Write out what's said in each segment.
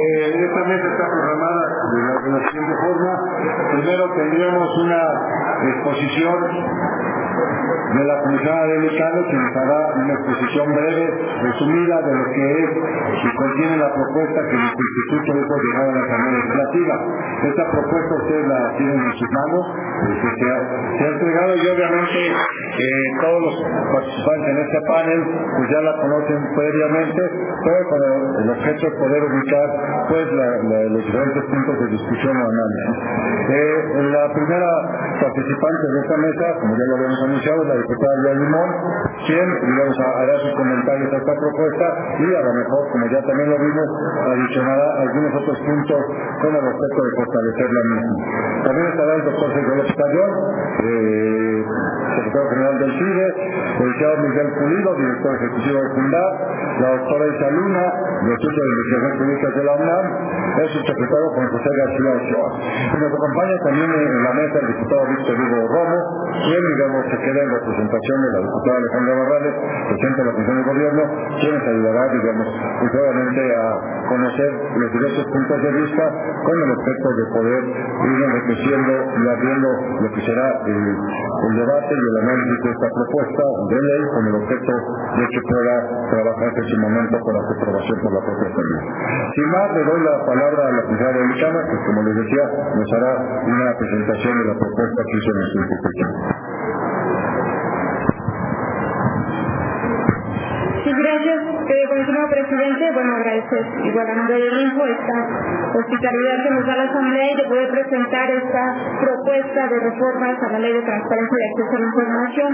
Eh, esta mesa está programada de la, de la siguiente forma. Primero tendríamos una exposición de la comisionada de Lecano, que nos hará una exposición breve, resumida de lo que es y contiene la propuesta que nuestro instituto hizo llegar a la Asamblea Legislativa. Esta propuesta ustedes la tienen en sus manos, este, se, ha, se, ha, entregado y obviamente eh, todos los participantes en este panel pues ya la conocen previamente, pero con el objeto de poder ubicar pues los diferentes puntos de discusión o análisis. Eh, la primera participante de esta mesa, como ya lo habíamos anunciado, la diputada Lía Limón, quien, digamos, hará sus comentarios a esta propuesta y a lo mejor, como ya también lo vimos, adicionará algunos otros puntos con el objeto de fortalecer la misma. También estará el doctor Sergio López Tallón, eh, secretario general del CIDE, el licenciado Miguel Pulido, director ejecutivo del FUNDAR, la doctora Isa Luna, Centro de Investigaciones Públicas de la UNAM, el subsecretario Juan José García Ochoa. Y nos acompaña también en la mesa el diputado Víctor Hugo Romo, quien, digamos, se queda en representación de la diputada Alejandra Barrales, presidente de la Comisión de Gobierno, quien nos ayudará, digamos, obviamente a conocer los diversos puntos de vista con el objeto de poder ir enriqueciendo y abriendo lo que será el, debate y el análisis de esta propuesta de ley con el objeto de que pueda trabajarse en su momento para su aprobación por la propia Asamblea. Sin más, le doy la palabra a la de Licama, que como les decía, nos hará una presentación de la propuesta que hizo nuestro instituto. Sí, gracias, eh, comisionado presidente. Bueno, agradecer igual a nombre del esta hospitalidad que nos da la Asamblea y de poder presentar esta propuesta de reformas a la Ley de Transparencia y Acceso a la Información.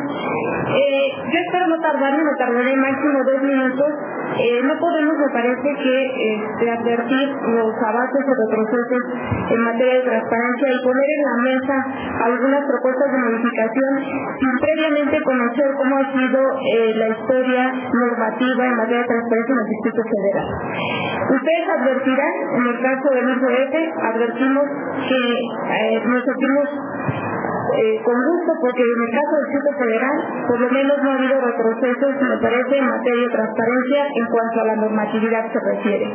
Eh, yo espero no tardarme, me tardaré máximo dos minutos. Eh, no podemos, me parece, que este, advertir los avances o retrocesos en materia de transparencia y poner en la mesa algunas propuestas de modificación sin previamente conocer cómo ha sido eh, la historia normativa en materia de transparencia en el Distrito Federal. Ustedes advertirán, en el caso del IFF, advertimos que eh, nos eh, con gusto porque en el caso del Distrito Federal por lo menos no ha habido retrocesos, me parece, en materia de transparencia en cuanto a la normatividad se refiere.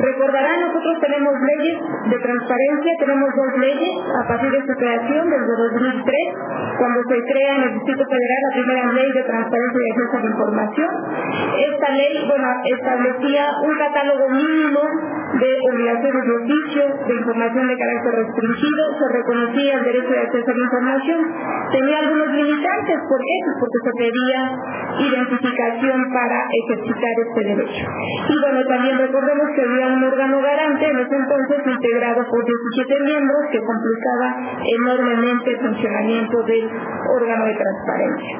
Recordarán, nosotros tenemos leyes de transparencia, tenemos dos leyes a partir de su creación desde 2003, cuando se crea en el Distrito Federal la primera ley de transparencia y acceso a la información. Esta ley, bueno, establecía un catálogo mínimo de obligaciones de oficio, de información de carácter restringido, se reconocía el derecho de acceso a la información. Tenía algunos limitantes, ¿por qué? Pues porque se pedía identificación para ejercitar este derecho. Y bueno, también recordemos que había un órgano garante en ese entonces integrado por 17 miembros que complicaba enormemente el funcionamiento del órgano de transparencia.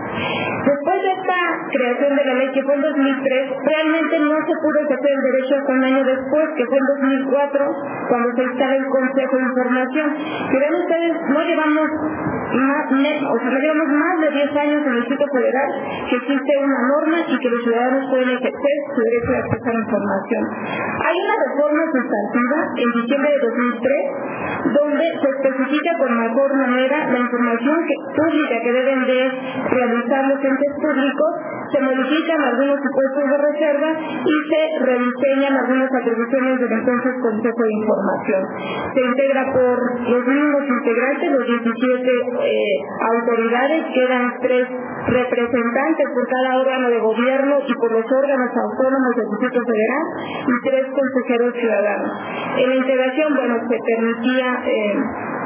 Después de esta creación de la ley que fue en 2003, realmente no se pudo ejercer el derecho hasta un año después, que fue en 2004, cuando se instala el Consejo de Información. Que ven ustedes, no llevamos o sea, llevamos más de 10 años en el Distrito Federal que existe una norma y que los ciudadanos pueden ejercer su derecho de acceso a la información. Hay una reforma sustantiva en diciembre de 2003 donde se especifica con mejor manera la información pública que deben de realizar los entes públicos, se modifican algunos supuestos de reserva y se rediseñan algunas atribuciones del entonces Consejo de Información. Se integra por los mismos integrantes, los 17 eh, autoridades, quedan tres representantes por cada órgano de gobierno y por los órganos autónomos del Distrito Federal y tres consejeros ciudadanos. En la integración, bueno, se permitía eh,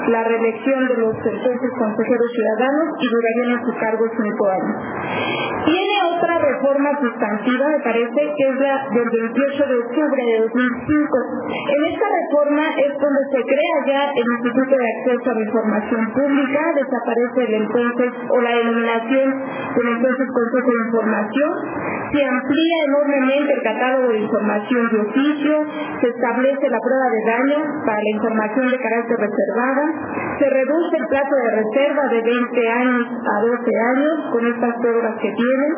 la reelección de los entonces consejeros ciudadanos y durarían en su cargo cinco años. Tiene otra reforma sustantiva, me parece, que es la del 28 de octubre de 2005. En esta reforma es donde se crea ya el Instituto de Acceso a la Información Pública, desaparece el entonces o la denominación del entonces Consejo de Información, se amplía enormemente el catálogo de información de oficio, se establece la prueba de daño para la información de carácter reservada, se reduce el plazo de reserva de 20 años a 12 años con estas pruebas que tienen,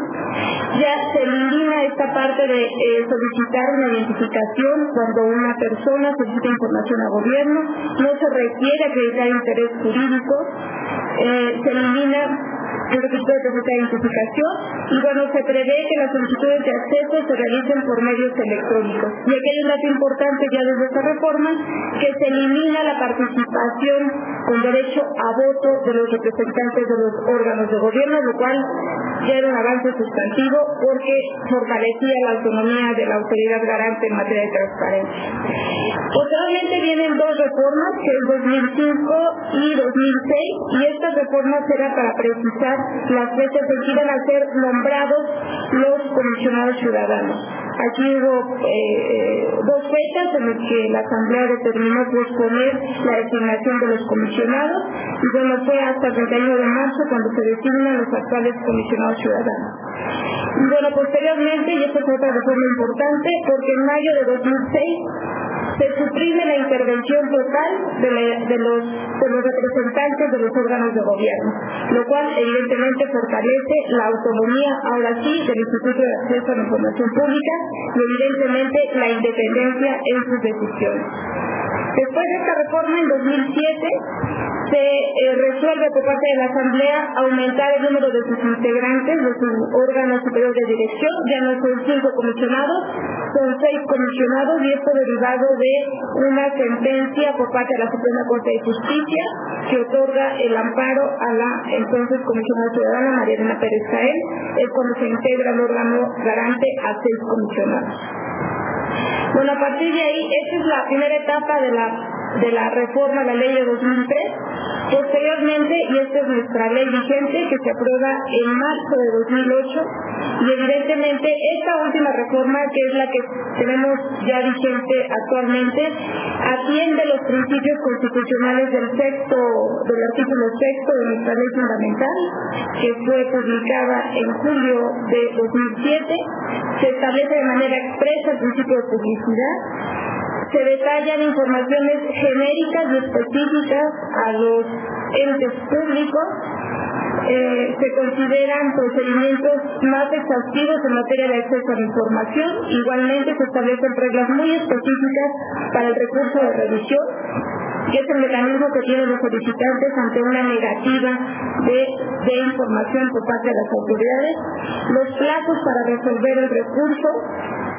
ya se elimina esta parte de eh, solicitar una identificación cuando una persona solicita información a gobierno, no se requiere acreditar interés jurídico, eh, se elimina el requisito de de identificación y bueno, se prevé que las solicitudes de acceso se realicen por medios electrónicos. Y aquí hay un dato importante ya desde esta reforma, que se elimina la participación con derecho a voto de los representantes de los órganos de gobierno, lo cual ya era un avance sustantivo porque fortalecía la autonomía de la autoridad garante en materia de transparencia. Posteriormente vienen dos reformas, que es 2005 y 2006, y estas reformas eran para precisar las en que iban a ser nombrados los comisionados ciudadanos. Aquí hubo eh, dos fechas en las que la Asamblea determinó posponer la designación de los comisionados y bueno, fue hasta el 31 de marzo cuando se designan los actuales comisionados ciudadanos. Y bueno, posteriormente, y esta es otra reforma importante, porque en mayo de 2006 se suprime la intervención total de los representantes de los órganos de gobierno, lo cual evidentemente fortalece la autonomía, ahora sí, del Instituto de Acceso a la Información Pública y evidentemente la independencia en sus decisiones. Después de esta reforma, en 2007, se eh, resuelve por parte de la Asamblea aumentar el número de sus integrantes de su órgano superior de dirección, ya no son cinco comisionados, son seis comisionados y esto derivado de una sentencia por parte de la Suprema Corte de Justicia que otorga el amparo a la entonces comisionada ciudadana María Elena Pérez Cael, es cuando se integra el órgano garante a seis comisionados. Bueno, a partir de ahí, esta es la primera etapa de la, de la reforma a la ley de 2003. Posteriormente, y esta es nuestra ley vigente que se aprueba en marzo de 2008, y evidentemente esta última reforma, que es la que tenemos ya vigente actualmente, atiende los principios constitucionales del sexto, del artículo sexto de nuestra ley fundamental, que fue publicada en julio de 2007. Se establece de manera expresa el principio de publicidad se detallan informaciones genéricas y específicas a los entes públicos, eh, se consideran procedimientos más exhaustivos en materia de acceso a la información. Igualmente se establecen reglas muy específicas para el recurso de revisión, que es el mecanismo que tienen los solicitantes ante una negativa de, de información por parte de las autoridades. Los plazos para resolver el recurso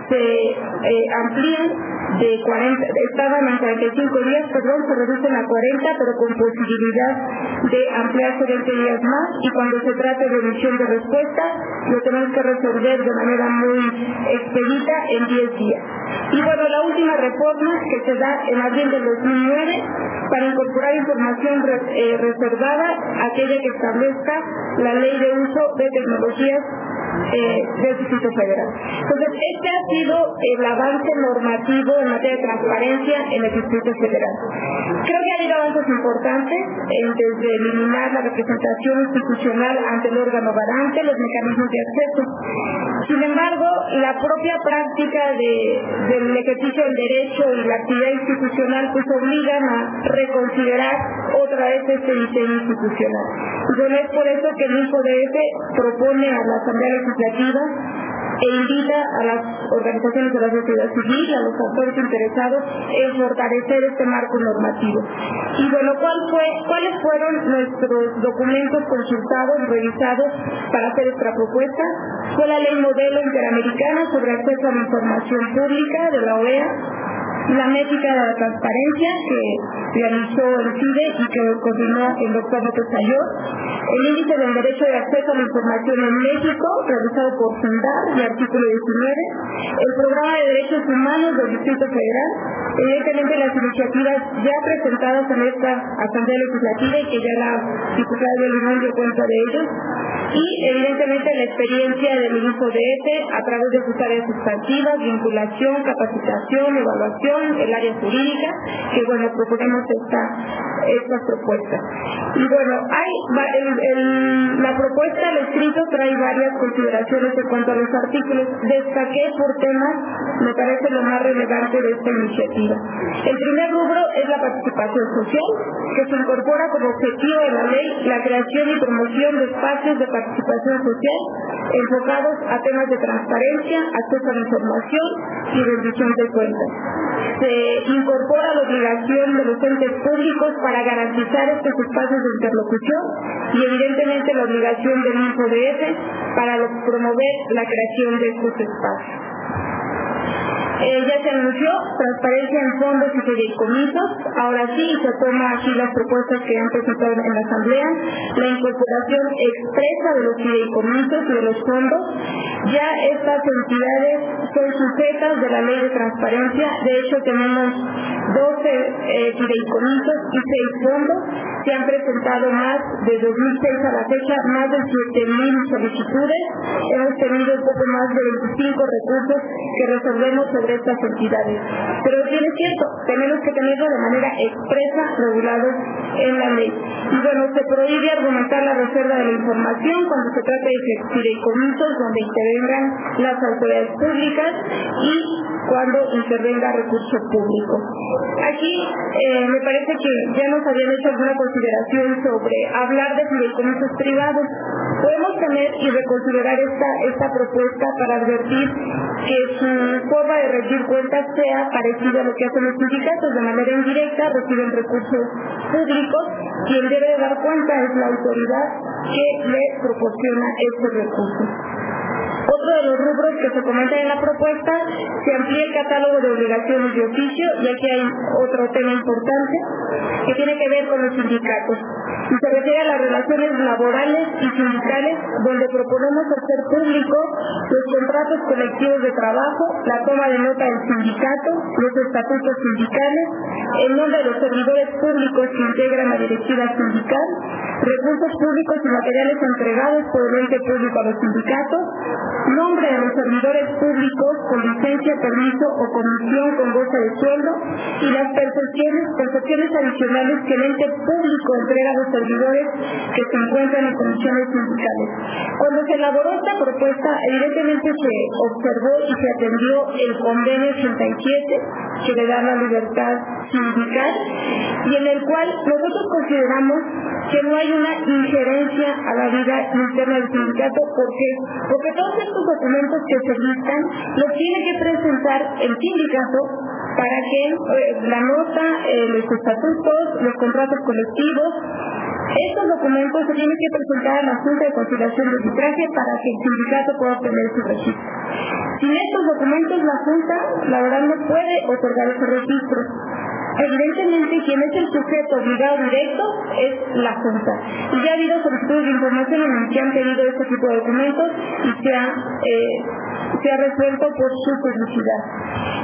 se eh, amplían de 40, estaban en 45 días, perdón, se reducen a 40, pero con posibilidad de ampliarse 20 días más y cuando se trate de emisión de respuesta, lo tenemos que resolver de manera muy expedita en 10 días. Y bueno, la última reforma que se da en abril del 2009 para incorporar información eh, reservada, aquella que establezca la ley de uso de tecnologías eh, del. Entonces, este ha sido el avance normativo en materia de transparencia en el Distrito Federal. Creo que ha habido avances importantes en desde eliminar la representación institucional ante el órgano garante, los mecanismos de acceso. Sin embargo, la propia práctica de, del ejercicio del derecho y la actividad institucional pues obligan a reconsiderar otra vez este diseño institucional. Y es por eso que el INCODF propone a la Asamblea Legislativa e invita a las organizaciones de la sociedad civil, a los actores interesados en fortalecer este marco normativo. Y bueno, ¿cuál fue, ¿cuáles fueron nuestros documentos consultados, revisados para hacer esta propuesta? Fue la Ley Modelo Interamericana sobre Acceso a la Información Pública de la OEA, la métrica de la transparencia que realizó el CIDE y que continuó el doctor López el índice del derecho de acceso a la información en México, realizado por SUNDAR, de artículo 19, el programa de derechos humanos del Distrito Federal, evidentemente las iniciativas ya presentadas en esta Asamblea Legislativa y que ya la diputada de Limón dio cuenta de ellos, y evidentemente la experiencia del ministro de ETE a través de sus áreas sustantivas, vinculación, capacitación, evaluación, el área jurídica, que bueno, proponemos esta, estas propuestas. Y bueno, hay la propuesta, el escrito trae varias consideraciones en cuanto a los artículos. Destaqué por temas, me parece lo más relevante de esta iniciativa. El primer rubro es la participación social, que se incorpora como objetivo de la ley la creación y promoción de espacios de participación social enfocados a temas de transparencia, acceso a la información y rendición de cuentas. se incorpora la obligación de los entes públicos para garantizar estos espacios de interlocución y evidentemente la obligación del INPODF para promover la creación de estos espacios. Eh, ya se anunció transparencia en fondos y fideicomisos. Ahora sí se toma aquí las propuestas que han presentado en la Asamblea. La incorporación expresa de los fideicomisos y de los fondos. Ya estas entidades son sujetas de la ley de transparencia. De hecho, tenemos 12 eh, fideicomisos y 6 fondos. Se han presentado más de 2006 a la fecha, más de 7.000 solicitudes. Hemos tenido un poco más de 25 recursos que resolvemos sobre estas entidades. Pero bien es cierto, tenemos que tenerlo de manera expresa, regulado en la ley. Y bueno, se prohíbe argumentar la reserva de la información cuando se trata de fideicomisos donde intervengan las autoridades públicas y cuando intervenga recurso público. Aquí eh, me parece que ya nos habían hecho alguna consideración sobre hablar de fideicomisos privados. Podemos tener y reconsiderar esta, esta propuesta para advertir que su forma de rendir cuentas sea parecida a lo que hacen los sindicatos. De manera indirecta reciben recursos públicos. Quien debe dar cuenta es la autoridad que le proporciona esos recursos. Otro de los rubros que se comentan en la propuesta, se amplía el catálogo de obligaciones de oficio y aquí hay otro tema importante que tiene que ver con los sindicatos. Y se refiere a las relaciones laborales y sindicales donde proponemos hacer público los contratos colectivos de trabajo, la toma de nota del sindicato, los estatutos sindicales, el nombre de los servidores públicos que integran la directiva sindical, recursos públicos y materiales entregados por el ente público a los sindicatos, nombre de los servidores públicos con licencia, permiso o comisión con goce de sueldo y las percepciones, percepciones adicionales que el ente público entrega a los servidores que se encuentran en condiciones sindicales. Cuando se elaboró esta propuesta, evidentemente se observó y se atendió el convenio 87 que le da la libertad sindical y en el cual nosotros consideramos que no hay una injerencia a la vida interna del sindicato porque porque todos estos documentos que se listan los tiene que presentar el sindicato para que eh, la nota, eh, los estatutos, los contratos colectivos, estos documentos se tienen que presentar a la Junta de Conciliación de Arbitraje para que el sindicato pueda obtener su registro. Sin estos documentos, la Junta, la verdad, no puede otorgar ese registro. Evidentemente, quien es el sujeto obligado directo es la Junta. Y ya ha habido solicitudes de información en el que han pedido este tipo de documentos y se ha, eh, resuelto por su publicidad.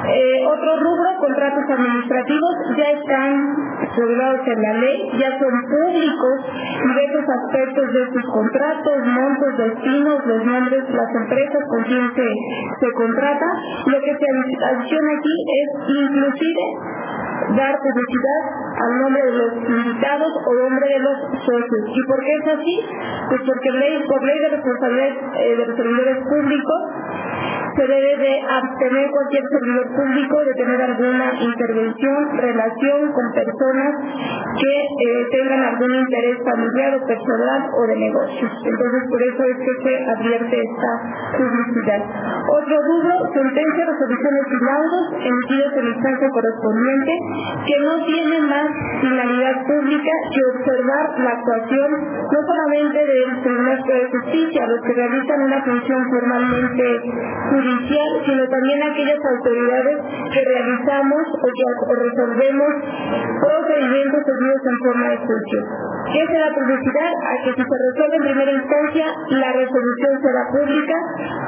Eh, otro rubro, contratos administrativos, ya están regulados en la ley, ya son públicos diversos aspectos de sus contratos, montos, destinos, los nombres, las empresas con quien se, se contrata. Lo que se adiciona aquí es inclusive dar publicidad al nombre de los invitados o nombre de los socios. ¿Y por qué es así? Pues porque ley, por ley de responsabilidad eh, de los servidores públicos se debe de abstener cualquier servidor público de tener alguna intervención, relación con personas que eh, tengan algún interés familiar o personal o de negocios. Entonces, por eso es que se advierte esta publicidad. Otro rubro, sentencias, resoluciones y laudos emitidos en instancia correspondiente que no tiene más finalidad pública que observar la actuación no solamente del Tribunal de Justicia, los que realizan una función formalmente sino también aquellas autoridades que realizamos o que resolvemos procedimientos seguidos en forma de juicio. ¿Qué es la publicidad? A que si se resuelve en primera instancia, la resolución será pública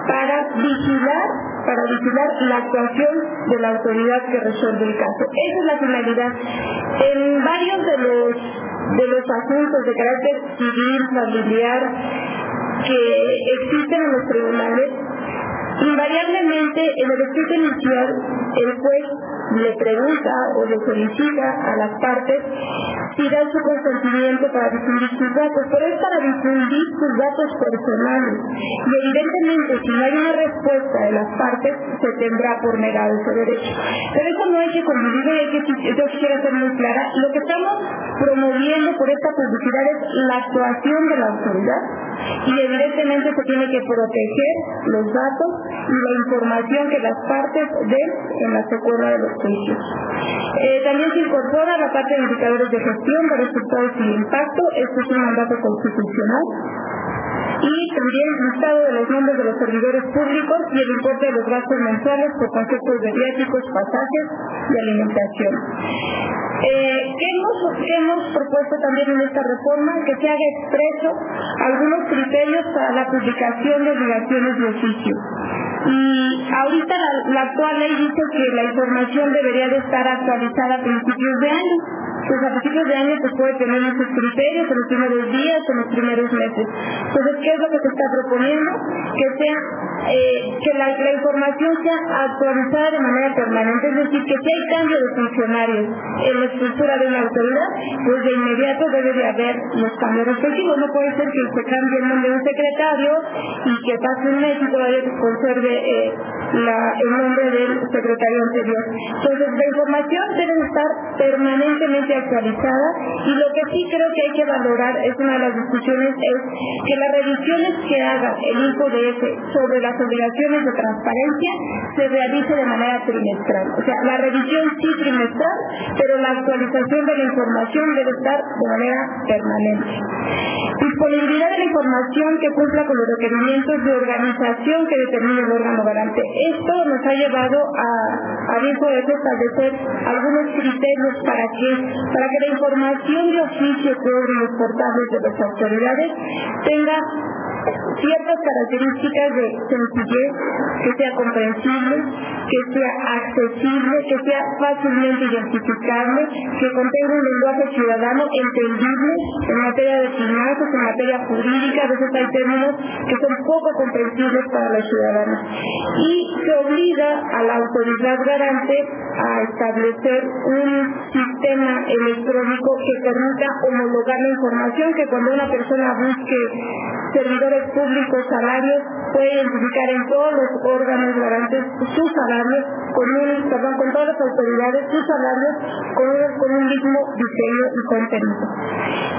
para vigilar, para vigilar la actuación de la autoridad que resuelve el caso. Esa es la finalidad. En varios de los de los asuntos de carácter civil, familiar, que existen en los tribunales, Invariablemente, en el escrito inicial, el juez le pregunta o le solicita a las partes si da su consentimiento para difundir sus datos, pero es para difundir sus datos personales. Y evidentemente, si no hay una respuesta de las partes, se tendrá por negado ese derecho. Pero eso no hay que confundir, hay que, yo quisiera ser muy clara, lo que estamos promoviendo por esta publicidad es la actuación de la autoridad y evidentemente se tiene que proteger los datos y la información que las partes den en la secuela de los Eh, también se incorpora la parte de indicadores de gestión de resultados y impacto. Esto es un mandato constitucional y también listado de los nombres de los servidores públicos y el importe de los gastos mensuales por conceptos de viáticos, pasajes y alimentación. Eh, ¿qué, hemos, hemos propuesto también en esta reforma? Que se haga expreso algunos criterios para la publicación de obligaciones de oficio. Y ahorita la, actual ley dice que la información debería de estar actualizada a principios de año pues a principios de año se puede tener muchos criterios en los primeros días, en los primeros meses. Entonces, ¿qué es lo que se está proponiendo? Que sea eh, que la, información sea actualizada de manera permanente, es decir, que si hay cambio de funcionarios en la estructura de una autoridad, pues de inmediato debe de haber los cambios respectivos. No puede ser que se cambie el nombre de un secretario y que pase un mes y todavía conserve eh, el nombre del secretario anterior. Entonces, la información debe estar permanentemente actualizada y lo que sí creo que hay que valorar, es una de las discusiones, es que las revisiones que haga el INCODF sobre las obligaciones de transparencia se realice de manera trimestral. O sea, la revisión sí trimestral, pero la actualización de la información debe estar de manera permanente. Disponibilidad de la información que cumpla con los requerimientos de organización que determine el órgano garante. Esto nos ha llevado a, a establecer algunos criterios para que para que la información de oficio que obren los portales de las autoridades tenga ciertas características de sencillez, que sea comprensible, que sea accesible, que sea fácilmente identificable, que contenga un lenguaje ciudadano entendible en materia de finanzas, en materia jurídica, a veces hay términos que son poco comprensibles para los ciudadanos. Y se obliga a la autoridad garante a establecer un sistema electrónico que permita homologar la información que cuando una persona busque servidores públicos, salarios, puede identificar en todos los órganos garantes sus salarios, con un, perdón, con todas las autoridades, sus salarios con con un mismo diseño y contenido.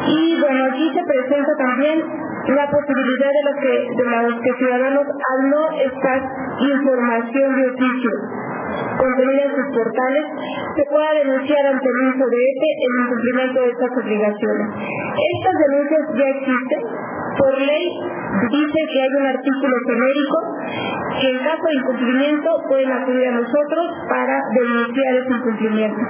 Y bueno, aquí se presenta también la posibilidad de, lo que, de los que ciudadanos al no estar información de oficio contenida en sus portales, se pueda denunciar ante el INSODEP el incumplimiento de estas obligaciones. Estas denuncias ya existen. Por ley dice que hay un artículo genérico que en caso de incumplimiento pueden acudir a nosotros para denunciar ese incumplimiento.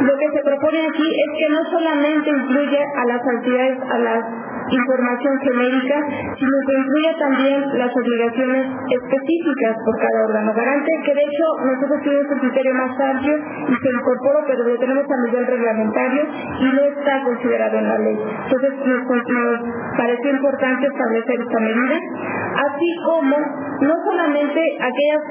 Lo que se propone aquí es que no solamente incluya a las actividades, a las información genérica, sino que incluya también las obligaciones específicas por cada órgano garante, que de hecho nosotros tuvimos un criterio más amplio y se incorporó, pero lo tenemos a nivel reglamentario y no está considerado en la ley. Entonces nos, nos pareció importante establecer esta medida, así como no solamente aquellas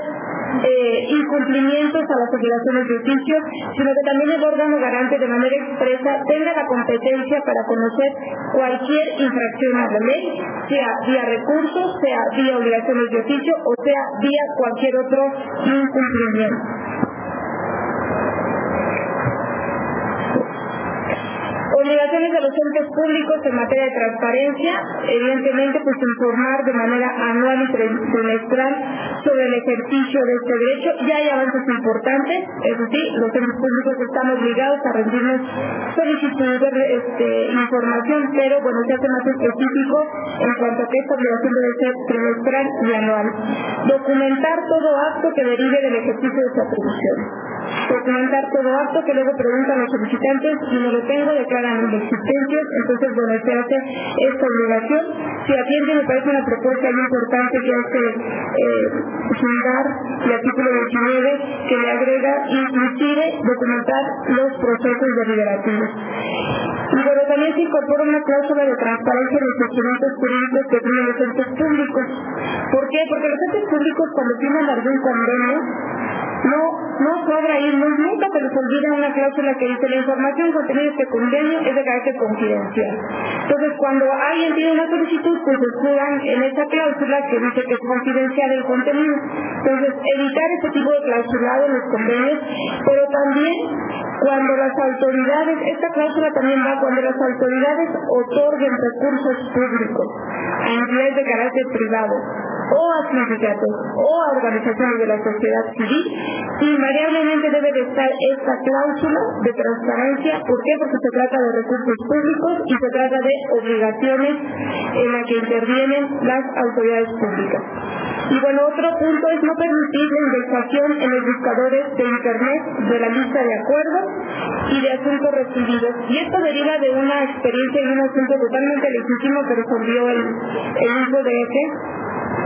eh, incumplimientos a las obligaciones de oficio, sino que también el órgano garante de manera expresa tenga la competencia para conocer cualquier infracción a la ley, sea vía recursos, sea vía obligaciones de oficio o sea vía cualquier otro incumplimiento. Obligaciones de los entes públicos en materia de transparencia, evidentemente pues informar de manera anual y trimestral sobre el ejercicio de este derecho. Ya hay avances importantes, eso sí, los entes públicos están obligados a rendirnos solicitudes de este, información, pero bueno, se hace más específico en cuanto a que esta obligación debe ser trimestral y anual. Documentar todo acto que derive del ejercicio de su atribución documentar todo acto que luego preguntan los solicitantes y no lo tengo, declaran inexistencias, entonces bueno, se hace esta obligación. Si atiende me parece una propuesta muy importante que hace eh, el artículo 19 que le agrega inclusive documentar los procesos deliberativos. Y bueno, también se incorpora una cláusula de transparencia en los instrumentos jurídicos que tienen los entes públicos. ¿Por qué? Porque los entes públicos cuando tienen algún convenio no no sobra irnos, nunca se les olvida una cláusula que dice la información contenida en este convenio es de carácter confidencial. Entonces, cuando alguien tiene una solicitud, pues escudan en esa cláusula que dice que es confidencial el contenido. Entonces, evitar ese tipo de clausulado en los convenios, pero también cuando las autoridades, esta cláusula también va cuando las autoridades otorguen recursos públicos a entidades de carácter privado o a sindicatos o a organizaciones de la sociedad civil, invariablemente debe de estar esta cláusula de transparencia. ¿Por qué? Porque se trata de recursos públicos y se trata de obligaciones en las que intervienen las autoridades públicas. Y bueno, otro punto es no permitir la indexación en los buscadores de Internet de la lista de acuerdos y de asuntos recibidos. Y esto deriva de una experiencia y un asunto totalmente legítimo que resolvió el, el eje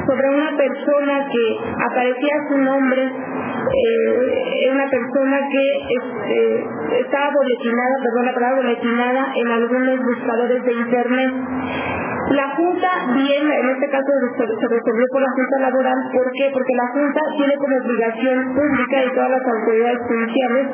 sobre una persona que aparecía su nombre, eh, una persona que este, estaba boletinada, perdón la palabra boletinada en algunos buscadores de internet. La Junta, bien, en este caso se, resolvió por la Junta Laboral, ¿por qué? Porque la Junta tiene como obligación pública y todas las autoridades judiciales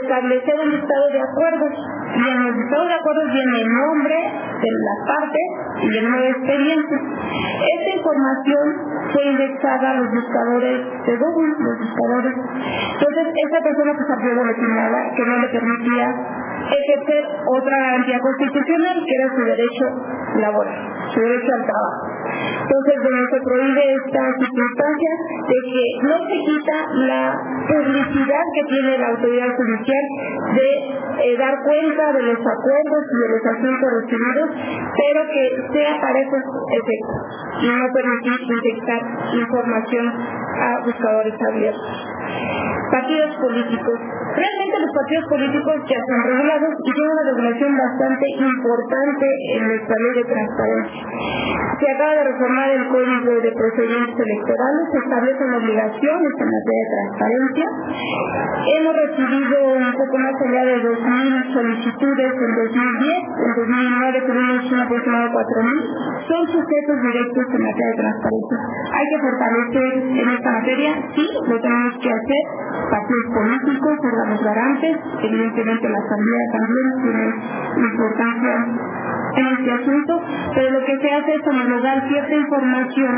establecer un listado de acuerdos. Y en el listado de acuerdos viene el nombre de las partes y el número de. Esta información fue indexada a los buscadores de Google, los buscadores. Entonces, esa persona que salió boletinada, que no le permitía ejercer otra garantía constitucional, que era su derecho laboral, su derecho al trabajo. Entonces, se prohíbe esta circunstancia de que no se quita la publicidad que tiene la autoridad judicial de eh, dar cuenta de los acuerdos y de los asuntos recibidos, pero que sea para esos efectos y no permitir inyectar información a buscadores abiertos. Partidos políticos. Realmente los partidos políticos ya son regulados y tienen una regulación bastante importante en nuestra ley de transparencia. Se acaba de reformar el Código de Procedimientos Electorales, se establecen obligaciones en materia de transparencia. Hemos recibido un poco más allá de 2.000 solicitudes en 2010, en 2009 tuvimos un aproximado de 4.000. Son sujetos directos en materia de transparencia. Hay que fortalecer en esta materia, sí, lo tenemos que hacer, partidos políticos, órganos garantes, evidentemente la Asamblea también tiene importancia en este asunto, pero lo que se hace es homologar cierta información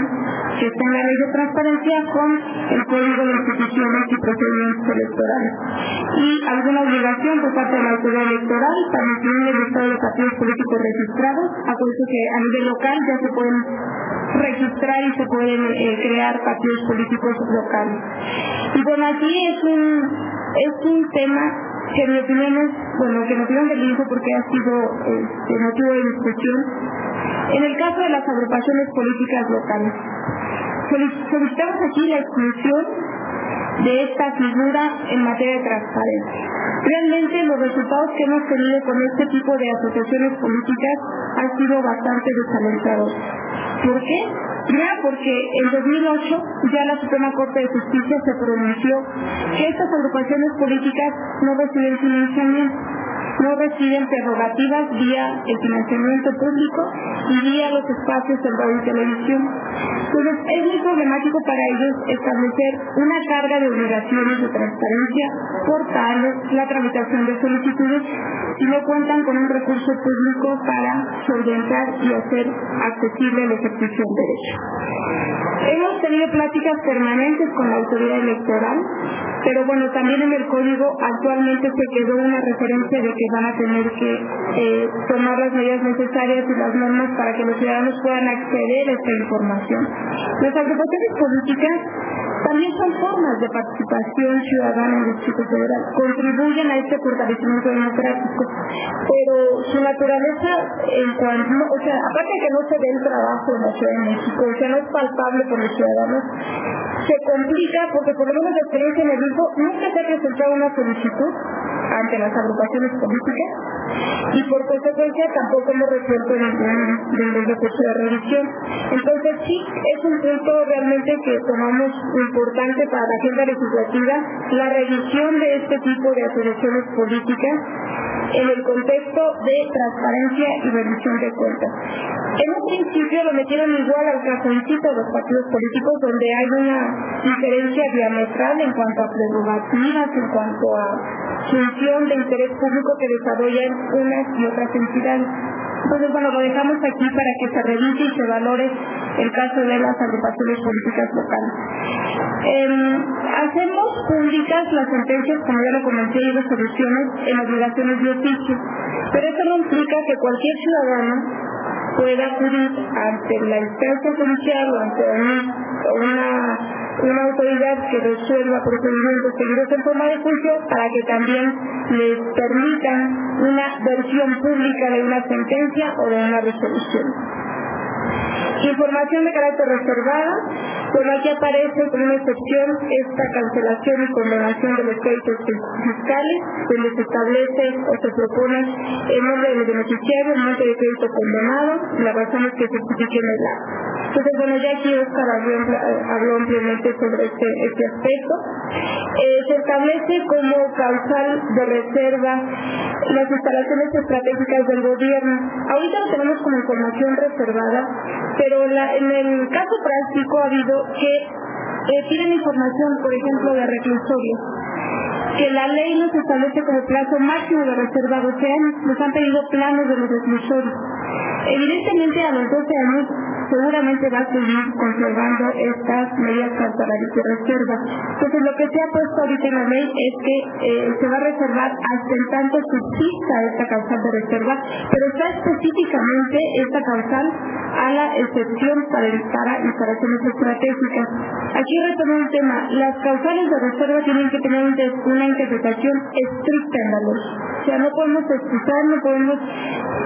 que está en la ley de transparencia con el Código de Instituciones y Procedimientos Electorales. Y alguna obligación por parte de la autoridad electoral para incluir el estado de partidos políticos registrados, acuerdo que a nivel local ya se pueden registrar y se pueden eh, crear partidos políticos locales. Y bueno, aquí es un, es un tema que mi opinión bueno, que me opinión del hijo porque ha sido este, motivo de discusión. En el caso de las agrupaciones políticas locales, solicitamos aquí la exclusión de esta figura en materia de transparencia. Realmente los resultados que hemos tenido con este tipo de asociaciones políticas han sido bastante desalentadores. ¿Por qué? Primero porque en 2008 ya la Suprema Corte de Justicia se pronunció que estas agrupaciones políticas no reciben financiamiento no reciben prerrogativas vía el financiamiento público y vía los espacios de radio y televisión. Entonces es muy problemático para ellos establecer una carga de obligaciones de transparencia, portales, la tramitación de solicitudes si no cuentan con un recurso público para solventar y hacer accesible el ejercicio del derecho. Hemos tenido pláticas permanentes con la autoridad electoral, pero bueno, también en el código actualmente se quedó una referencia de que van a tener que eh, tomar las medidas necesarias y las normas para que los ciudadanos puedan acceder a esta información. Las agrupaciones políticas también son formas de participación ciudadana en el Distrito Federal, contribuyen a este fortalecimiento democrático, pero su naturaleza en cuanto, o sea, aparte de que no se ve el trabajo en la Ciudad de México, o sea, no es palpable por los ciudadanos, se complica porque por lo menos la experiencia me dijo, nunca se ha presentado una solicitud ante las agrupaciones políticas y por consecuencia tampoco hemos resuelto ningún de recurso de revisión. Entonces sí, es un punto realmente que tomamos importante para la agenda legislativa, la revisión de este tipo de asociaciones políticas en el contexto de transparencia y rendición de cuentas. En un principio lo metieron igual al cajoncito de los partidos políticos donde hay una diferencia diametral en cuanto a prerrogativas, en cuanto a función de interés público que desarrollan unas y otras entidades. Entonces, bueno, lo dejamos aquí para que se revise y se valore el caso de las agrupaciones políticas locales. Em, hacemos públicas las sentencias, como ya lo comenté, y resoluciones en obligaciones de oficio, pero eso no implica que cualquier ciudadano pueda acudir ante la instancia judicial o ante una, una autoridad que resuelva procedimientos seguidos en forma de juicio para que también les permitan una versión pública de una sentencia o de una resolución. Información de carácter reservada, bueno, aquí aparece como una excepción esta cancelación y condenación de los créditos fiscales, donde se establece o se propone el nombre del beneficiario, el monte de crédito condenado, las razones que se justifiquen el acto. Entonces, bueno, ya aquí Oscar habló, ampliamente sobre este, este aspecto. Eh, se establece como causal de reserva las instalaciones estratégicas del gobierno. Ahorita lo tenemos como información reservada, pero en el caso práctico ha habido que eh, tienen información, por ejemplo, de reclusorio, que la ley nos establece como plazo máximo de reserva 12 años, nos han pedido planos de los reclusorios. Evidentemente a los 12 años seguramente va a seguir conservando estas medidas cautelares de reserva. Entonces lo que se ha puesto ahorita en la ley es que eh, se va a reservar hasta en tanto subsista esta causal de reserva, pero está esta causal a la excepción para, para instalaciones estratégicas. Aquí retomo un tema, las causales de reserva tienen que tener una interpretación estricta en la ley. O sea, no podemos excusar, no podemos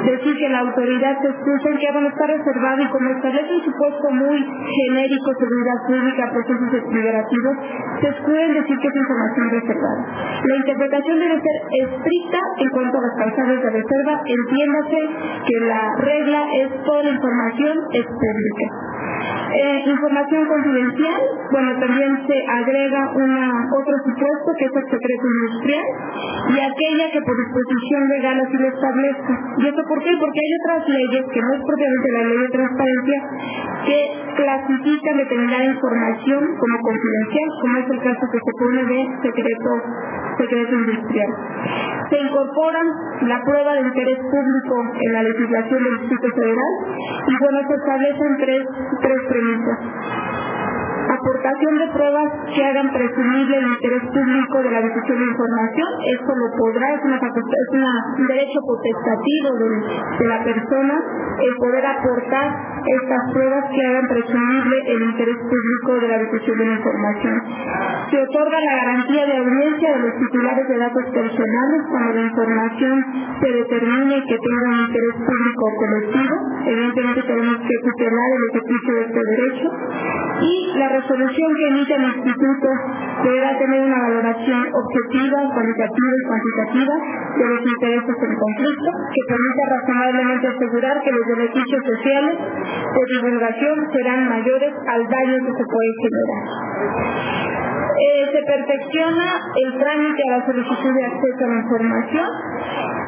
decir que la autoridad se excusa en que bueno, está reservado y como establece un supuesto muy genérico, seguridad pública, procesos deliberativos, se pueden decir que es información reservada. La interpretación debe ser estricta en cuanto a las causales de reserva, entiéndase que la regla es toda información es pública. Eh, información confidencial, bueno, también se agrega otro supuesto que es el secreto industrial y aquella que por disposición legal así lo establezca. ¿Y eso por qué? Porque hay otras leyes, que no es propiamente la ley de transparencia, que clasifican determinada información como confidencial, como es el caso que se pone de secreto, secreto industrial. Se incorporan la prueba de interés público en la legislación del Distrito Federal. Y bueno, se establecen tres, tres Aportación de pruebas que hagan presumible el interés público de la difusión de información. Esto lo podrá, es, una, es un derecho potestativo de, la persona el poder aportar estas pruebas que hagan presumible el interés público de la difusión de la información. Se otorga la garantía de audiencia de los titulares de datos personales cuando la información se determine que tenga un interés público colectivo. Evidentemente tenemos que tutelar el ejercicio de este derecho. Y la resolución que emite el instituto deberá tener una valoración objetiva, cualitativa y cuantitativa de los intereses en conflicto, que permita razonablemente asegurar que los beneficios sociales de divulgación serán mayores al daño que se puede generar. Eh, se perfecciona el trámite a la solicitud de acceso a la información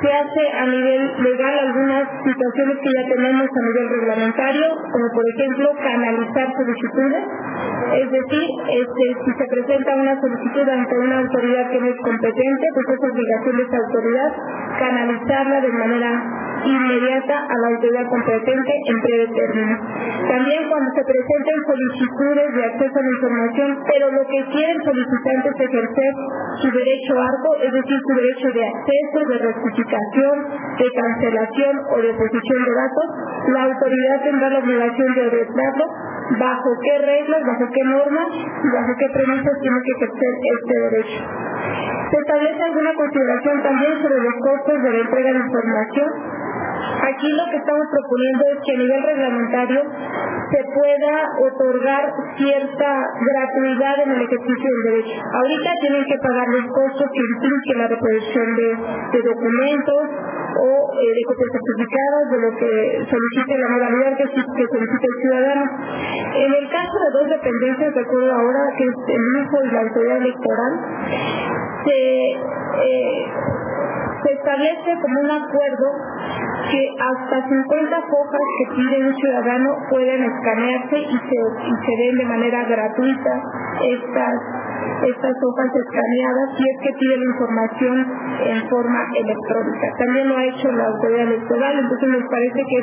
se hace a nivel legal algunas situaciones que ya tenemos a nivel reglamentario, como por ejemplo canalizar solicitudes, es decir, este, si se presenta una solicitud ante una autoridad que no es competente, pues es obligación de esa autoridad canalizarla de manera inmediata a la autoridad competente en breve término. También cuando se presenten solicitudes de acceso a la información, pero lo que quiere el solicitante es ejercer su derecho arco, es decir, su derecho de acceso, de rectificación, de cancelación o de posición de datos, la autoridad tendrá la obligación de ordenarlo bajo qué reglas, bajo qué normas y bajo qué premisas tiene que ejercer este derecho. Se establece alguna consideración también sobre los costos de la entrega de información Aquí lo que estamos proponiendo es que a nivel reglamentario se pueda otorgar cierta gratuidad en el ejercicio del derecho. Ahorita tienen que pagar los costos que implique la reproducción de, documentos o eh, de copias certificadas de lo que solicite la modalidad que, que solicite el ciudadano. En el caso de dos dependencias, recuerdo ahora que es el hijo y la autoridad electoral, se, eh, se establece como un acuerdo que hasta 50 hojas que pide un ciudadano pueden escanearse y se, y se den de manera gratuita estas estas hojas escaneadas si es que pide la información en forma electrónica. También lo ha hecho la autoridad electoral, entonces nos parece que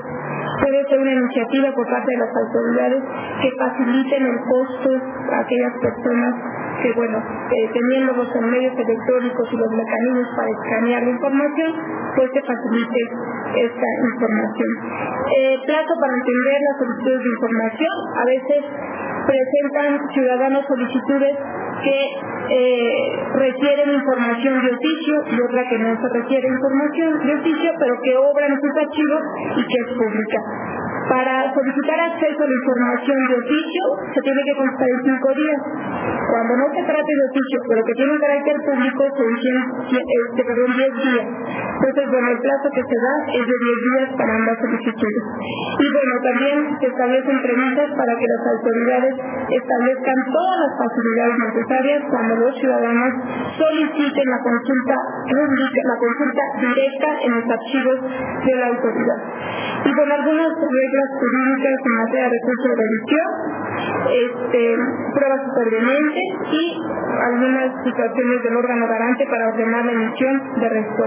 puede ser una iniciativa por parte de las autoridades que faciliten el costo a aquellas personas que, bueno, eh, teniendo los medios electrónicos y los mecanismos para escanear pues se facilite esta información. Eh, plazo para entender las solicitudes de información. A veces presentan ciudadanos solicitudes que eh, requieren información de oficio y otra que no se requiere información de oficio, pero que obran sus archivos y que es pública. Para solicitar acceso a la información de oficio se tiene que constar en cinco días. Cuando no se trate de oficio, pero que tiene un carácter público, se dicen este, perdón, 10 días. Entonces, bueno, el plazo que se da es de 10 días para ambas solicitudes. Y bueno, también se establecen premisas para que las autoridades establezcan todas las facilidades necesarias cuando los ciudadanos soliciten la consulta pública, la consulta directa en los archivos de la autoridad. Y con algunas reglas jurídicas en materia de recursos de revisión, este, pruebas supervenientes y algunas situaciones del órgano garante para ordenar la emisión de respuestas.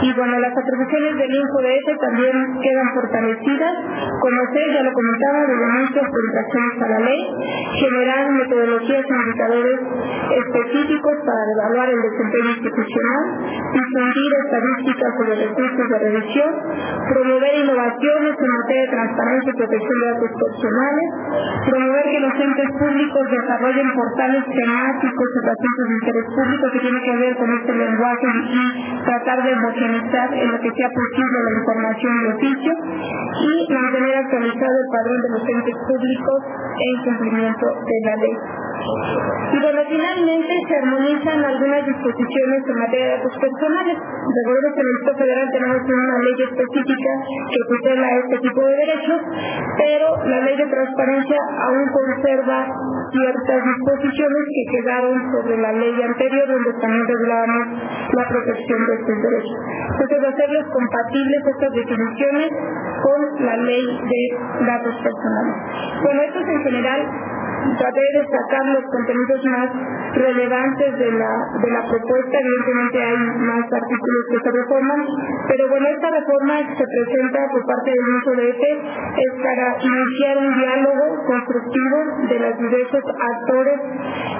Y bueno, las atribuciones del INJODF también quedan fortalecidas. Conocer, ya lo comentaba, de publicaciones a la ley, generar metodologías e indicadores específicos para evaluar el desempeño institucional, difundir estadísticas sobre recursos de revisión, promover innovaciones en materia de transparencia y protección de datos personales, promover que los entes públicos desarrollen portales temáticos y asuntos de interés público que tiene que ver con este lenguaje y tratar de en lo que sea posible la información de oficio y mantener actualizado el padrón de los entes públicos en cumplimiento de la ley. Y bueno, finalmente se armonizan algunas disposiciones en materia de datos personales. Recordemos que en el Estado Federal tenemos una ley específica que tutela este tipo de derechos, pero la ley de transparencia aún conserva ciertas disposiciones que quedaron sobre la ley anterior donde también regulábamos la protección de estos derechos. Entonces, hacerlos compatibles estas definiciones con la ley de datos personales. Bueno, esto es en general traté de destacar los contenidos más relevantes de la, de la propuesta. Evidentemente hay más artículos que se reforman, pero bueno, esta reforma se presenta por parte del uso de este es para iniciar un diálogo constructivo de los diversos actores.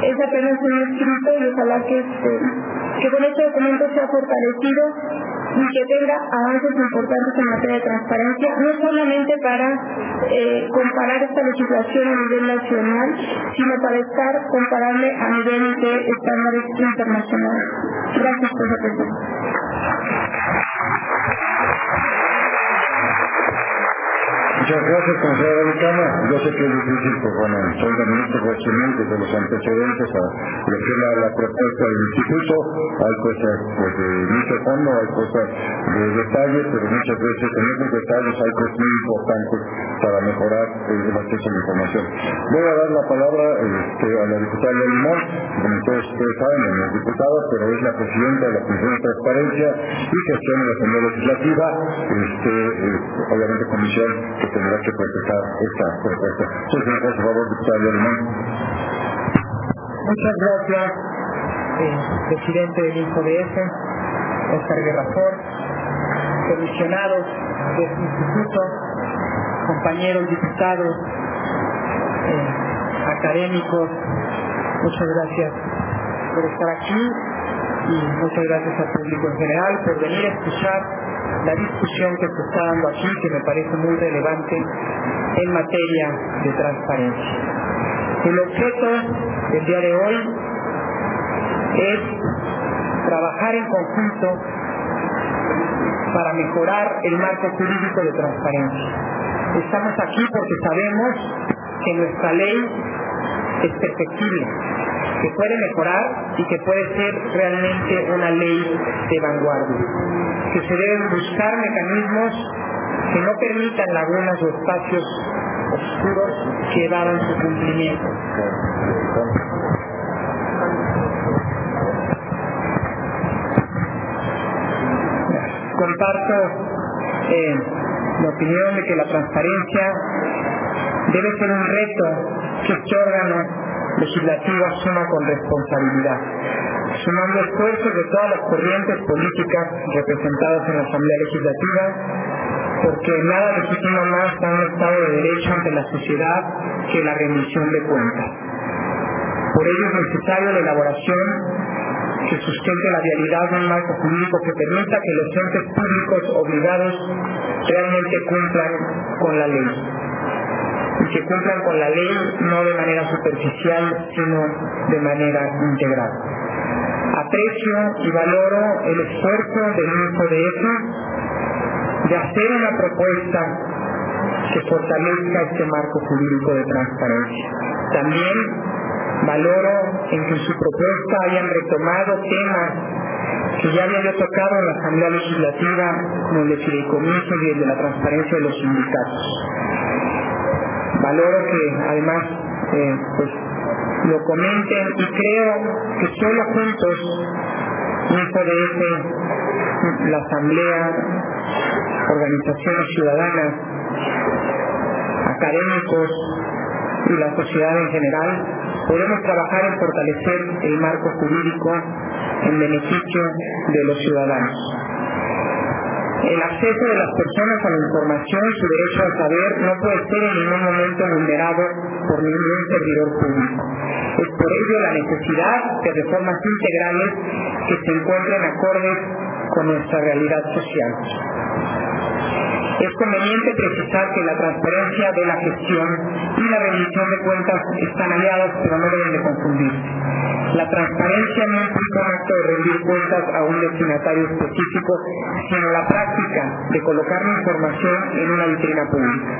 Es apenas un escrito y ojalá que, este, que con este documento sea fortalecido y que tenga avances importantes en materia de transparencia, no solamente para eh, comparar esta legislación a nivel nacional, sino para estar comparable a nivel de estándares internacionales. Gracias por su atención. Muchas gracias, consejera Vicana. Yo sé que es difícil, pues bueno, son ministros resumir desde los antecedentes a lo que es la, propuesta del instituto. Hay cosas pues, de mucho fondo, hay cosas de detalle, pero muchas veces en esos detalles hay cosas muy importantes para mejorar el acceso a la información. Voy a dar la palabra este, a la diputada Limón, como todos ustedes saben, no es diputada, pero es la presidenta de la Comisión de Transparencia y Gestión de la Asamblea Legislativa, este, eh, obviamente comisión tendrá que procesar esta propuesta. Muchas por favor, diputado Alemán. Muchas gracias, eh, presidente del INCODF, Oscar Guerrafor, comisionados de este instituto, compañeros diputados, eh, académicos, muchas gracias por estar aquí y muchas gracias al público en general por venir a escuchar la discusión que se está dando aquí, que me parece muy relevante en materia de transparencia. El objeto del día de hoy es trabajar en conjunto para mejorar el marco jurídico de transparencia. Estamos aquí porque sabemos que nuestra ley es perfectible, que puede mejorar y que puede ser realmente una ley de vanguardia. Que se deben buscar mecanismos que no permitan lagunas o espacios oscuros que daban su cumplimiento. comparto eh, la opinión de que la transparencia debe ser un reto que este órgano legislativo asuma con responsabilidad, sumando esfuerzos de todas las corrientes políticas representadas en la Asamblea Legislativa, porque nada legitima más a un Estado de Derecho ante la sociedad que la rendición de cuentas. Por ello es necesaria la elaboración que sustente la realidad de un marco jurídico que permita que los entes públicos obligados realmente cumplan con la ley. Que cumplan con la ley no de manera superficial, sino de manera integral. Aprecio y valoro el esfuerzo del eso de hacer una propuesta que fortalezca este marco jurídico de transparencia. También Valoro en que su propuesta hayan retomado temas que ya había tocado en la Asamblea Legislativa, como el de y el de la transparencia de los sindicatos. Valoro que además eh, pues, lo comenten y creo que solo juntos, un PDF, la Asamblea, organizaciones ciudadanas, académicos y la sociedad en general, podemos trabajar en fortalecer el marco jurídico en beneficio de los ciudadanos. El acceso de las personas a la información y su derecho a saber no puede ser en ningún momento vulnerado por ningún servidor público. Es por ello la necesidad de reformas integrales que se encuentren acordes con nuestra realidad social. Es conveniente precisar que la transparencia de la gestión y la rendición de cuentas están aliadas, pero no deben de confundirse. La transparencia no implica un acto de rendir cuentas a un destinatario específico, sino la práctica de colocar la información en una vitrina pública.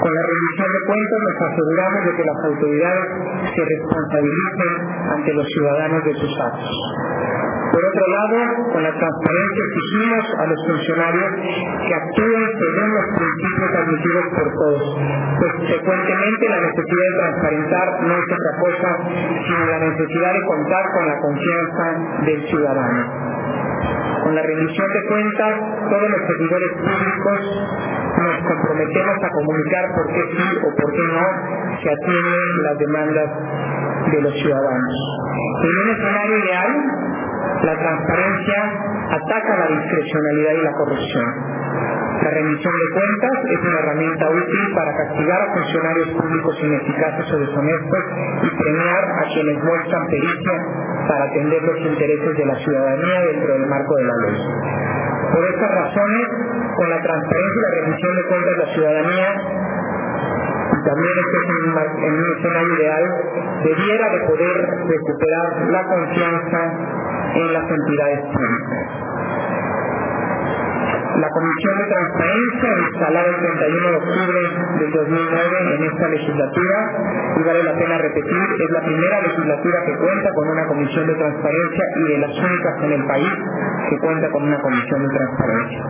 Con la rendición de cuentas nos aseguramos de que las autoridades se responsabilicen ante los ciudadanos de sus actos. Por otro lado, con la transparencia exigimos a los funcionarios que actúen según los principios admitidos por todos, pues la necesidad de transparentar no es otra cosa sino la necesidad de contar con la confianza del ciudadano. Con la rendición de cuentas, todos los servidores públicos nos comprometemos a comunicar por qué sí o por qué no se atienden las demandas de los ciudadanos. En un escenario ideal, la transparencia ataca la discrecionalidad y la corrupción. La rendición de cuentas es una herramienta útil para castigar a funcionarios públicos ineficaces o deshonestos y premiar a quienes muestran pericia para atender los intereses de la ciudadanía dentro del marco de la ley. Por estas razones, con la transparencia y la rendición de cuentas, la ciudadanía también este es en un escenario ideal, debiera de poder recuperar la confianza en las entidades públicas. La Comisión de Transparencia, instalada el 31 de octubre del 2009 en esta legislatura, y vale la pena repetir, es la primera legislatura que cuenta con una Comisión de Transparencia y de las únicas en el país que cuenta con una Comisión de Transparencia.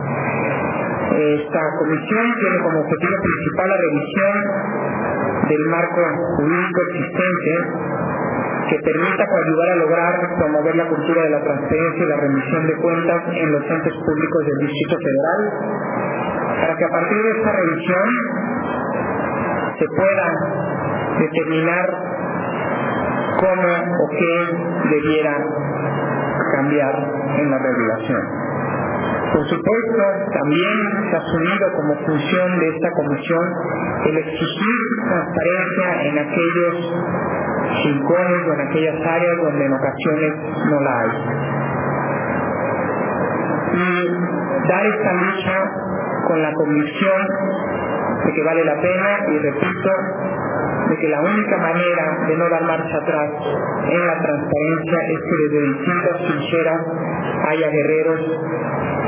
Esta comisión tiene como objetivo principal la revisión del marco jurídico existente que permita ayudar a lograr promover la cultura de la transparencia y la rendición de cuentas en los entes públicos del Distrito Federal, para que a partir de esta revisión se pueda determinar cómo o qué debiera cambiar en la regulación. Por supuesto, también se ha asumido como función de esta comisión el exigir transparencia en aquellos rincones o en aquellas áreas donde en ocasiones no la hay. Y dar esta lucha con la convicción de que vale la pena y repito, de que la única manera de no dar marcha atrás en la transparencia es que desde distintas trincheras haya guerreros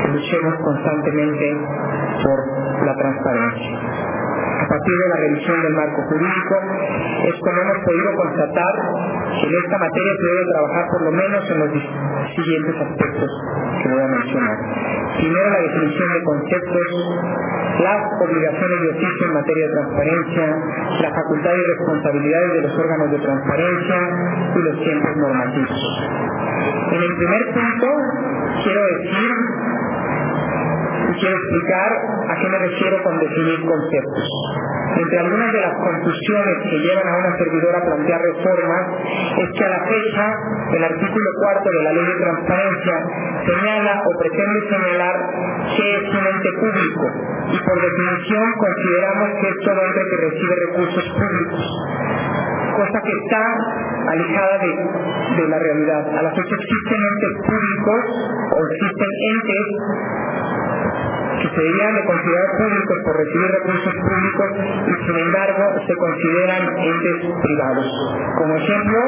que luchemos constantemente por la transparencia. A partir de la revisión del marco jurídico es como hemos podido constatar que en esta materia se debe trabajar por lo menos en los siguientes aspectos que voy a mencionar. Primero, la definición de conceptos, las obligaciones de oficio en materia de transparencia, la facultad y responsabilidades de los órganos de transparencia y los tiempos normativos. En el primer punto, quiero decir quiero explicar a qué me refiero con definir conceptos. Entre algunas de las confusiones que llevan a una servidora a plantear reformas es que a la fecha el artículo cuarto de la ley de transparencia señala o pretende señalar que es un ente público y por definición consideramos que es todo ente que recibe recursos públicos cosa que está alejada de la realidad. A la fecha existen entes públicos o existen entes que se deberían de considerar públicos por recibir recursos públicos y sin embargo se consideran entes privados. Como ejemplo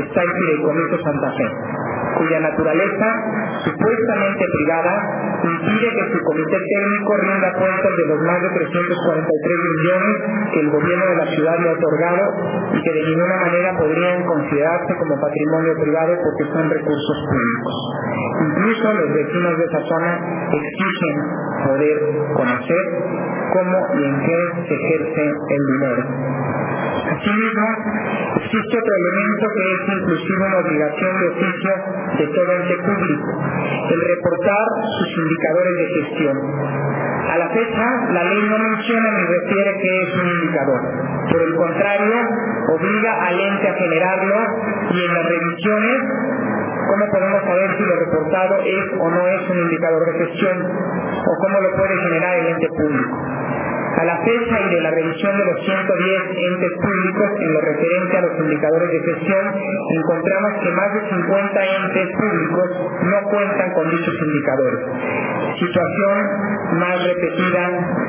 está el Fideicomiso Santa Fe cuya naturaleza supuestamente privada impide que su comité técnico rinda cuentas de los más de 343 millones que el gobierno de la ciudad le ha otorgado y que de ninguna manera podrían considerarse como patrimonio privado porque son recursos públicos. Incluso los vecinos de esa zona exigen poder conocer cómo y en qué se ejerce el dinero. Asimismo, existe otro elemento que es inclusive una obligación de oficio de todo ente público, el reportar sus indicadores de gestión. A la fecha, la ley no menciona ni refiere que es un indicador. Por el contrario, obliga al ente a generarlo y en las revisiones ¿Cómo podemos saber si lo reportado es o no es un indicador de gestión? ¿O cómo lo puede generar el ente público? A la fecha y de la revisión de los 110 entes públicos en lo referente a los indicadores de gestión, encontramos que más de 50 entes públicos no cuentan con dichos indicadores. Situación más repetida,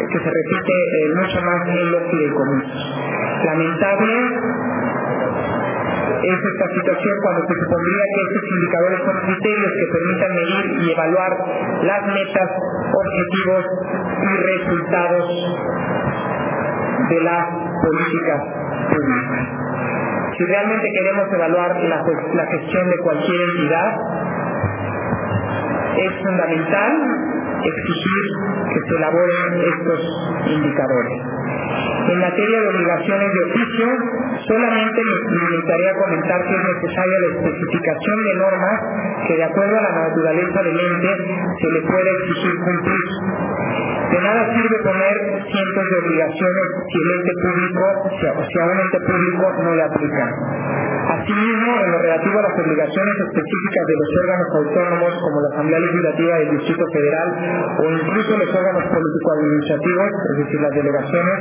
que se repite eh, mucho más en los fideicomisos. Lamentable es esta situación cuando se supondría que estos indicadores son criterios que permitan medir y evaluar las metas, objetivos y resultados de las políticas públicas. Si realmente queremos evaluar la, la gestión de cualquier entidad, es fundamental exigir que se elaboren estos indicadores. En materia de obligaciones de oficio, solamente me limitaría a comentar que es necesaria la especificación de normas que de acuerdo a la naturaleza del ente se le puede exigir cumplir. De nada sirve poner cientos de obligaciones si el ente público, si a un ente público no le aplica. Asimismo, en lo relativo a las obligaciones específicas de los órganos autónomos como la Asamblea Legislativa del Distrito Federal o incluso los órganos político-administrativos, es decir, las delegaciones,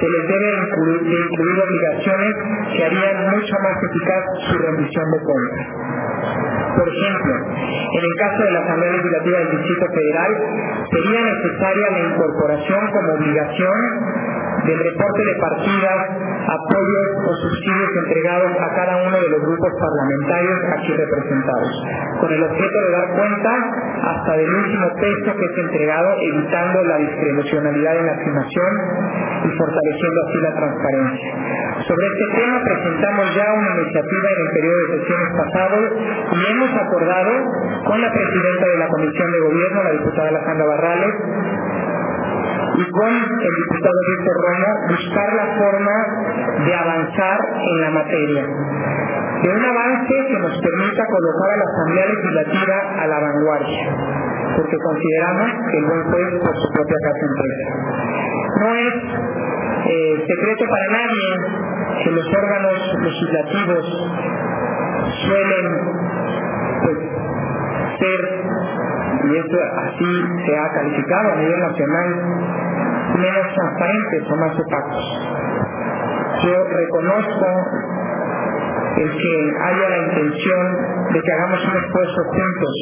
se les debe incluir, de incluir obligaciones que harían mucho más eficaz su rendición de cuentas. Por ejemplo, en el caso de la Asamblea Legislativa del Distrito Federal, sería necesaria la incorporación como obligación del reporte de partidas, apoyos o subsidios entregados a cada uno de los grupos parlamentarios aquí representados, con el objeto de dar cuenta hasta del último texto que es entregado, evitando la discrecionalidad en la asignación y fortaleciendo así la transparencia. Sobre este tema presentamos ya una iniciativa en el periodo de sesiones pasado y hemos acordado con la presidenta de la Comisión de Gobierno, la diputada Alejandra Barrales, y con el diputado Víctor Romo buscar la forma de avanzar en la materia. De un avance que nos permita colocar a la Asamblea Legislativa a la vanguardia, porque consideramos que el buen juez por su propia casa empresa. No es eh, secreto para nadie que los órganos legislativos suelen pues, ser y esto así se ha calificado a nivel nacional, menos transparentes o más opacos. Yo reconozco el que haya la intención de que hagamos un esfuerzo juntos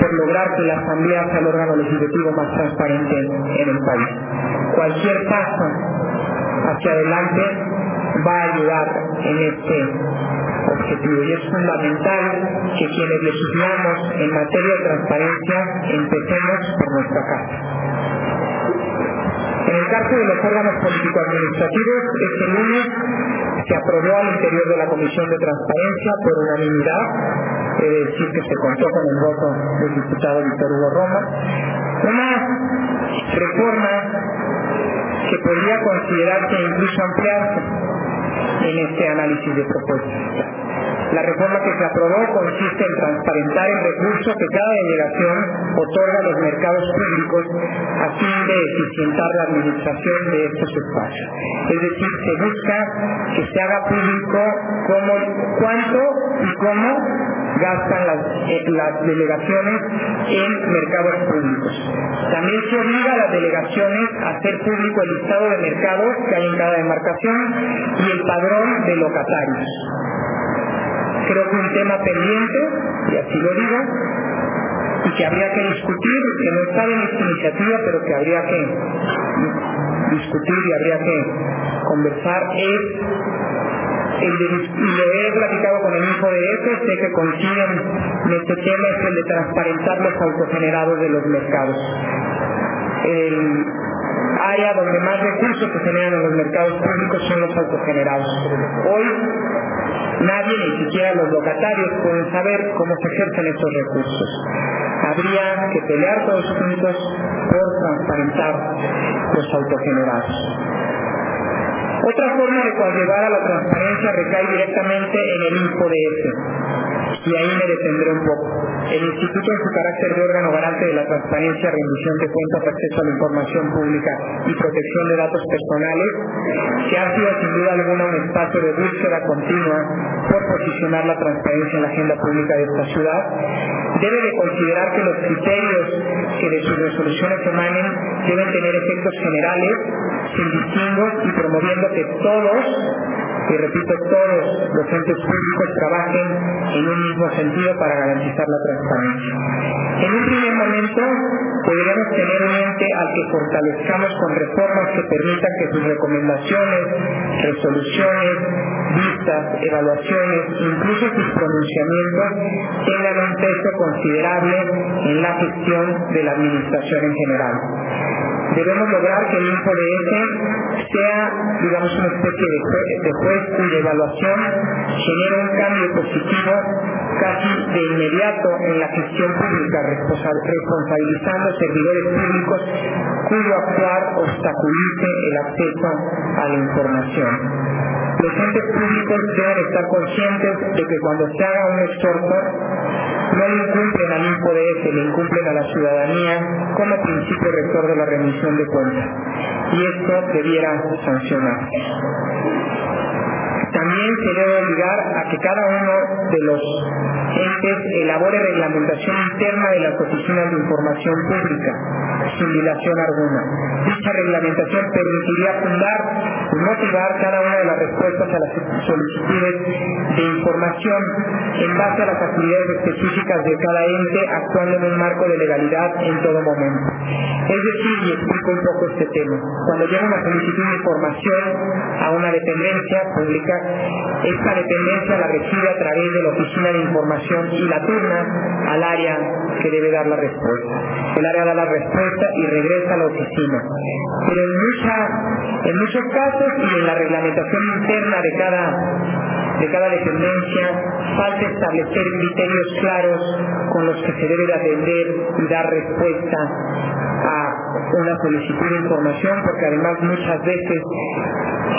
por lograr que la Asamblea sea el órgano legislativo más transparente en el país. Cualquier paso hacia adelante va a ayudar en este objetivo y es fundamental que quienes legislamos en materia de transparencia empecemos por nuestra casa. En el caso de los órganos político-administrativos, este lunes se aprobó al interior de la Comisión de Transparencia por unanimidad, es decir, que se contó con el voto del diputado Víctor Hugo Roma, una reforma que podría considerarse incluso ampliarse en este análisis de propuestas. La reforma que se aprobó consiste en transparentar el recurso que cada delegación otorga a los mercados públicos a fin de eficientar la administración de estos espacios. Es decir, se busca que se haga público cómo, cuánto y cómo gastan las, eh, las delegaciones en mercados públicos. También se obliga a las delegaciones a hacer público el listado de mercados que hay en cada demarcación y el padrón de locatarios. Creo que un tema pendiente, y así lo digo, y que habría que discutir, que no está en esta iniciativa, pero que habría que discutir y habría que conversar, es el de, lo he platicado con el hijo de ese, sé que coinciden en este tema, es el de transparentar los autogenerados de los mercados. Área donde más recursos se generan en los mercados públicos son los autogenerados. Hoy nadie, ni siquiera los locatarios, pueden saber cómo se ejercen estos recursos. Habría que pelear todos juntos por transparentar los autogenerados. Otra forma de conllevar a la transparencia recae directamente en el INPO y ahí me detendré un poco. El Instituto en su carácter de órgano garante de la transparencia, rendición de cuentas, acceso a la información pública y protección de datos personales, que ha sido sin duda alguna un espacio de búsqueda continua por posicionar la transparencia en la agenda pública de esta ciudad, debe de considerar que los criterios que de sus resoluciones emanen deben tener efectos generales, sin distingos y promoviendo que todos y repito, todos los entes públicos trabajen en un mismo sentido para garantizar la transparencia. En un primer momento podríamos tener un ente al que fortalezcamos con reformas que permitan que sus recomendaciones, resoluciones, vistas, evaluaciones, incluso sus pronunciamientos tengan un peso considerable en la gestión de la administración en general debemos lograr que el InfoDS sea, digamos, una especie de, juez y de evaluación, genere un cambio positivo casi de inmediato en la gestión pública, responsabilizando servidores públicos cuyo actuar obstaculice el acceso a la información. Los entes públicos deben estar conscientes de que cuando se haga un exhorto, no le incumplen al INPODS, le incumplen a la ciudadanía como principio rector de la remisión de cuentas. Y esto debiera sancionarse. También se debe obligar a que cada uno de los entes elabore reglamentación interna de las oficinas de información pública, sin dilación alguna. Dicha reglamentación permitiría fundar y motivar cada una de las respuestas a las solicitudes de información en base a las actividades específicas de cada ente, actuando en un marco de legalidad en todo momento. Es decir, y explico un poco este tema, cuando llega una solicitud de información a una dependencia pública, esta dependencia la recibe a través de la Oficina de Información y la turna al área que debe dar la respuesta. El área da la respuesta y regresa a la oficina. Pero en, en muchos casos y en la reglamentación interna de cada, de cada dependencia falta establecer criterios claros con los que se debe de atender y dar respuesta a una solicitud de información porque además muchas veces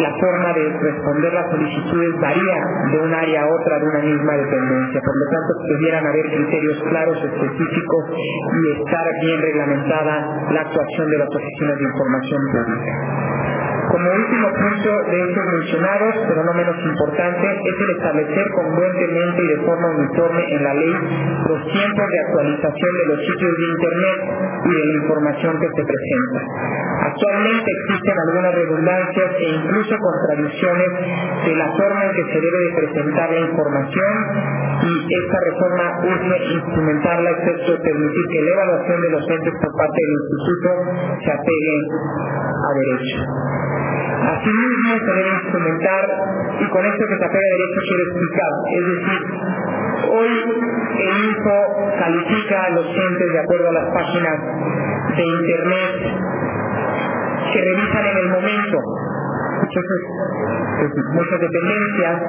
la forma de responder las solicitudes varía de un área a otra de una misma dependencia. Por lo tanto, debieran haber criterios claros, específicos y estar bien reglamentada la actuación de las oficinas de información pública. Como último punto de estos mencionados, pero no menos importante, es el establecer congruentemente y de forma uniforme en la ley los tiempos de actualización de los sitios de Internet y de la información que se presenta. Actualmente existen algunas redundancias e incluso contradicciones de la forma en que se debe de presentar la información y esta reforma urge instrumentarla excepto permitir que la evaluación de los entes por parte del instituto se apegue a derecho. Asimismo se debe instrumentar, y con esto que se apega a derecho quiero explicar, es decir, hoy el INFO califica a los entes de acuerdo a las páginas de Internet que revisan en el momento. Entonces, muchas dependencias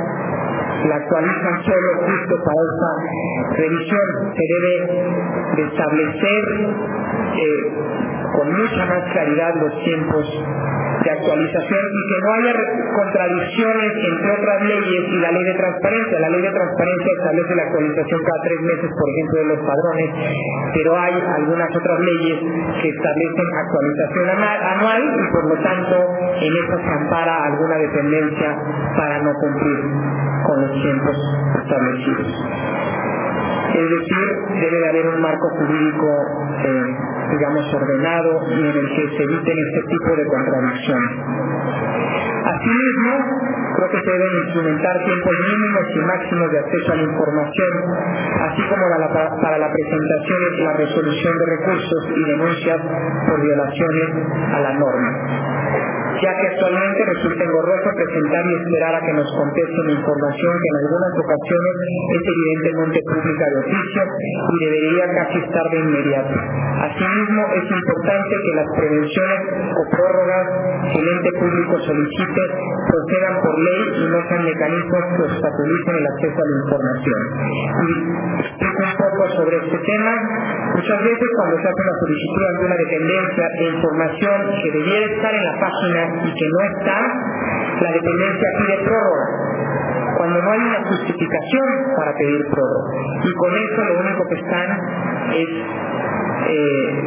la actualizan solo justo para esa revisión. Se debe de establecer eh, con mucha más claridad los tiempos de actualización y que no haya contradicciones entre otras leyes y la ley de transparencia. La ley de transparencia establece la actualización cada tres meses, por ejemplo, de los padrones, pero hay algunas otras leyes que establecen actualización anual y por lo tanto en eso se ampara alguna dependencia para no cumplir con los tiempos establecidos. Es decir, debe de haber un marco jurídico eh, digamos, ordenado y en el que se eviten este tipo de contradicciones. Asimismo, creo que se deben instrumentar tiempos mínimos y máximos de acceso a la información, así como para la presentación y la resolución de recursos y denuncias por violaciones a la norma ya que actualmente resulta engorroso presentar y esperar a que nos contesten información que en algunas ocasiones es evidentemente pública de oficio y debería casi estar de inmediato. Asimismo, es importante que las prevenciones o prórrogas que el ente público solicite procedan por ley y no sean mecanismos que obstaculicen el acceso a la información. Y explico un poco sobre este tema. Muchas veces cuando se hace una solicitud ante una dependencia de información que debiera estar en la página y que no está, la dependencia pide prórroga cuando no hay una justificación para pedir prórroga. Y con eso lo único que están es eh,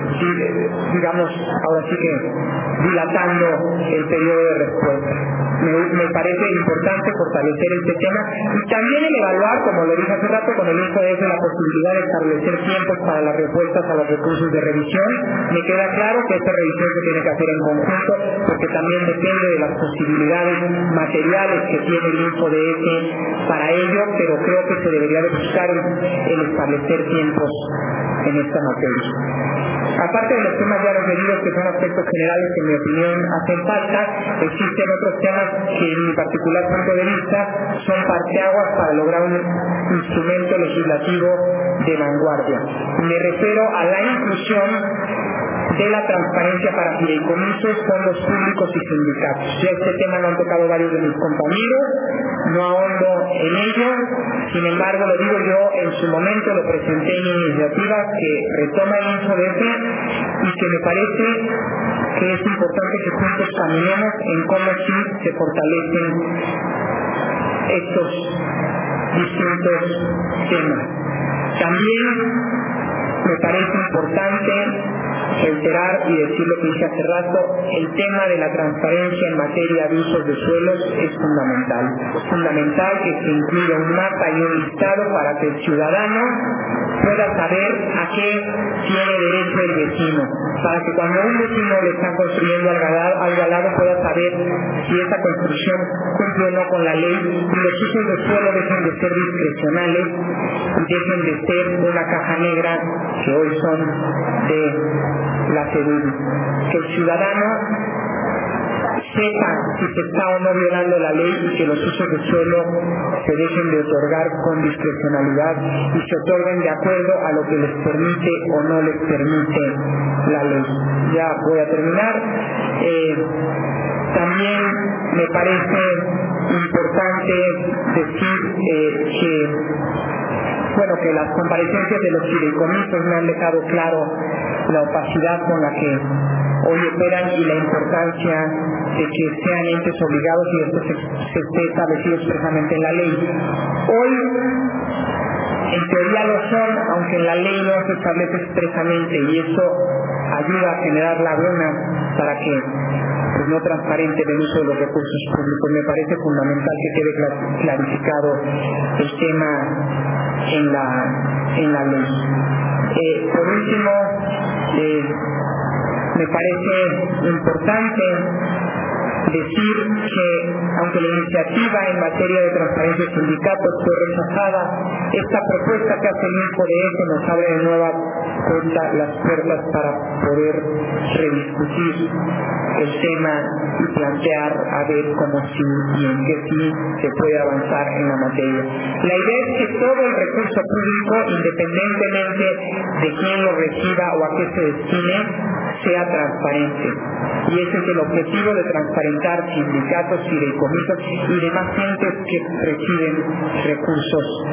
digamos, ahora sí que dilatando el periodo de respuesta. Me, parece importante fortalecer este tema y también el evaluar, como lo dije hace rato, con el uso de la posibilidad de establecer tiempos para las respuestas a los recursos de revisión. Me queda claro que esta revisión se tiene que hacer en conjunto porque también depende de las posibilidades materiales que tiene el InfoDS para ello, pero creo que se debería de buscar el establecer tiempos en esta materia. Aparte de los temas ya referidos, que son aspectos generales que en mi opinión hacen falta, existen otros temas que en mi particular punto de vista son parteaguas para lograr un instrumento legislativo de vanguardia. Me refiero a la inclusión de la transparencia para fideicomisos, fondos públicos y sindicatos. Ya este tema lo han tocado varios de mis compañeros, no ahondo en ello, sin embargo lo digo yo, en su momento lo presenté en iniciativa que retoma el InfoDF y que me parece que es importante que juntos caminemos en cómo sí se fortalecen estos distintos temas. También me parece importante reiterar y decir lo que dije hace rato, el tema de la transparencia en materia de usos de suelos es fundamental. Es fundamental que se incluya un mapa y un listado para que el ciudadano pueda saber a qué tiene derecho el vecino, para que cuando un vecino le está construyendo algo al lado pueda saber si esa construcción cumple o no con la ley. Y los usos de suelo dejen de ser discrecionales y dejen de ser una caja negra que hoy son de la que el ciudadano sepa si se está o no violando la ley y que los usos de suelo se dejen de otorgar con discrecionalidad y se otorguen de acuerdo a lo que les permite o no les permite la ley. Ya voy a terminar. Eh, también me parece importante decir eh, que bueno que las comparecencias de los fideicomisos me han dejado claro la opacidad con la que hoy operan y la importancia de que sean entes obligados y esto se, esté establecido expresamente en la ley. Hoy en teoría lo son, aunque en la ley no se establece expresamente y eso ayuda a generar laguna para que pues, no transparente el uso de los recursos públicos. Me parece fundamental que quede clarificado el tema en la, en la ley. Eh, por último, eh, me parece importante decir que aunque la iniciativa en materia de transparencia de sindicatos fue rechazada, esta propuesta que hace el eso nos abre de nueva cuenta las puertas para poder rediscutir el tema y plantear a ver cómo sí y en qué sí se puede avanzar en la materia. La idea es que todo el recurso público, independientemente de quién lo reciba o a qué se destine, sea transparente. Y ese es el objetivo de transparentar sindicatos, fideicomisos y demás gentes que reciben recursos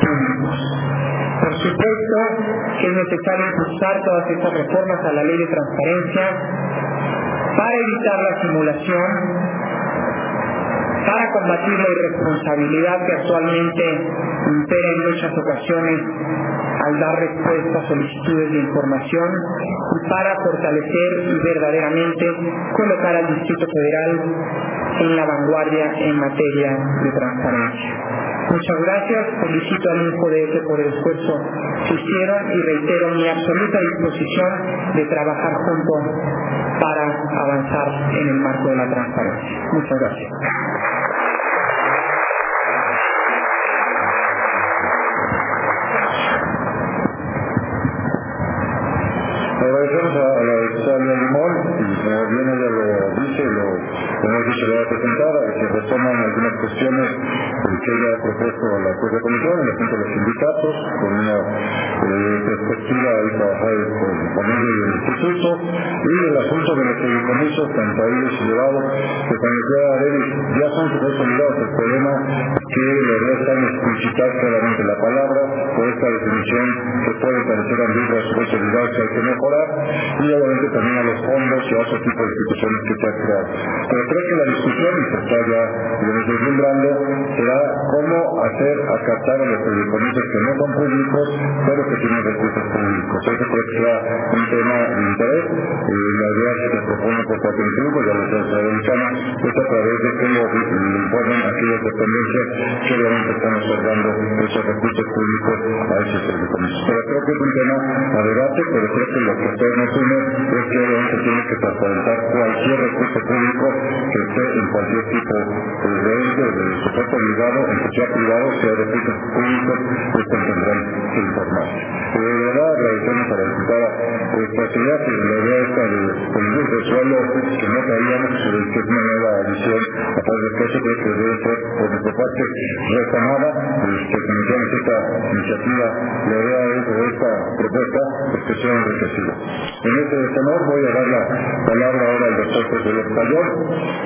públicos. Por supuesto que es necesario impulsar todas estas reformas a la ley de transparencia para evitar la simulación, para combatir la irresponsabilidad que actualmente impera en muchas ocasiones al dar respuesta a solicitudes de información y para fortalecer y verdaderamente colocar al Distrito Federal en la vanguardia en materia de transparencia. Muchas gracias, felicito al InfoDF por el esfuerzo que hicieron y reitero mi absoluta disposición de trabajar juntos para avanzar en el marco de la transparencia. Muchas gracias. Agradecemos a, la diputada Limón y como bien ella lo dice, lo hemos dicho le va a presentar, que retoman algunas cuestiones que ella ha propuesto a la propia comisión, en el asunto de los sindicatos, con una eh, perspectiva de trabajar con, con ellos y el instituto, y el asunto de los fideicomisos, tanto a ellos llevados, que cuando decía Arely, ya son consolidados. El problema que le restan explicitar claramente la palabra, por esta definición que puede parecer ambigua, su posibilidad que hay que mejorar, y obviamente también a los fondos y a otro tipo de instituciones que se han creado. Pero creo que la discusión, y se está ya deslumbrando, será cómo hacer acatar a los fideicomisos que no son públicos, pero que tienen recursos públicos. Eso creo que será un tema de interés. y la idea que se propone por parte del grupo, ya lo sé, es a través de que lo informen aquellas dependencias que obviamente están observando esos recursos públicos a esos fideicomisos. Pero creo que es un tema a debate, pero creo que lo que nos une es que obviamente tiene que transparentar cualquier recurso público que esté en cualquier tipo de ente, de sujeto obligado, en sea privado, sea de recursos públicos, pues tendrán que informar. De verdad agradecemos a la diputada esta actividad y la idea esta de el de suelo que no sabíamos que es una nueva edición a través de que debe ser por nuestra parte retomada esta iniciativa la idea de esta propuesta pues que sea enriquecida. En este tenor voy a dar la palabra ahora al doctor José López Tayor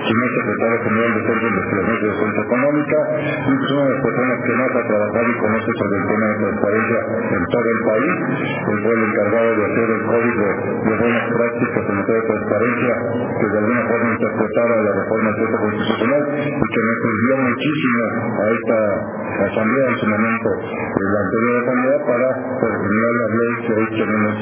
quien secretario general de Centro de Investigación de Económica y es una de las personas que más ha trabajado y conoce sobre el tema de transparencia en todo el país. Él fue el encargado de hacer el código de buenas prácticas en materia de transparencia que de alguna forma interpretara la reforma del Código Constitucional y que nos sirvió muchísimo a esta asamblea en su momento, la anterior asamblea, para terminar la ley que hoy tenemos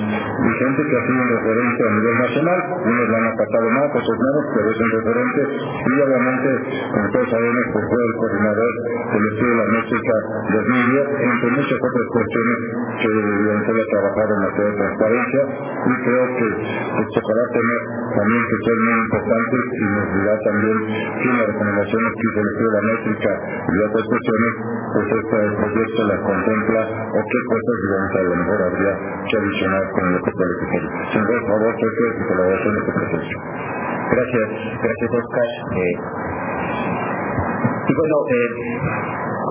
vigente, que ha sido referente a nivel nacional. Unos la han acatado más, otros menos, pero es un referente. Y obviamente, como todos sabemos, pues fue el coordinador del estudio de la métrica 2010, entre muchas otras cuestiones que evidentemente ha trabajado en materia de transparencia. Y creo que pues, tocará tener también que ser muy importantes y nos dirá también que las recomendaciones que el estudio de la métrica y otras cuestiones pues este proyecto la contempla o qué cosas digamos a lo mejor habría que adicionar con que puede ser. Sin por favor, jefe, y colaboración de este proceso. Gracias, gracias Oscar. Eh, y bueno, eh,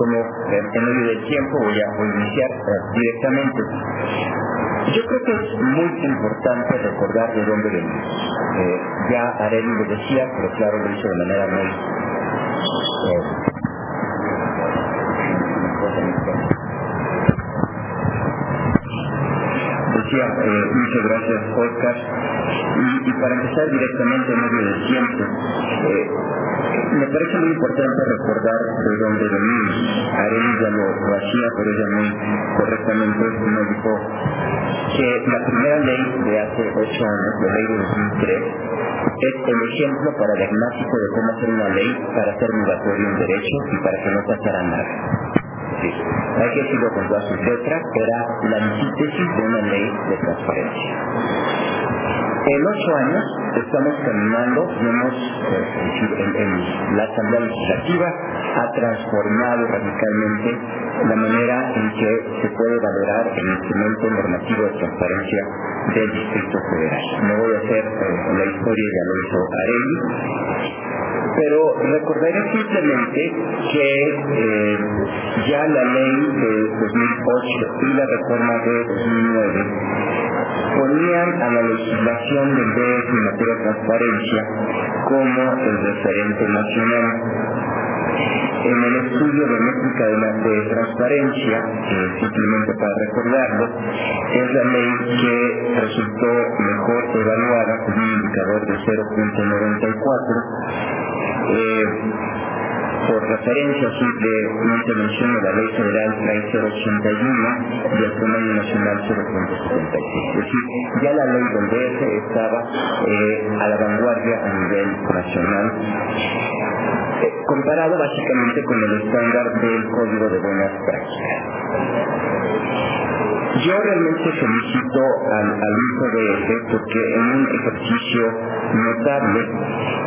como eh, en medio del tiempo voy a, voy a iniciar eh, directamente. Yo creo que es muy importante recordar de dónde venimos. Eh, ya Arely lo decía, pero claro, lo hizo de manera muy Decía, eh, muchas gracias Oscar. Y, para empezar directamente en medio del tiempo, eh, me parece muy importante recordar de dónde venimos. Arely ya lo, hacía, pero ella muy correctamente nos dijo que la primera ley de hace ocho años, la ley de 2003, es el ejemplo paradigmático de cómo hacer una ley para hacer migratorio un derecho y para que no pasara nada. Hay que decirlo con todas sus letras, era la antítesis de una ley de transparencia. En ocho años estamos caminando y hemos, eh, la Asamblea Legislativa ha transformado radicalmente la manera en que se puede valorar el instrumento normativo de transparencia del Distrito Federal. No voy a hacer eh, la historia de Alonso Arelli, pero recordaré simplemente que eh, ya la ley de 2008 y la reforma de 2009 ponían a la legislación del DF en materia de transparencia como el referente nacional. En el estudio de métrica de, de transparencia, eh, simplemente para recordarlo, es la ley que resultó mejor evaluada, según indicador de 0.94. Eh, por referencia simplemente menciono la ley federal trae 081 y el promedio nacional 0.76. Es decir, ya la ley del DF estaba eh, a la vanguardia a nivel nacional eh, comparado básicamente con el estándar del Código de Buenas Prácticas. Yo realmente felicito al, al ICDF porque en un ejercicio notable,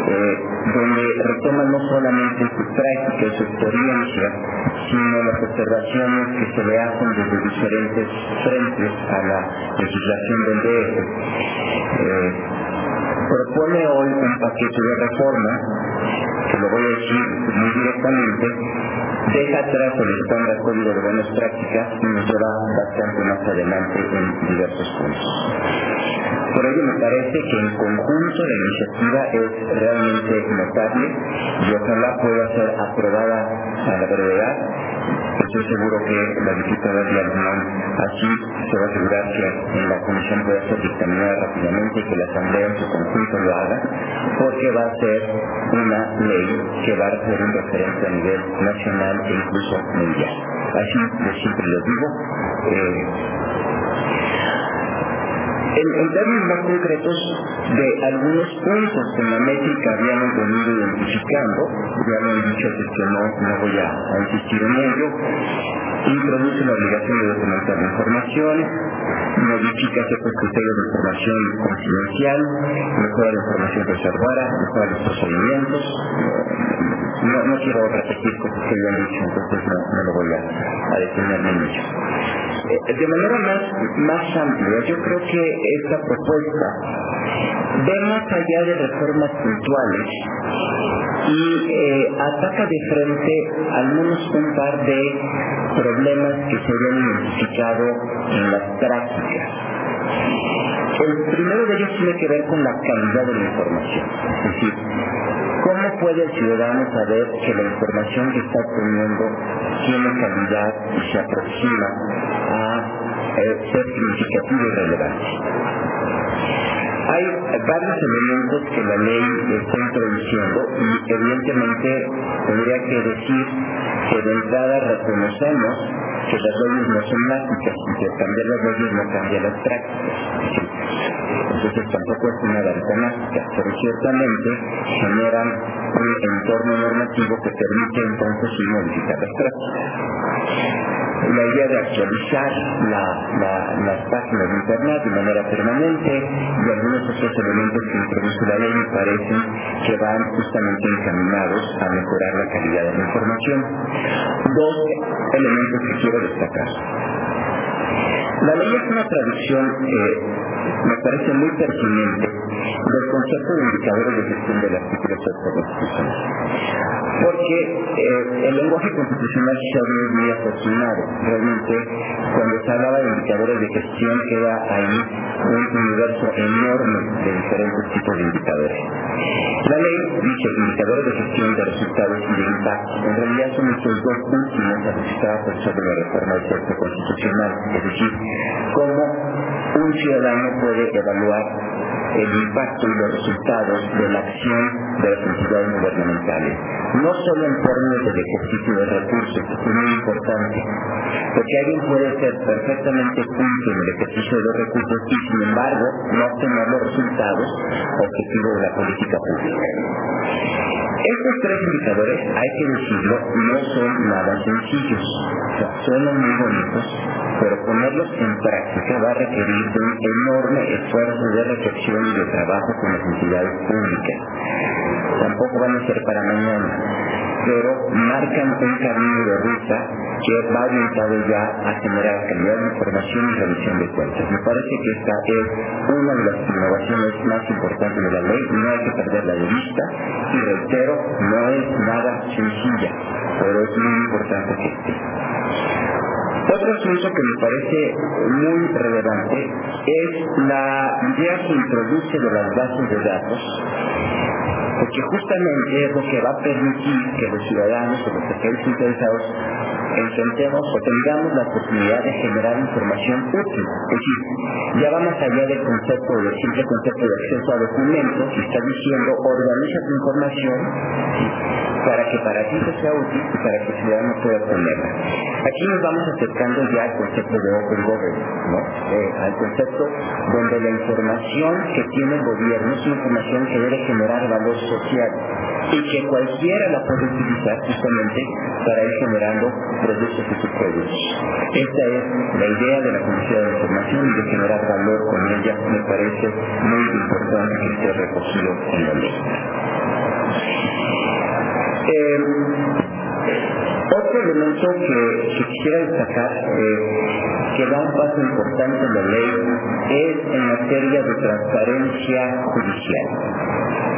eh, donde retoma no solamente su práctica su experiencia, sino las observaciones que se le hacen desde diferentes frentes a la legislación del DF. Eh, propone hoy un paquete de reforma, que lo voy a decir muy directamente, deja atrás el estándar código de buenas prácticas y nos lleva bastante más adelante en diversos puntos. Por ello me parece que en conjunto la iniciativa es realmente notable y ojalá pueda ser aprobada a la brevedad Estoy seguro que la diputada de Almán así se va a asegurar que la comisión pueda ser dictaminada rápidamente y que la Asamblea en su conjunto lo haga, porque va a ser una ley que va a ser un referente a nivel nacional e incluso mundial. Así de siempre lo digo. Eh, en, en, términos más concretos de algunos puntos que en la métrica habíamos venido identificando, ya lo he dicho, así que no, no voy a, insistir en ello, introduce la obligación de documentar la información, modifica ciertos criterios de información confidencial, mejora la información reservada, mejora los procedimientos, no, quiero repetir cosas que ya he dicho, entonces no, lo voy a, a detenerme. Eh, de manera más, más amplia, yo creo que esta propuesta ve más allá de reformas puntuales y eh, ataca de frente al menos un par de problemas que se habían identificado en las prácticas. El primero de ellos tiene que ver con la calidad de la información. ¿Cómo puede el ciudadano saber que la información que está obteniendo tiene calidad y se aproxima a eh, ser significativa y relevante? Hay varios elementos que la ley está introduciendo y evidentemente tendría que decir que de entrada reconocemos que las leyes no son mágicas y que cambiar las leyes no cambia las prácticas. Entonces tampoco es una varita mágica, pero ciertamente generan un entorno normativo que permite entonces modificar las prácticas la idea de actualizar las páginas de Internet de manera permanente y algunos otros elementos que introduce la ley me parecen que van justamente encaminados a mejorar la calidad de la información. Dos elementos que quiero destacar. La ley es una traducción eh, me parece muy pertinente del concepto de indicadores de gestión del artículo 6 constitucional. Porque eh, el lenguaje constitucional se ha muy afortunado. Realmente, cuando se hablaba de indicadores de gestión, queda ahí un universo enorme de diferentes tipos de indicadores. La ley dice indicadores de gestión de resultados y de impacto. En realidad son estos dos últimos asociados sobre la reforma del texto constitucional. Es decir, cómo un ciudadano puede evaluar el impacto y los resultados de la acción de las entidades gubernamentales, no solo en términos del ejercicio de recursos, que es muy importante, porque alguien puede ser perfectamente punto en el ejercicio de recursos y sin embargo no obtener los resultados objetivos de la política pública. Estos tres indicadores, hay que decirlo, no son nada sencillos. O sea, suenan muy bonitos, pero ponerlos en práctica va a requerir un enorme esfuerzo de reflexión y de trabajo con las entidades públicas. Tampoco van a ser para mañana, pero marcan un camino de ruta que va orientado ya a generar calidad de información y revisión de cuentas. Me parece que esta es una de las innovaciones más importantes de la ley, no hay que perderla de vista y reitero, no es nada sencilla, pero es muy importante que esté. Otro asunto que me parece muy relevante es la idea que introduce de las bases de datos porque justamente es lo que va a permitir que los ciudadanos o los sectores interesados enfrentemos o tengamos la oportunidad de generar información útil. Es decir, ya va más allá del concepto, del simple concepto de acceso a documentos, y está diciendo organiza tu información para que para ti sea útil y para que el ciudadano pueda obtenerla. Aquí nos vamos acercando ya al concepto de Open Government. Eh, al concepto donde la información que tiene el gobierno es una información que debe generar valor social y que cualquiera la puede utilizar justamente para ir generando productos y subproductos. Esta es la idea de la Comisión de Información y de generar valor con ella me parece muy importante que esté recogido en la ley. Eh, otro elemento que, quisiera destacar, eh, que da un paso importante en la ley, es en materia de transparencia judicial.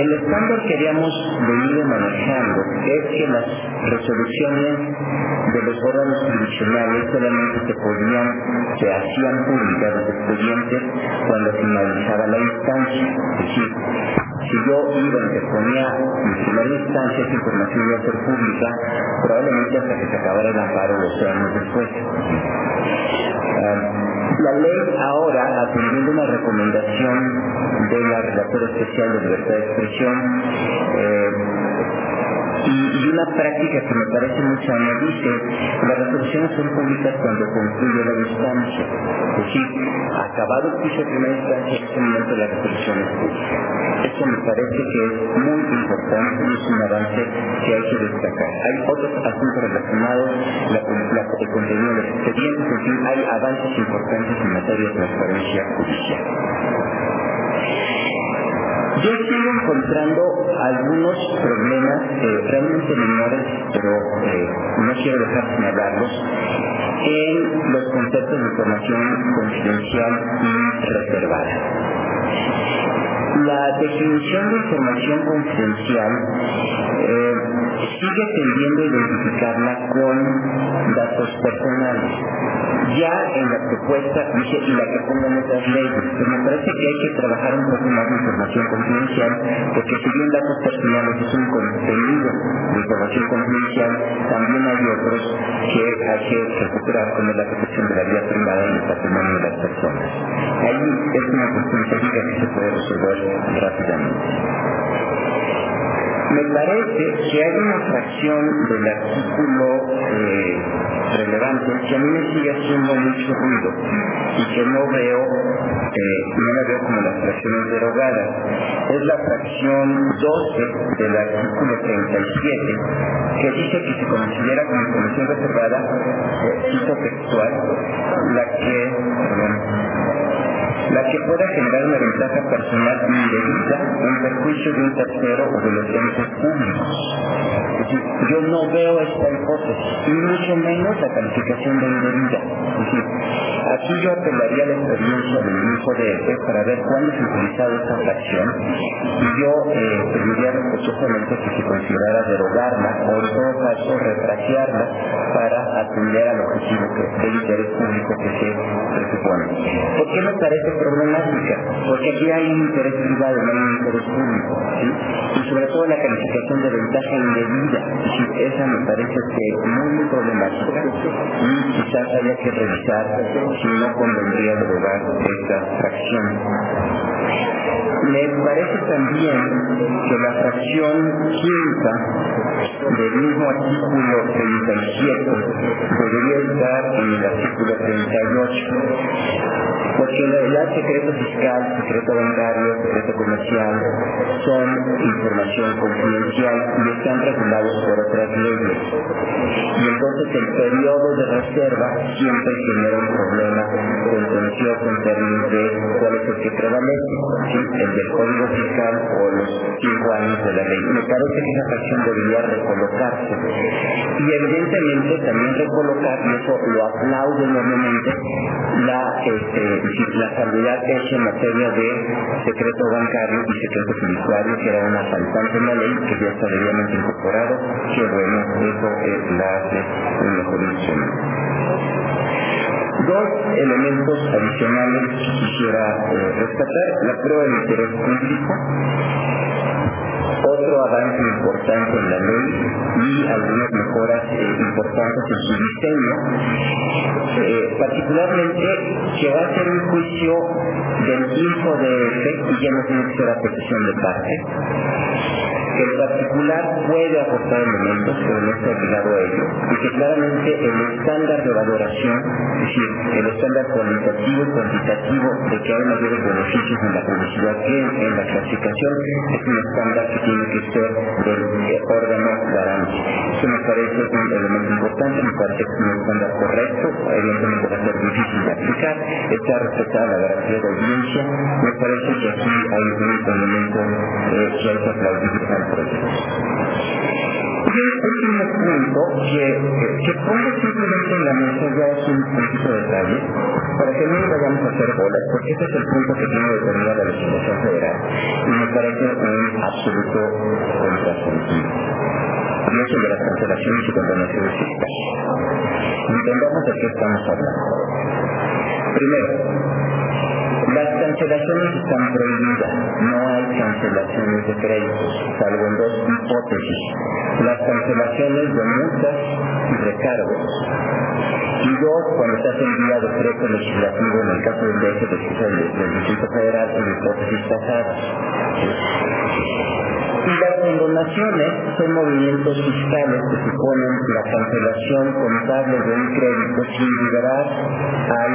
El estándar que habíamos venido manejando es que las resoluciones de los órganos jurisdiccionales solamente se podían, se hacían públicas los expedientes cuando finalizaba la instancia. Es decir, si yo iba y interponía en primera instancia esa información iba a ser pública, probablemente hasta que se acabara el amparo dos años después. La ley ahora, atendiendo una recomendación de la relatora especial de libertad de expresión, eh, y, una práctica que me parece muy sana dice las resoluciones son públicas cuando concluye la instancia es decir, acabado el juicio de primera instancia ese momento la resolución es pública eso me parece que es muy importante y es un avance que hay que destacar. Hay otros asuntos relacionados la, la, el contenido de los expedientes en fin, hay avances importantes en materia de transparencia judicial yo sigo encontrando algunos problemas realmente menores, pero eh, no quiero dejar sin hablarlos, en los conceptos de información confidencial y reservada. La definición de información confidencial eh, sigue tendiendo a identificarla con datos personales ya en la propuesta dice y la que pongan otras leyes. Pero me parece que hay que trabajar un poco más de información confidencial, porque si bien datos personales es un contenido de información confidencial, también hay otros que hay que recuperar, como la protección de la vida privada y el patrimonio de las personas. Ahí es una cuestión técnica que se puede resolver rápidamente. Me parece que hay una fracción del artículo eh, relevante que a mí me sigue haciendo mucho ruido y que no veo, eh, no la veo como las fracciones derogadas. Es la fracción 12 del artículo 37 que dice que se considera como información reservada, eh, textual, la que, la que pueda generar una ventaja personal indebida en perjuicio de un tercero o de los entes públicos. Es decir, yo no veo esta hipótesis, y mucho menos la calificación de indebida. Es decir, aquí yo apelaría la experiencia del uso de este para ver cuándo se utilizado esta fracción y yo eh, pediría respetuosamente que se considerara derogarla o en todo caso refrasearla para atender al objetivo que, del interés público que se presupone. ¿Por qué me parece problemática, porque aquí hay un interés privado, no hay un interés público, y sobre todo la calificación de ventaja indebida, ¿sí? esa me parece que es muy problemática y quizás haya que revisar si no convendría derogar esta fracción. Me parece también que la fracción quinta del mismo artículo 37 debería estar en el artículo 38 porque en realidad secreto fiscal, secreto bancario, secreto comercial son información confidencial y están regulados por otras leyes. Y entonces el periodo de reserva siempre genera un problema contencioso en términos de cuál es el que prevalece, el del código fiscal o los cinco años de la ley. Me parece que esa fracción debería recolocarse. Y evidentemente también recolocar, y eso lo aplaudo enormemente, la este, la salvedad hecha en materia de secreto bancario y secreto fiduciario, que era una faltante en la ley, que ya está debidamente incorporado, que bueno, eso es la hace un mejor. Dos elementos adicionales que quisiera eh, rescatar, la prueba de interés público, otro avance importante en la ley y algunas mejoras eh, importantes en su diseño, eh, particularmente que va a ser un juicio del hijo de efecto y ya no tiene que ser a petición de parte el particular puede aportar elementos, pero no está obligado a ello, y que claramente el estándar de valoración, es decir, el estándar cualitativo y cuantitativo de que hay mayores beneficios en la publicidad que en la clasificación, es un estándar que tiene que ser del órgano garante. Eso me parece un elemento importante, me parece que es un estándar correcto, evidentemente va a ser difícil de aplicar, está respetada la garantía de audiencia, me parece que aquí hay un elemento eh, que hay que aplaudir y último punto que, que pongo simplemente en la mesa ya es un poquito de detalle para que no nos vayamos a hacer bolas porque ese es el punto que tiene determinada la legislación federal y me parece un absoluto contrasentido y eso de las cancelaciones y condenaciones fiscales entendamos de qué estamos hablando primero las cancelaciones están prohibidas, no hay cancelaciones de créditos, salvo en dos hipótesis. Las cancelaciones de multas y recargos. Y dos, cuando se hace envía decreto legislativo en el caso del DF del, Distrito Federal en hipótesis pasadas. Y las condonaciones son movimientos fiscales que suponen la cancelación contable de un crédito sin liberar al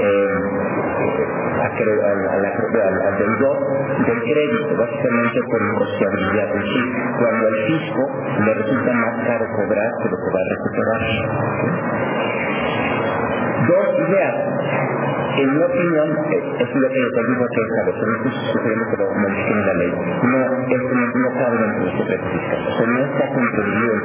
eh, al, deudor del crédito, básicamente por imposibilidad. Es decir, cuando al fisco le resulta más caro cobrar que lo que va a recuperar. Dos ideas. En mi opinión, es lo que les digo que es pero no estoy sugiriendo que lo modifiquen en la ley. No, esto no, no cabe dentro del secreto fiscal. O sea, no está contribuido el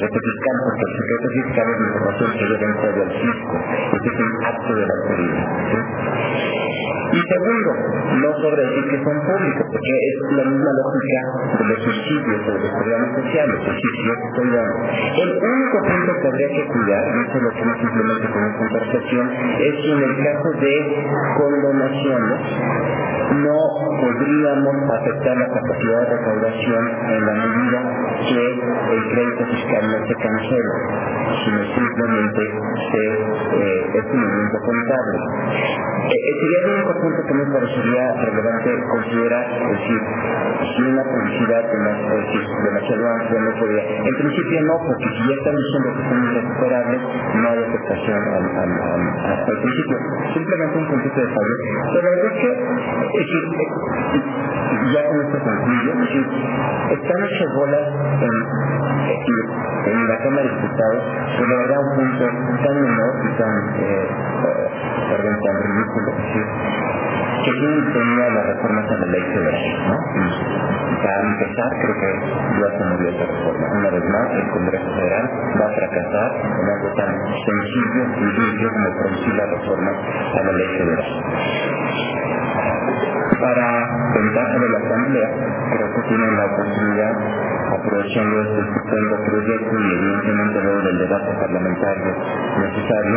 secreto fiscal porque el secreto fiscal es la información que yo dentro del fisco. Este es un acto de la autoridad. ¿sí? Y segundo, no sobre decir que son públicos, porque es la misma lógica de los subsidios de los programas sociales, es decir, yo estoy dando. El único punto que habría que cuidar, no se lo hacemos simplemente con una conversación, es que en el caso de condonaciones no podríamos afectar la capacidad de recaudación en la medida que el crédito fiscal no se cancela, sino simplemente se, eh, es un movimiento contable. Eh, eh, sería el único punto que me parecería relevante considerar, es decir, si una publicidad demasiado amplia no podría. En principio no, porque si ya están diciendo que son irrecuperables, no hay afectación al principio. Simplemente un puntito de fallo. Pero la verdad es que, decir, ya con esto concluyo, están hechas bolas en, en la Cámara de Diputados, pero la verdad un punto tan menor y tan, eh, perdón, tan ridículo, decir, que tiene tenía las reformas a la ley federal, ¿no? Para empezar, creo que ya se murió esa reforma. Una vez más, el Congreso Federal va a fracasar en algo tan sencillo y limpio como producir la reforma a la ley federal. Para ventaja de la Asamblea, creo que tienen la oportunidad, aprovechando este estupendo proyecto y evidentemente luego del debate parlamentario necesario,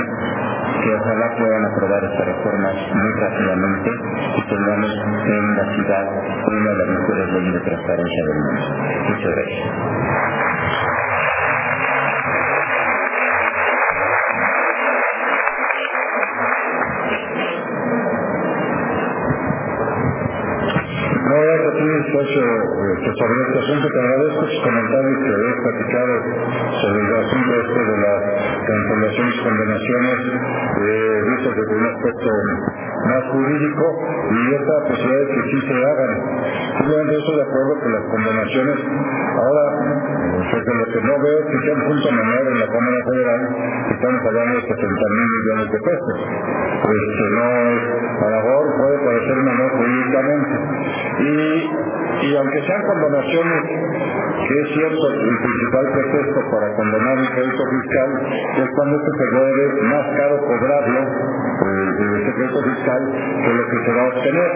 que ojalá puedan aprobar estas reformas muy rápidamente y tengamos en la ciudad una de las mejores leyes de transparencia del mundo. Muchas gracias. No voy a repetir socio que sobre este asunto, te agradezco sus comentarios que habéis platicado sobre el asunto este de las cancelaciones y condenaciones, eh, visto desde un aspecto más jurídico y esta posibilidad que sí se hagan. Simplemente estoy de acuerdo con las condenaciones. Ahora, porque lo que no veo es que sea un punto menor en la Cámara Federal, estamos hablando de 70 mil millones de pesos. Pues que no es, a lo mejor puede parecer menor jurídicamente. Y, y aunque sean condonaciones, que es cierto, el principal pretexto para condonar un crédito fiscal es cuando esto se vuelve más caro cobrarlo, el, el secreto fiscal, que lo que se va a obtener.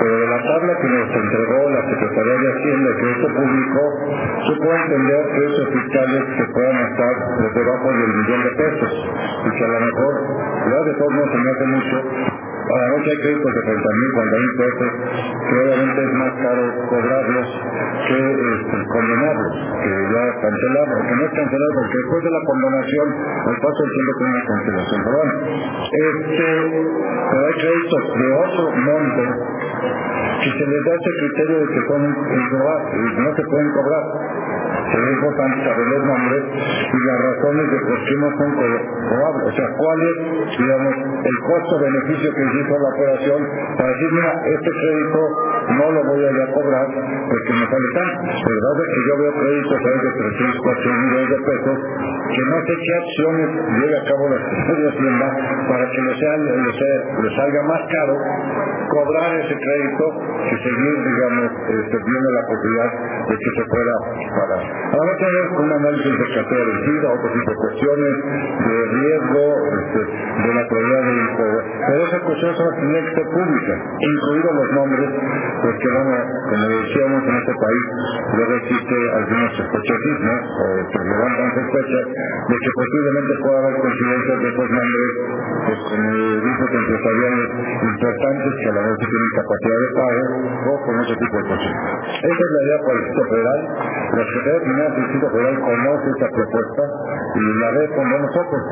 Pero de la tabla que nos entregó la Secretaría de Hacienda que esto publicó, yo puedo entender que esos fiscales que puedan estar por debajo del millón de pesos y que a lo mejor, ya de todos modos se me hace mucho, a la noche hay créditos de 30 mil, 40 mil pesos, que obviamente es más caro cobrarlos que este, condenarlos, que ya cancelarlos, que no es cancelar porque después de la condenación, al paso del tiempo tiene una cancelación. Pero este, pero hay créditos de otro monte que se les da ese criterio de que son y no se pueden cobrar sería importante saber los nombres y las razones de por qué no son probables. O sea, cuál es, digamos, el costo-beneficio que hizo la operación para decir, mira, este crédito no lo voy a ir a cobrar porque me sale tan. Pero verdad es que yo veo créditos de 300, 400 millones de pesos que no sé qué acciones lleve a cabo la Secretaría de Hacienda para que le, sea, le, salga más caro cobrar ese crédito que seguir, digamos, viendo la posibilidad de que se pueda pagar. Ahora tener un análisis de cartera vencida, otro tipo de cuestiones, de riesgo, este, de la probabilidad de juego. Pero esas cuestiones son que tienen que públicas, incluidos los nombres, porque bueno, como decíamos en este país, luego existe algunos sospechosismos, o que levantan sospechas, de que posiblemente pueda haber coincidencias de estos nombres, pues como grupos empresariales importantes que a la vez tienen capacidad de pago, o con ese tipo de cosas. Esa es la idea para el Federal. La Finanzas del Instituto Federal conoce esta propuesta y la ve con buenos ojos.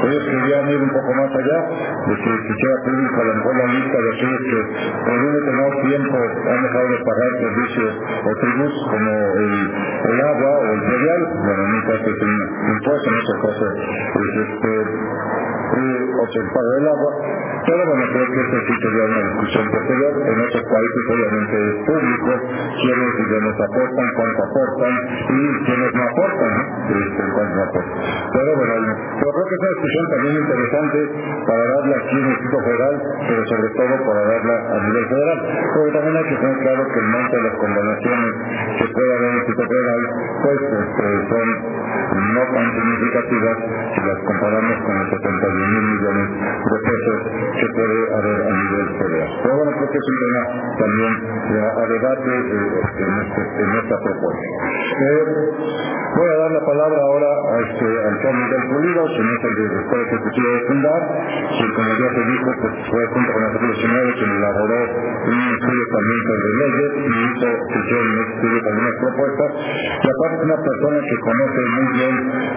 Ellos querían ir un poco más allá de que se hiciera público a lo mejor la lista de aquellos que por un determinado tiempo han dejado de pagar servicios o tributos como el, el agua o el cereal. Bueno, en mi caso es un impuesto, en este caso es este, eh, o sea, el agua, pero bueno, creo que esto sí sería una discusión posterior, en otros países obviamente es público, quienes digamos aportan, cuánto aportan y quienes no aportan, este, cuánto no aportan. Pero bueno, yo creo que es una discusión también interesante para darla aquí en el equipo federal, pero sobre todo para darla a nivel federal, porque también hay que tener claro que el monto de las condonaciones que puede haber en el equipo federal, pues son no tan significativas si las comparamos con el 70 de mil millones de pesos que puede haber a nivel federal. Pero bueno, creo que es un tema también a debate en, este, en esta propuesta. Eh, voy a dar la palabra ahora a este, al Carmen del Pulido, que no es el director ejecutivo de Fundar, que como ya se dijo, pues, fue junto con nosotros señores quien elaboró un estudio también sobre leyes y hizo que yo en este propuestas. Y aparte es una persona que conoce muy bien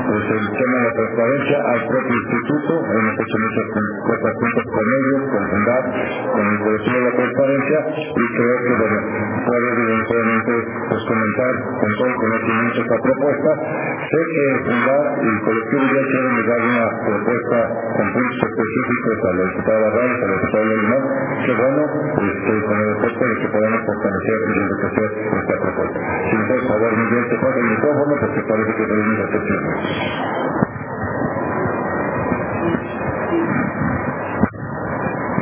pues, el tema de la transparencia al propio instituto, hemos hecho muchas cosas juntos con ellos, con Fundar, con el colectivo de la transparencia y creo que bueno, puede evidentemente pues, comentar con todo el conocimiento esta propuesta. Sé que Fundar y el colectivo ya quieren dar una propuesta con puntos específicos a la diputada Barrales, a la diputada Limón, que bueno, este, con el efecto de que podamos fortalecer y enriquecer esta propuesta. Si me por favor, Miguel, te pasa el micrófono porque parece que tenemos atención.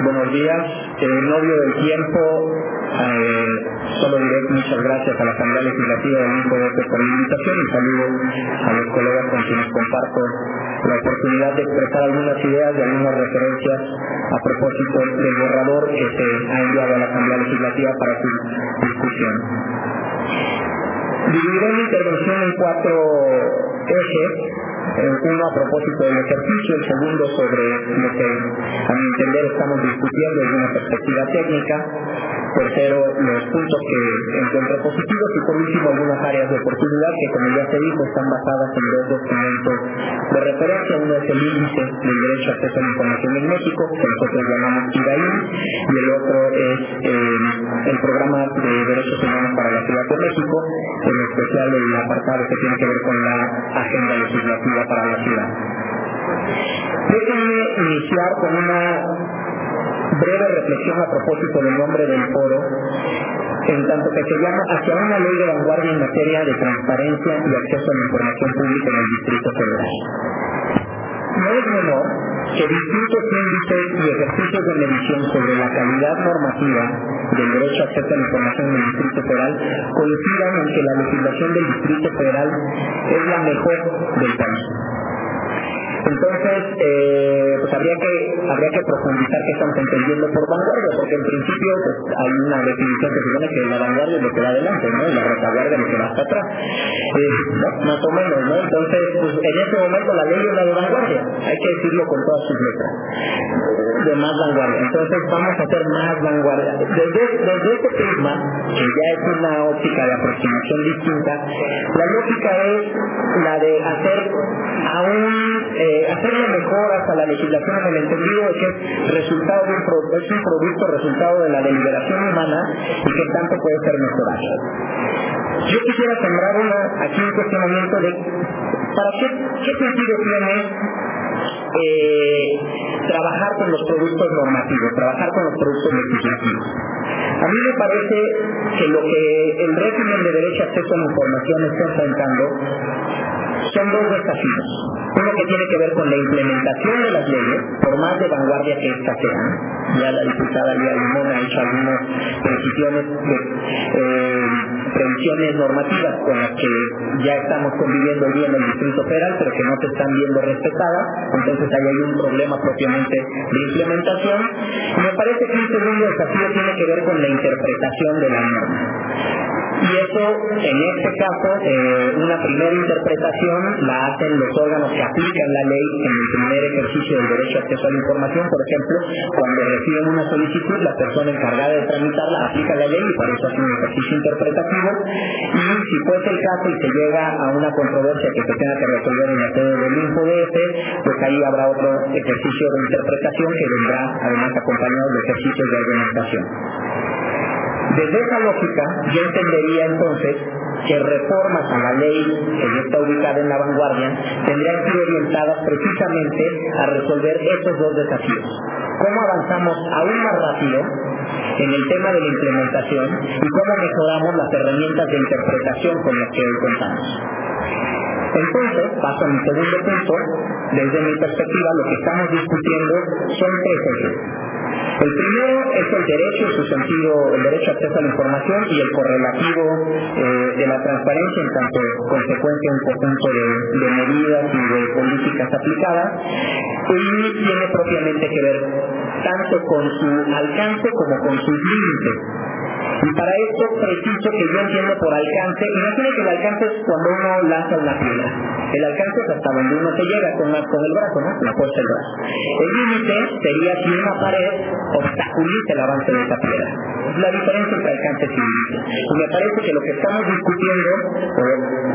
Buenos días. En novio del tiempo, eh, solo diré muchas gracias a la Asamblea Legislativa del de por la invitación y saludo a los colegas con quienes comparto la oportunidad de expresar algunas ideas y algunas referencias a propósito del borrador que se ha enviado a la Asamblea Legislativa para su discusión. Dividiré mi intervención en cuatro ejes uno a propósito del ejercicio, el segundo sobre lo que a mi entender estamos discutiendo desde una perspectiva técnica, tercero los puntos que encuentro positivos y por último algunas áreas de oportunidad que como ya se dijo están basadas en dos documentos de referencia, uno es el índice del derecho a acceso a la información en México, que nosotros llamamos IDAI, y el otro es eh, el programa de derechos humanos para la Ciudad de México, en especial el apartado que tiene que ver con la agenda legislativa para la ciudad. Déjenme iniciar con una breve reflexión a propósito del nombre del foro, en tanto que se llama hacia una ley de vanguardia en materia de transparencia y acceso a la información pública en el Distrito Federal. No es menor que distintos índices y ejercicios de medición sobre la calidad normativa del derecho a acceso a la información en el Distrito Federal coincidan en que la legislación del Distrito Federal es la mejor del país. Entonces, eh, pues habría que, habría que profundizar qué estamos entendiendo por vanguardia, porque en principio pues, hay una definición que supone que la vanguardia es lo que va adelante, ¿no? Y la retaguardia es lo que va hasta atrás. Eh, más o menos, ¿no? Entonces, pues en ese momento la ley es la de vanguardia, hay que decirlo con todas sus letras, de más vanguardia. Entonces vamos a hacer más vanguardia. Desde, desde este prisma, que ya es una óptica de aproximación distinta, la lógica es la de hacer aún eh, hacerle mejoras a la legislación en el entendido de que es resultado un, es un producto resultado de la deliberación humana y que tanto puede ser mejorado. Yo quisiera sembrar una, aquí un cuestionamiento de ¿para qué, qué sentido tiene eh, trabajar con los productos normativos, trabajar con los productos legislativos? A mí me parece que lo que el régimen de derecho a acceso a la información está enfrentando son dos desafíos. Uno que tiene que ver con la implementación de las leyes, por más de vanguardia que éstas sean. Ya la diputada Lía Limón ha hecho algunas precisiones eh, previsiones normativas con las que ya estamos conviviendo hoy en el Distrito Federal, pero que no se están viendo respetadas. Entonces ahí hay un problema propiamente de implementación. Y me parece que un segundo desafío tiene que ver con la interpretación de la norma. Y eso, en este caso, eh, una primera interpretación la hacen los órganos que aplican la ley en el primer ejercicio del derecho a acceso a la información. Por ejemplo, cuando reciben una solicitud, la persona encargada de tramitarla aplica la ley y para eso hace un ejercicio interpretativo. Y si fuese el caso y se llega a una controversia que se tenga que resolver en la sede del InfoDF, pues ahí habrá otro ejercicio de interpretación que vendrá además acompañado de ejercicios de argumentación. Desde esa lógica, yo entendería entonces que reformas a la ley que ya está ubicada en la vanguardia tendrían que ir orientadas precisamente a resolver esos dos desafíos. ¿Cómo avanzamos aún más rápido en el tema de la implementación y cómo mejoramos las herramientas de interpretación con las que hoy contamos? Entonces, paso a mi segundo punto, desde mi perspectiva lo que estamos discutiendo son tres ejes. El primero es el derecho, su sentido, el derecho a acceso a la información y el correlativo eh, de la transparencia en tanto consecuencia un conjunto de, medidas y de políticas aplicadas y tiene propiamente que ver tanto con su alcance como con sus límites. Y para esto preciso que yo entiendo por alcance, imagine que el alcance es cuando uno lanza una piedra. El alcance es hasta donde uno se llega con, la, con el brazo, ¿no? La fuerza del brazo. El límite sería si una pared obstaculiza el avance de esa piedra. Es la diferencia entre alcance y. Y me parece que lo que estamos discutiendo, o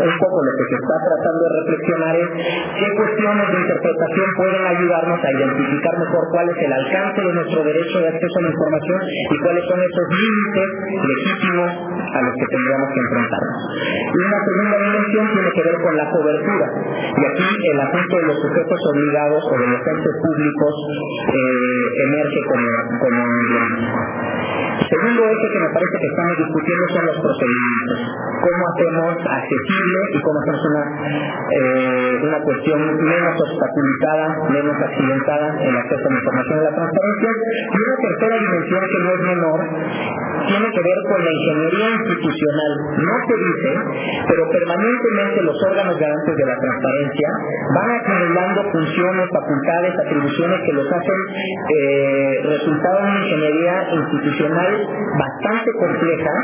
un poco lo que se está tratando de reflexionar es qué cuestiones de interpretación pueden ayudarnos a identificar mejor cuál es el alcance de nuestro derecho de acceso a la información y cuáles son esos límites legítimos a los que tendríamos que enfrentarnos. Y una segunda dimensión tiene que ver con la cobertura. Y aquí el asunto de los sujetos obligados o de los entes públicos eh, emerge como, el segundo eje que me parece que estamos discutiendo son los procedimientos. Cómo hacemos accesible y cómo hacemos una, eh, una cuestión menos obstaculizada, menos accidentada el acceso a la información de la transparencia. Y una tercera dimensión que no es menor tiene que ver con la ingeniería institucional. No se dice, pero permanentemente los órganos garantes de la transparencia van acumulando funciones, facultades, atribuciones que los hacen eh, resultado de ingeniería institucional bastante compleja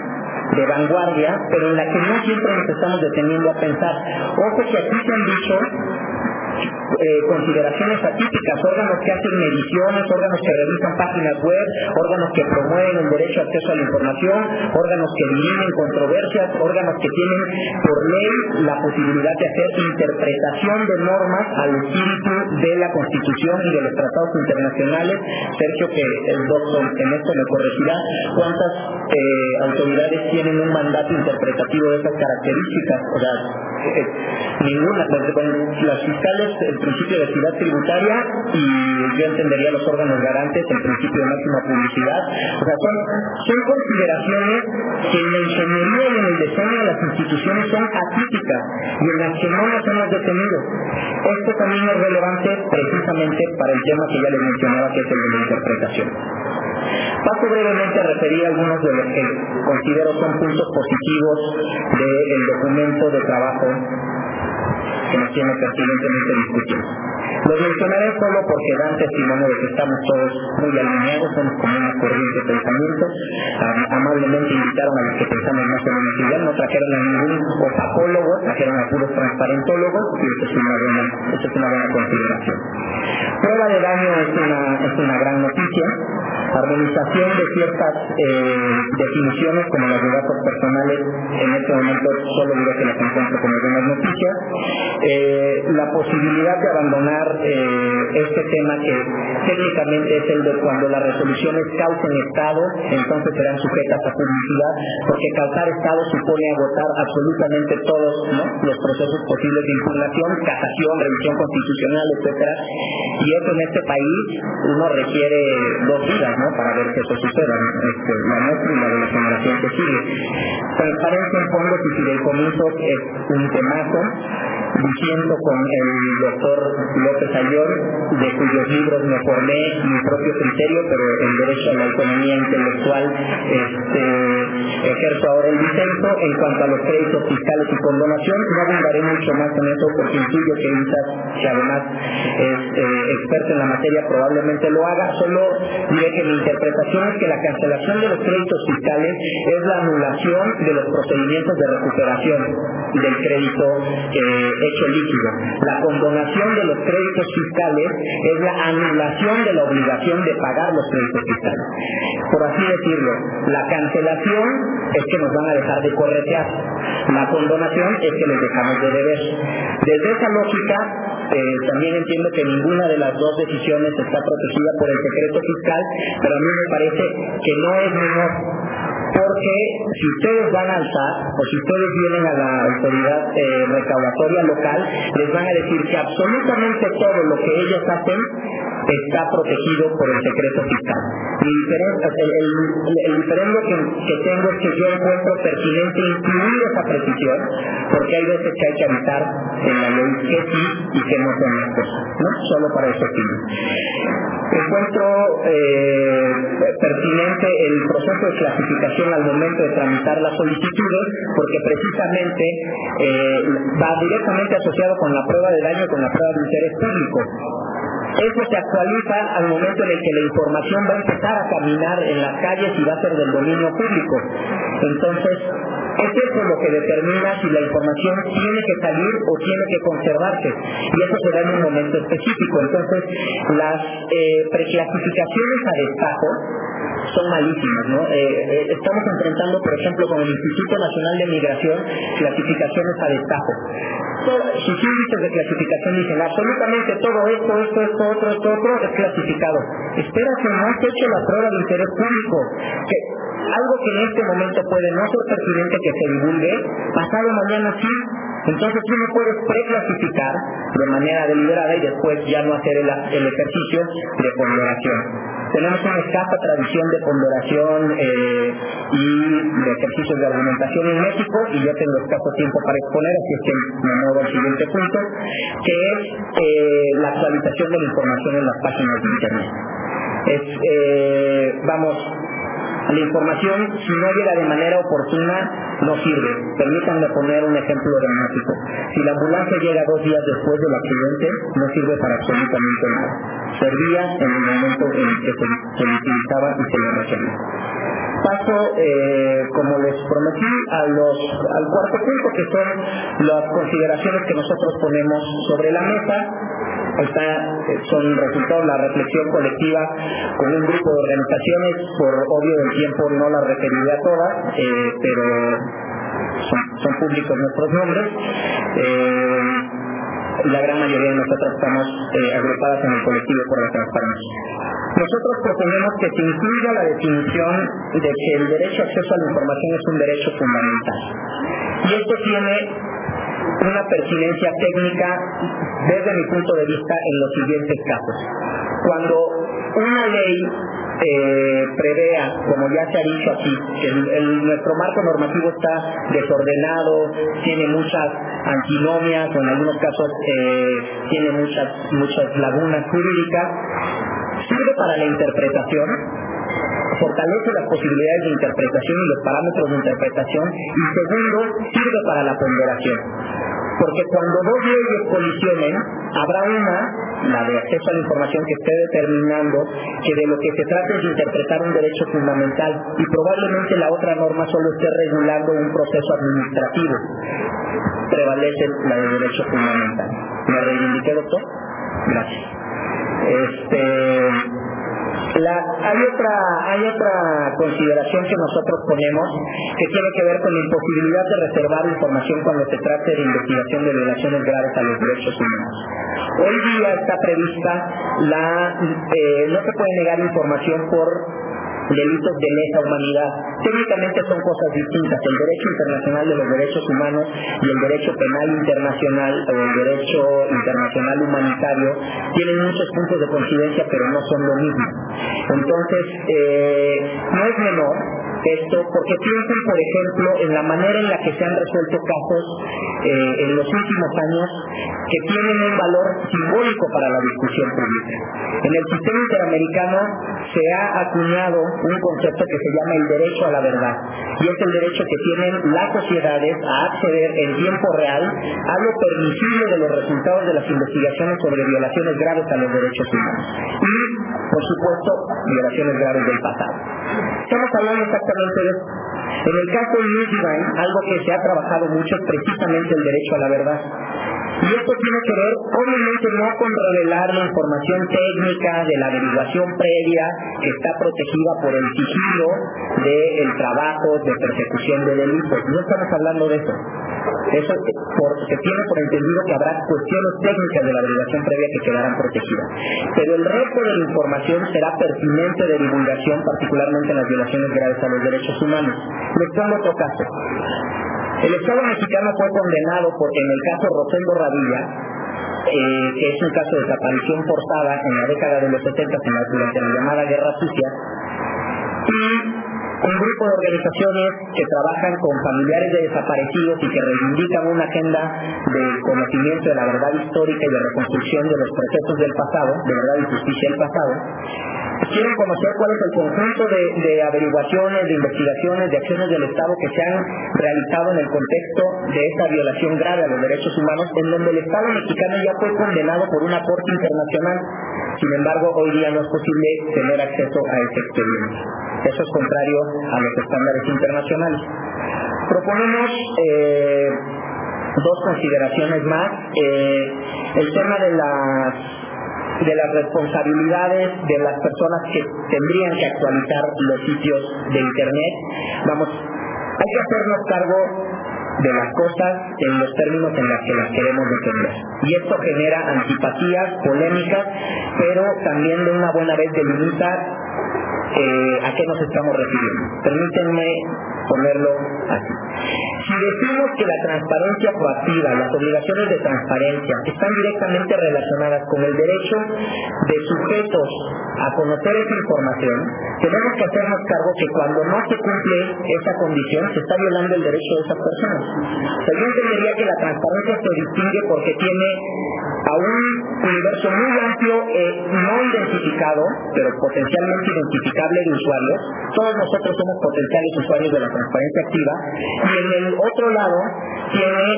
de vanguardia, pero en la que no siempre nos estamos deteniendo a pensar. Ojo que aquí se han dicho eh, consideraciones atípicas, órganos que hacen mediciones, órganos que revisan páginas web, órganos que promueven el derecho a acceso a la información, órganos que dirimen controversias, órganos que tienen por ley la posibilidad de hacer interpretación de normas al espíritu de la Constitución y de los tratados internacionales. Sergio, que el doctor en esto me corregirá, ¿cuántas eh, autoridades tienen un mandato interpretativo de esas características? O sea, eh, ninguna. Las fiscales, principio de equidad tributaria y yo entendería los órganos garantes, el principio de máxima publicidad. O sea, son, son consideraciones que en la ingeniería y en el diseño de las instituciones son atípicas y en las que no nos hemos detenido. Esto también es relevante precisamente para el tema que ya les mencionaba, que es el de la interpretación. Paso brevemente a referir algunos de los que considero son puntos positivos del documento de trabajo que nos tiene pertinentemente discutidos. Los mencionaré solo porque dan testimonio de que estamos todos muy alineados, somos como una corriente de pensamiento. amablemente invitaron a los que pensamos más menos igual, no trajeron a ningún opacólogo, trajeron a puros transparentólogos y eso es una buena, consideración. Prueba de daño es una, es una gran noticia armonización de ciertas eh, definiciones como las de datos personales, en este momento solo diré que las encuentro como buenas noticias, eh, la posibilidad de abandonar eh, este tema que técnicamente es el de cuando las resoluciones causen estado, entonces serán sujetas a publicidad, porque causar estado supone agotar absolutamente todos los procesos posibles de impugnación, casación, revisión constitucional, etcétera, y eso en este país uno requiere dos vidas, para ver que eso suceda, este, la nuestra y la de la generación que sigue. Transparencia en fondos y fideicomisos es un temazo diciendo con el doctor López Ayor, de cuyos libros me formé mi propio criterio, pero en derecho a la autonomía intelectual este, ejerzo ahora el disenso. En cuanto a los créditos fiscales y condonación, no abundaré mucho más en eso porque intuyo que Isaac, que además es eh, experto en la materia, probablemente lo haga. Solo diré que mi interpretación es que la cancelación de los créditos fiscales es la anulación de los procedimientos de recuperación del crédito eh, hecho líquido. La condonación de los créditos fiscales es la anulación de la obligación de pagar los créditos fiscales. Por así decirlo, la cancelación es que nos van a dejar de corretear. La condonación es que les dejamos de deber. Desde esa lógica, eh, también entiendo que ninguna de las dos decisiones está protegida por el secreto fiscal, pero a mí me parece que no es menor porque si ustedes van a alzar o si ustedes vienen a la autoridad eh, recaudatoria local, les van a decir que absolutamente todo lo que ellos hacen está protegido por el secreto fiscal. el, el, diferendo que, tengo es que yo encuentro pertinente incluir esa precisión, porque hay veces que hay que avisar en la ley que sí y que no son las cosas, ¿no? Solo para ese fin. Encuentro eh, pertinente el proceso de clasificación al momento de tramitar las solicitudes, porque precisamente eh, va directamente asociado con la prueba de daño con la prueba de interés público. Eso se actualiza al momento en el que la información va a empezar a caminar en las calles y va a ser del dominio público. Entonces, es eso lo que determina si la información tiene que salir o tiene que conservarse. Y eso se da en un momento específico. Entonces, las eh, preclasificaciones a destajo son malísimas. ¿no? Eh, eh, estamos enfrentando, por ejemplo, con el Instituto Nacional de Migración, clasificaciones a destajo. sus índices de clasificación dicen absolutamente todo esto, esto, esto, otro, esto, otro es clasificado. Espera que no has hecho la prueba de interés público. Que algo que en este momento puede no ser pertinente que se divulgue, pasado mañana sí. Entonces uno puede preclasificar de manera deliberada y después ya no hacer el, ejercicio de ponderación. Tenemos una escasa tradición de ponderación eh, y de ejercicios de argumentación en México y yo tengo escaso tiempo para exponer, así es que me muevo al siguiente punto, que es eh, la actualización de la información en las páginas de Internet. Eh, vamos, la información, si no llega de manera oportuna, no sirve. Permítanme poner un ejemplo dramático. Si la ambulancia llega dos días después del accidente, no sirve para absolutamente nada. Servía en el momento en que se, se utilizaba y se le requería. Paso, eh, como les prometí, al cuarto punto, que son las consideraciones que nosotros ponemos sobre la mesa está, eh, son resultado la reflexión colectiva con un grupo de organizaciones, por obvio del tiempo no las referiré a todas, eh, pero son, públicos nuestros nombres. Eh, la gran mayoría de nosotros estamos agrupadas en el colectivo por la transparencia. Nosotros proponemos que se incluya la definición de que el derecho a acceso a la información es un derecho fundamental. Y esto tiene una pertinencia técnica desde mi punto de vista en los siguientes casos. Cuando una ley eh, prevea, como ya se ha dicho aquí, que el, nuestro marco normativo está desordenado, tiene muchas antinomias o en algunos casos eh, tiene muchas, muchas lagunas jurídicas, sirve para la interpretación, fortalece las posibilidades de interpretación y los parámetros de interpretación y segundo, sirve para la ponderación. Porque cuando dos leyes colisionen, habrá una, la de acceso a la información que esté determinando que de lo que se trata es de interpretar un derecho fundamental y probablemente la otra norma solo esté regulando un proceso administrativo. Prevalece la de derecho fundamental. ¿Me reivindiqué, doctor? Gracias. Este, hay otra hay otra consideración que nosotros ponemos que tiene que ver con la imposibilidad de reservar información cuando se trate de investigación de violaciones graves a los derechos humanos. Hoy día está prevista la eh, no se puede negar información por delitos de lesa humanidad. Técnicamente son cosas distintas. El derecho internacional de los derechos humanos y el derecho penal internacional o el derecho internacional humanitario tienen muchos puntos de coincidencia, pero no son lo mismo. Entonces, eh, no es menor esto porque piensen, por ejemplo, en la manera en la que se han resuelto casos eh, en los últimos años que tienen un valor simbólico para la discusión pública. En el sistema interamericano se ha acuñado un concepto que se llama el derecho a la verdad y es el derecho que tienen las sociedades a acceder en tiempo real a lo permisible de los resultados de las investigaciones sobre violaciones graves a los derechos humanos y, por supuesto, violaciones graves del pasado. Estamos hablando exactamente de eso. En el caso de Newsline, algo que se ha trabajado mucho es precisamente el derecho a la verdad. Y esto tiene que ver, obviamente, no con revelar la información técnica de la averiguación previa que está protegida por el sigilo del trabajo de persecución de delitos. No estamos hablando de eso. Eso se tiene por entendido que habrá cuestiones técnicas de la averiguación previa que quedarán protegidas. Pero el resto de la información será pertinente de divulgación, particularmente en las violaciones graves a los derechos humanos. Les pongo otro caso. El Estado mexicano fue condenado por, en el caso Rosendo Radilla, eh, que es un caso de desaparición forzada en la década de los 70 durante la llamada Guerra Sucia, un grupo de organizaciones que trabajan con familiares de desaparecidos y que reivindican una agenda de conocimiento de la verdad histórica y de reconstrucción de los procesos del pasado, de verdad y justicia del pasado, quieren conocer cuál es el conjunto de, averiguaciones, de investigaciones, de acciones del Estado que se han realizado en el contexto de esta violación grave a los derechos humanos, en donde el Estado mexicano ya fue condenado por una corte internacional. Sin embargo, hoy día no es posible tener acceso a este expediente. Eso es contrario a los estándares internacionales. Proponemos eh, dos consideraciones más. Eh, el tema de las de las responsabilidades de las personas que tendrían que actualizar los sitios de Internet. Vamos, hay que hacernos cargo de las cosas en los términos en los que las queremos defender. Y esto genera antipatías, polémicas, pero también de una buena vez delimita eh, a qué nos estamos refiriendo. Permítanme ponerlo así. Si decimos que la transparencia proactiva, las obligaciones de transparencia están directamente relacionadas con el derecho de sujetos a conocer esa información, tenemos que hacernos cargo que cuando no se cumple esa condición, se está violando el derecho de esas personas. yo entendería que la transparencia se distingue porque tiene a un universo muy amplio, eh, no identificado, pero potencialmente de usuarios. Todos nosotros somos potenciales usuarios de la transparencia activa. Y en el otro lado tiene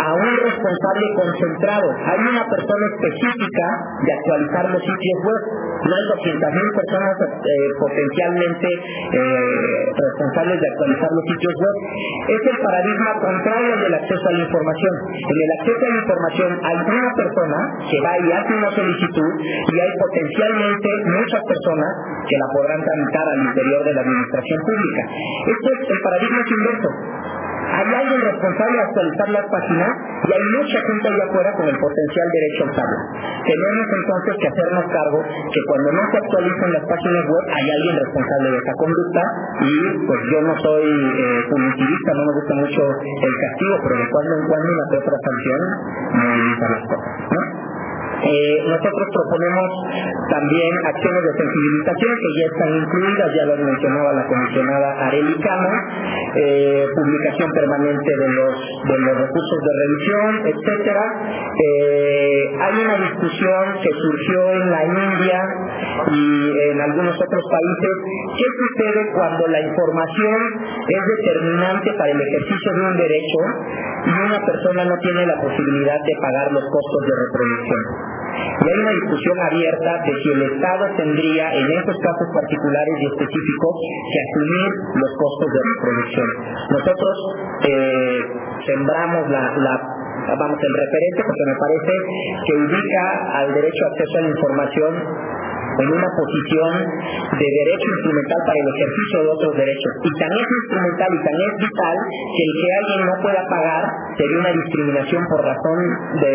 a un responsable concentrado. Hay una persona específica de actualizar los sitios web. No hay 200.000 personas eh, potencialmente eh, responsables de actualizar los sitios web. Es el paradigma contrario del acceso a la información. En el acceso a la información hay una persona que va y hace una solicitud y hay potencialmente muchas personas que la podrán tramitar al interior de la administración pública. Esto es el paradigma inverso. Hay alguien responsable de actualizar las páginas y hay mucha gente allá afuera con el potencial derecho a usarlo. Tenemos entonces que hacernos cargo que cuando no se actualizan las páginas web hay alguien responsable de esa conducta y pues yo no soy eh, punitivista, no me gusta mucho el castigo, pero de cuando en cuando una que sanción me evita las cosas. Eh, nosotros proponemos también acciones de sensibilización que ya están incluidas, ya lo mencionaba la comisionada Areli Cano, eh, publicación permanente de los, de los recursos de revisión, etcétera. Eh, hay una discusión que surgió en la India y en algunos otros países. ¿Qué sucede cuando la información es determinante para el ejercicio de un derecho y una persona no tiene la posibilidad de pagar los costos de reproducción? Y hay una discusión abierta de si el Estado tendría, en esos casos particulares y específicos, que asumir los costos de reproducción. Nosotros eh, sembramos la, vamos, el referente porque me parece que ubica al derecho a acceso a la información en una posición de derecho instrumental para el ejercicio de otros derechos. Y tan es instrumental y tan es vital que el que alguien no pueda pagar sería una discriminación por razón de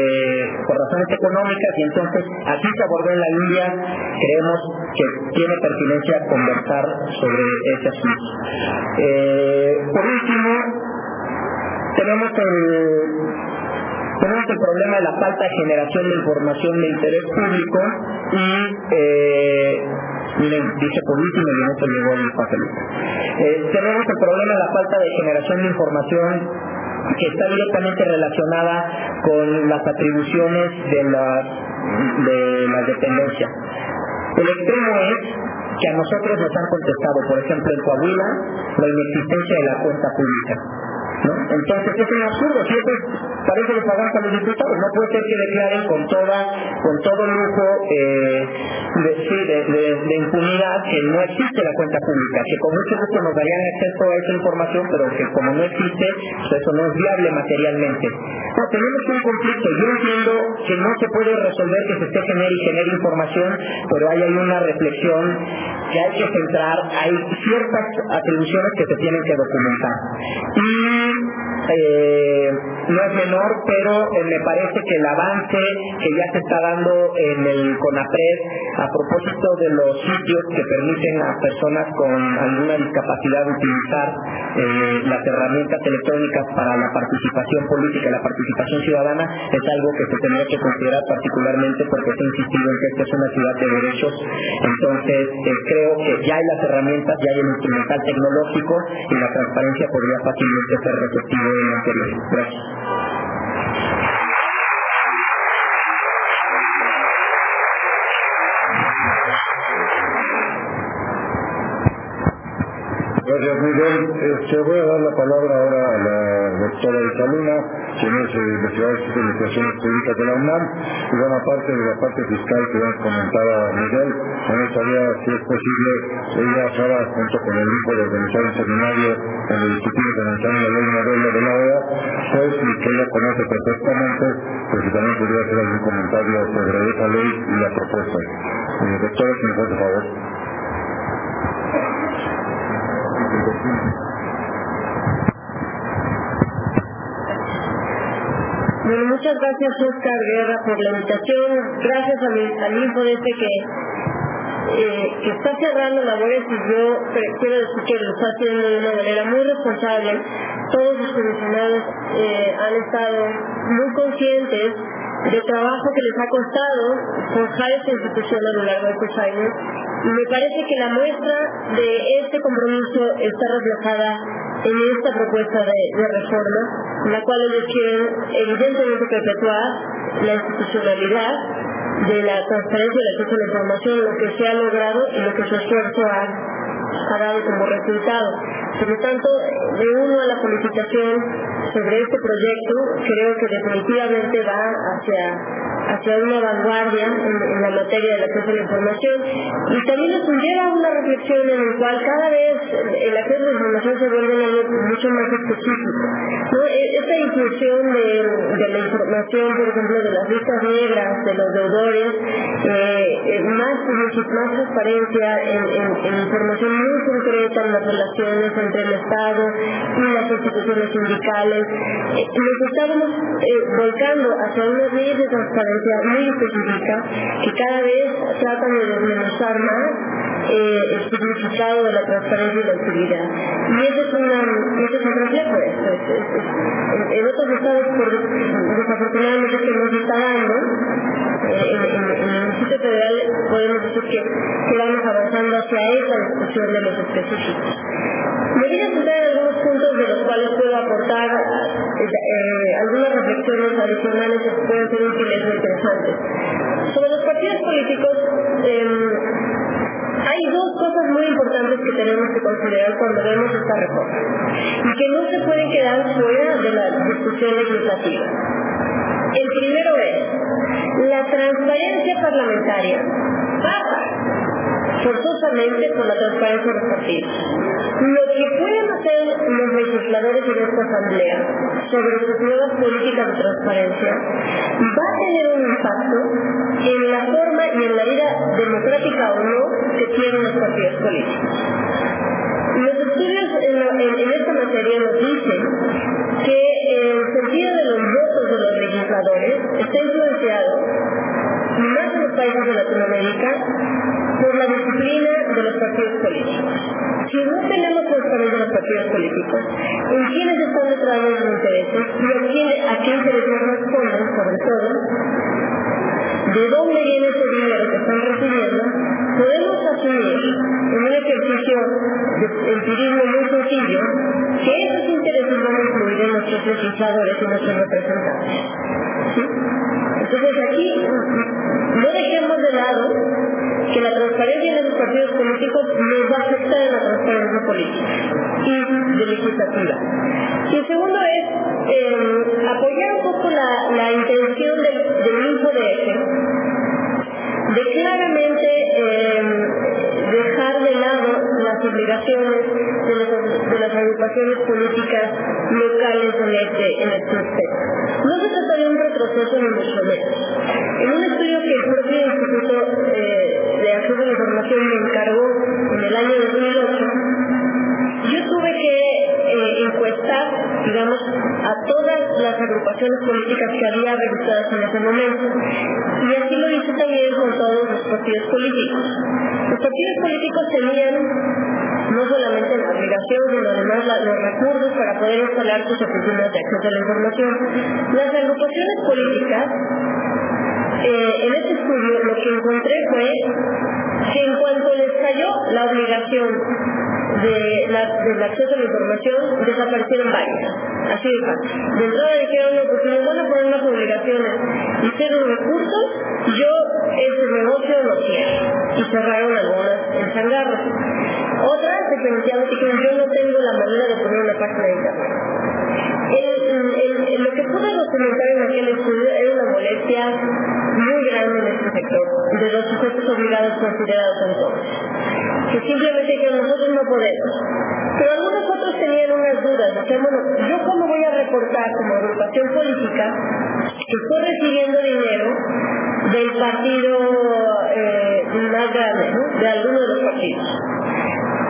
por razones económicas y entonces así se abordó en la India creemos que tiene pertinencia conversar sobre ese asunto. Eh, por último, tenemos el tenemos el problema de la falta de generación de información de interés público y, eh, dice por último y llegó el papelito. Eh, tenemos el problema de la falta de generación de información que está directamente relacionada con las atribuciones de las de la dependencia. El extremo es que a nosotros nos han contestado, por ejemplo, en Coahuila, la inexistencia de la cuenta pública. Entonces es un absurdo, siempre parece que pagan a los diputados, no puede ser que declaren con toda, con todo lujo eh, de, de, impunidad que no existe la cuenta pública, que con mucho gusto nos darían acceso a esa información, pero que como no existe, pues eso no es viable materialmente. No, tenemos un conflicto, yo entiendo que no se puede resolver que se esté genere y genere información, pero ahí hay una reflexión que hay que centrar, hay ciertas atribuciones que se tienen que documentar. Y eh, no es menor, pero eh, me parece que el avance que ya se está dando en el CONAPRED a propósito de los sitios que permiten a personas con alguna discapacidad utilizar eh, las herramientas electrónicas para la participación política la participación ciudadana es algo que se tendría que considerar particularmente porque se ha insistido en que esta es una ciudad de derechos. Entonces, creo que ya hay las herramientas, ya hay el instrumental tecnológico y la transparencia podría fácilmente ser receptivo en la anterior. Gracias. Gracias, Miguel. Este, voy a dar la palabra ahora a la doctora Isaluna, quien es eh, investigadora de investigaciones públicas de la UNAM, y una parte de la parte fiscal que ya comentaba Miguel. Me gustaría, si es posible, ella ahora, junto con el grupo de organizar un seminario en el Instituto de la Ley Modelo de la OEA, pues, y que ella conoce perfectamente, pues también podría hacer algún comentario sobre esa ley y la propuesta. Eh, doctora, si me favor. Bueno, muchas gracias Oscar Guerra por la invitación, gracias a mi, al hijo de este que, eh, que está cerrando labores y yo quiero decir que lo está haciendo de una manera muy responsable. Todos los comisionados eh, han estado muy conscientes del trabajo que les ha costado forjar esta institución a lo largo de estos años y me parece que la muestra de este compromiso está reflejada en esta propuesta de, reforma, en la cual ellos quieren evidentemente perpetuar la institucionalidad de la transparencia y el acceso a la información, lo que se ha logrado y lo que su esfuerzo ha, ha dado como resultado. Por lo tanto, me uno a la felicitación sobre este proyecto, creo que definitivamente va hacia hacia una vanguardia en, la materia del acceso a la información y también nos lleva a una reflexión en la cual cada vez el acceso a la información se vuelve mucho más específico. E, esta inclusión de, la información, por ejemplo, de las listas negras, de los deudores, eh, eh más, más transparencia en, información muy concreta en las relaciones entre el Estado y las instituciones sindicales, eh, nos estamos eh, volcando hacia unas leyes de transparencia muy específica que cada vez tratan de desmenuzar más eh, el significado de la transparencia y la utilidad. Y ese es, una, ese es un reflejo de esto. en, otros estados, por, desafortunadamente, que nos está dando, en, el Instituto Federal podemos decir que, que vamos avanzando hacia esa discusión de los específicos. Me voy a centrar en algunos puntos de los cuales puedo aportar eh, eh, algunas reflexiones adicionales que pueden ser útiles e interesantes. Sobre los partidos políticos, em, hay dos cosas muy importantes que tenemos que considerar cuando vemos esta reforma y que no se pueden quedar fuera de la discusión legislativa. El primero es, la transparencia parlamentaria pasa forzosamente por la transparencia de los partidos. Lo que pueden hacer los legisladores en esta asamblea sobre sus nuevas políticas de transparencia va a tener un impacto en la forma y en la vida democrática o no que tienen los partidos políticos. Los estudios en, esta materia nos dicen que el sentido de los votos de los legisladores está influenciado más en los países de Latinoamérica por la disciplina de los partidos políticos. Si no tenemos transparencia de los partidos políticos, en quiénes están detrás de los intereses y a, quién, a qué intereses responden, sobre todo, de dónde viene ese dinero que están recibiendo, podemos asumir en empirismo muy sencillo que esos intereses van a influir en nuestros legisladores y nuestros representantes. Entonces aquí no dejemos de lado que la transparencia de los partidos políticos nos va a afectar en la transparencia política y de legislatura. Y el segundo es eh, apoyar un poco la, intención del, del de de claramente eh, dejar de lado las obligaciones de, las agrupaciones políticas locales en este, en este aspecto. No se trata de un retroceso ni mucho menos. En un estudio que el propio Instituto eh, de Acceso a la Información me encargó en el año 2008, yo tuve que eh, encuestar, digamos, a todas las agrupaciones políticas que había registradas en ese momento. Y así lo hice también con todos los partidos políticos. Los partidos políticos tenían no solamente la obligación, sino además los recursos para poder instalar sus oficinas de acceso a la información. Las agrupaciones políticas, eh, en este estudio lo que encontré fue que en cuanto les cayó la obligación de la, del acceso a la información desaparecieron varias. Así de fácil. De entrada dijeron, no, pues nos van a poner más obligaciones y cero recursos, yo ese negocio lo cierro. Y cerraron algunas en changarros. Otras definitivamente dijeron, yo no tengo la manera de poner una página de internet. lo que pude documentar en aquel estudio era una molestia muy grande en este sector, de los sujetos obligados considerados entonces que simplemente que nosotros no podemos. Pero algunos otros tenían unas dudas, decían, bueno, ¿yo cómo voy a reportar como agrupación política que estoy recibiendo dinero del partido eh, más grande, ¿no? de alguno de los partidos?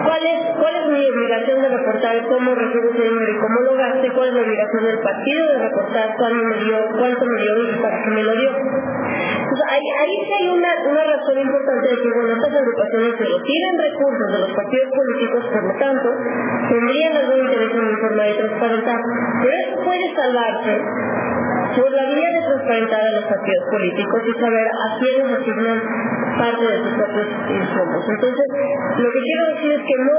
¿Cuál es, ¿Cuál es mi obligación de reportar cómo recibo ese dinero y cómo lo gaste? ¿Cuál es la obligación del partido de reportar cuánto me dio, cuánto me dio y para qué me lo dio? Entonces, ahí, ahí sí hay una, una razón importante de decir, bueno, estas agrupaciones se retiran recursos de los partidos políticos, por lo tanto, tendrían algún interés en una forma de transparentar. Pero eso puede salvarse por la vía de transparentar a los partidos políticos y saber a quiénes asignan parte de sus propios insumos. Entonces, lo que quiero decir es que no,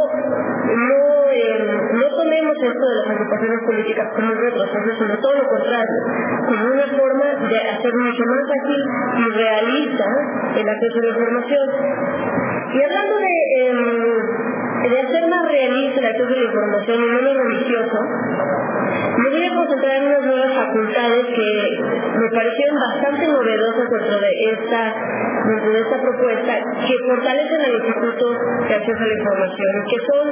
no, eh, no tomemos esto de las agrupaciones políticas como un retroceso, sino todo lo contrario, como una forma de hacer mucho más ágil y realista el acceso a la información. Y hablando de, em, de hacer más realista el acceso a la información y menos religioso, me voy a concentrar en unas nuevas facultades que me parecieron bastante novedosas dentro de esta, dentro de esta propuesta, que fortalecen al Instituto de Acceso a la Información, que son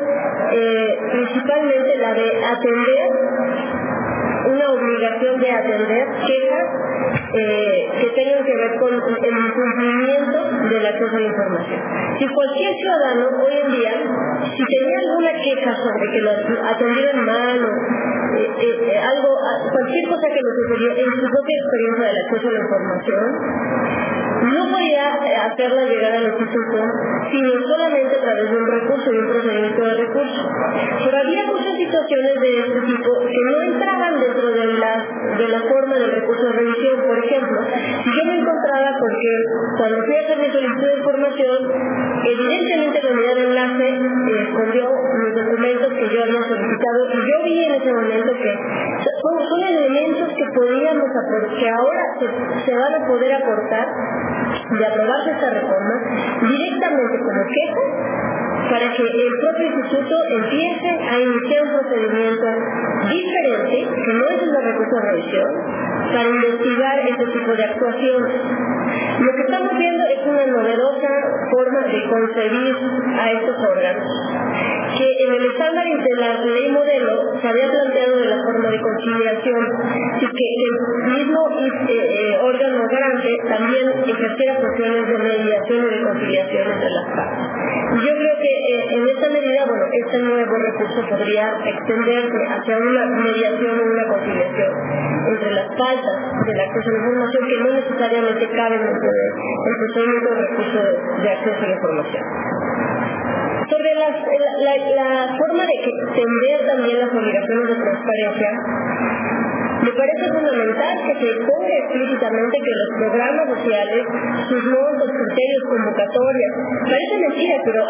eh, principalmente la de atender una obligación de atender quejas eh, que tengan que ver con el incumplimiento del acceso a la información. Si cualquier ciudadano hoy en día, si tenía alguna queja sobre que lo atendieron mal o eh, eh, algo, cualquier cosa que le sucedió en su propia experiencia del acceso a la información, no podía hacerla llegar al instituto, sino solamente a través de un recurso y un procedimiento de recurso. Pero había muchas situaciones de este tipo que no entraban dentro de la, de la forma del recurso de revisión. Por ejemplo, si yo me encontraba con que cuando fui a hacer mi solicitud de información, evidentemente la unidad de enlace eh, escondió los documentos que yo había solicitado y yo vi en ese momento que son, elementos que aportar, que ahora se, van a poder aportar de aprobarse esta reforma directamente como queja para que el propio instituto empiece a iniciar un procedimiento diferente, que no es una recurso de revisión, para investigar este tipo de actuaciones. Lo que estamos viendo es una novedosa forma de concebir a estos órganos, que en el estándar de la ley modelo se había planteado de la forma de conciliación y que el mismo eh, eh, órgano grande también ejerciera funciones de mediación y de conciliación entre las partes. Yo creo que eh, en esta medida, bueno, este nuevo recurso podría extenderse hacia una mediación o una conciliación entre las faltas del acceso a la información que no necesariamente caben dentro del procedimiento de recurso de acceso a la información sobre la, la, forma de extender también las obligaciones de transparencia, me parece fundamental que se ponga explícitamente que los programas sociales, sus montos, criterios, convocatorias, parece mentira, pero